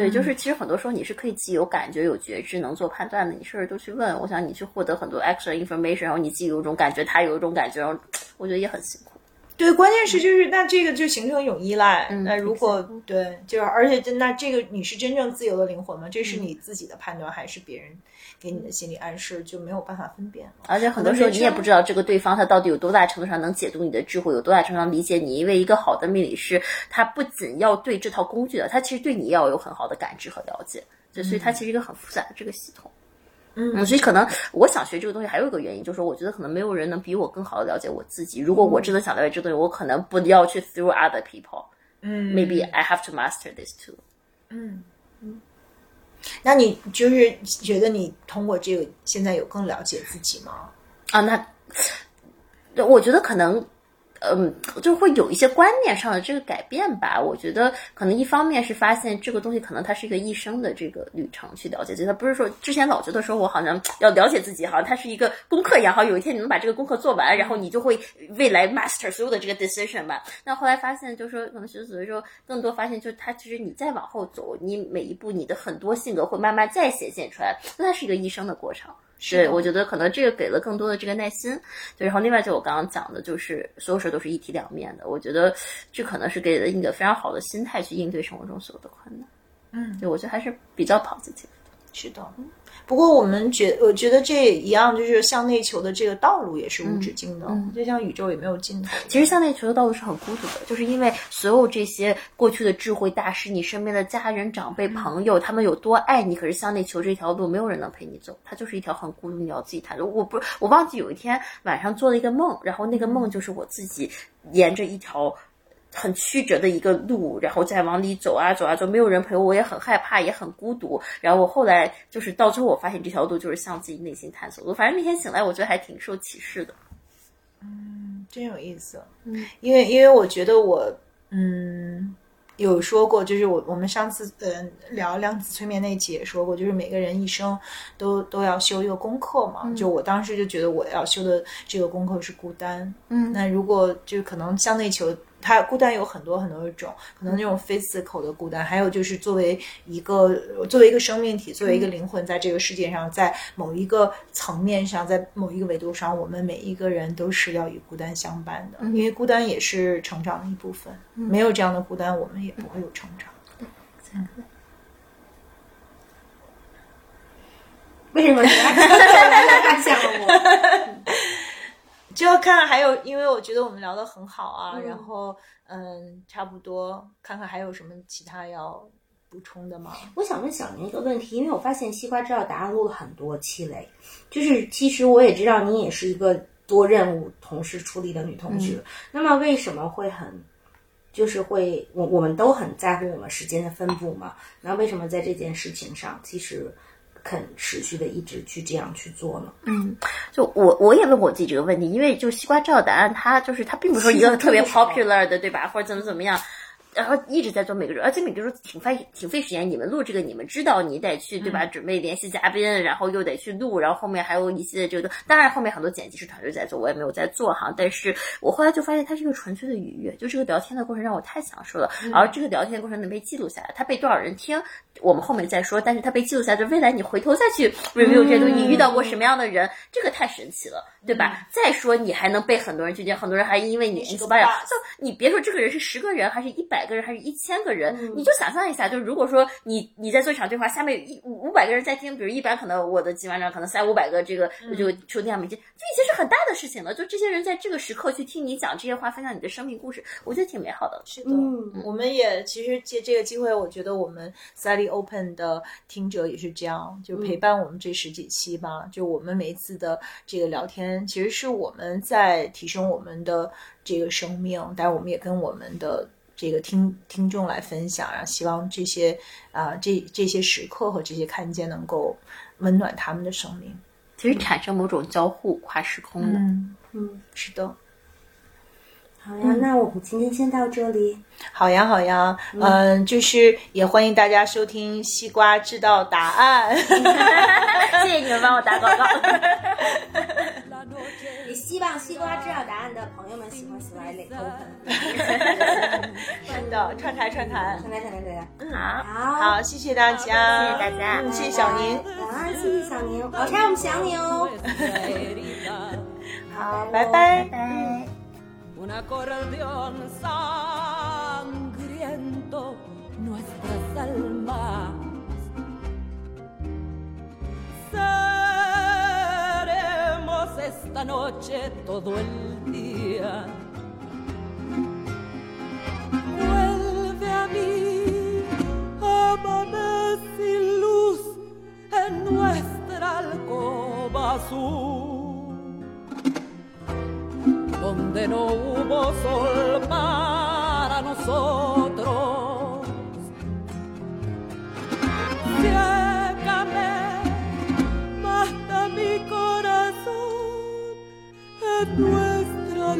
对，就是其实很多时候你是可以自己有感觉、有觉知、能做判断的，你甚至都去问。我想你去获得很多 extra information，然后你自己有一种感觉，他有一种感觉，然后 我觉得也很辛苦。对，关键是就是那这个就形成一种依赖。嗯那如果对，就是而且真那这个你是真正自由的灵魂吗？这是你自己的判断，还是别人给你的心理暗示？就没有办法分辨了。而且很多时候你也不知道这个对方他到底有多大程度上能解读你的智慧，有多大程度上理解你。因为一个好的命理师，他不仅要对这套工具的，他其实对你要有很好的感知和了解。就所以它其实一个很复杂的这个系统。嗯，所以可能我想学这个东西，还有一个原因就是，我觉得可能没有人能比我更好的了解我自己。如果我真的想了解这个东西，我可能不要去 through other people。嗯，maybe I have to master this too。嗯嗯，那你就是觉得你通过这个现在有更了解自己吗？啊，那我觉得可能。嗯，就会有一些观念上的这个改变吧。我觉得可能一方面是发现这个东西可能它是一个一生的这个旅程去了解自己，它不是说之前老觉得说我好像要了解自己，好像它是一个功课也，好有一天你能把这个功课做完，然后你就会未来 master 所有的这个 decision 吧。那后来发现就是说，可能学子的时候更多发现，就是它其实你再往后走，你每一步你的很多性格会慢慢再显现出来，那它是一个一生的过程。对，我觉得可能这个给了更多的这个耐心。对，然后另外就我刚刚讲的，就是所有事都是一体两面的。我觉得这可能是给了你一个非常好的心态去应对生活中所有的困难。嗯，对，我觉得还是比较 positive 的。是的，不过我们觉我觉得这一样，就是向内求的这个道路也是无止境的，就像宇宙也没有尽头。其实向内求的道路是很孤独的，就是因为所有这些过去的智慧大师，你身边的家人、长辈、朋友，他们有多爱你，可是向内求这条路，没有人能陪你走，它就是一条很孤独，你要自己探索。我不，我忘记有一天晚上做了一个梦，然后那个梦就是我自己沿着一条。很曲折的一个路，然后再往里走啊走啊走，没有人陪我，我也很害怕，也很孤独。然后我后来就是到最后，我发现这条路就是向自己内心探索路。反正那天醒来，我觉得还挺受启示的。嗯，真有意思。嗯，因为因为我觉得我嗯，有说过，就是我我们上次嗯聊量子催眠那一期也说过，就是每个人一生都都要修一个功课嘛。就我当时就觉得我要修的这个功课是孤单。嗯那如果就可能向内求，它孤单有很多很多种，可能那种 physical 的孤单，还有就是作为一个作为一个生命体，作为一个灵魂，在这个世界上，在某一个层面上，在某一个维度上，我们每一个人都是要与孤单相伴的，因为孤单也是成长的一部分。没有这样的孤单，我们也不会有成长。为什么你要 看向我？就要看还有，因为我觉得我们聊得很好啊，嗯然后嗯，差不多看看还有什么其他要补充的吗？我想问小宁一个问题，因为我发现西瓜知道答案录了很多期嘞，就是其实我也知道你也是一个多任务同时处理的女同志，那么为什么会很，就是会我我们都很在乎我们时间的分布嘛？那为什么在这件事情上，其实肯持续的一直去这样去做呢？嗯，就我我也问过我自己这个问题，因为就西瓜知道答案，它就是它并不是说一个特别 popular 的，对吧？或者怎么怎么样。然后一直在做每个周，而且每个周挺费挺费时间。你们录这个，你们知道你得去对吧？准备联系嘉宾，然后又得去录，然后后面还有一系列这个，当然后面很多剪辑是团队在做，我也没有在做哈。但是我后来就发现，它是一个纯粹的愉悦，就这个聊天的过程让我太享受了。而这个聊天的过程能被记录下来，它被多少人听，我们后面再说。但是它被记录下来，就未来你回头再去 review 这些东西，你遇到过什么样的人，这个太神奇了，对吧？再说你还能被很多人拒绝，很多人还因为你是个 inspire，就你别说这个人是十个人，还是一百个人，还是一千个人，你就想象一下，就如果说你你在做一场对话，下面有一五五百个人在听，比如一般可能我的几万张可能三五百个这个这个收听量没进，这已经是很大的事情了。就这些人在这个时刻去听你讲这些话，分享你的生命故事，我觉得挺美好的。是的，嗯我们也其实借这个机会，我觉得我们 Sally Open 的听者也是这样，就陪伴我们这十几期吧。就我们每一次的这个聊天，其实是我们在提升我们的这个生命，但是我们也跟我们的这个听听众来分享，然后希望这些啊、这这些时刻和这些看见能够温暖他们的生命。其实产生某种交互跨时空的。嗯，嗯，是的。好呀，那我们今天先到这里。好呀，好呀，嗯，就是也欢迎大家收听《西瓜知道答案》。谢谢你们帮我打广告。也希望西瓜知道答案的朋友们喜欢 Smiley Open。真的，串台串台。看来看来看来，好，好，好，谢谢大家，谢谢大家嗯谢谢小宁，晚安，谢谢小宁，老柴我们想你哦。好，拜拜。拜。Un acordeón sangriento nuestras almas. Seremos esta noche todo el día. Vuelve a mí, amame sin luz en nuestra alcoba azul donde no hubo sol para nosotros. Ciégame, mata mi corazón en nuestra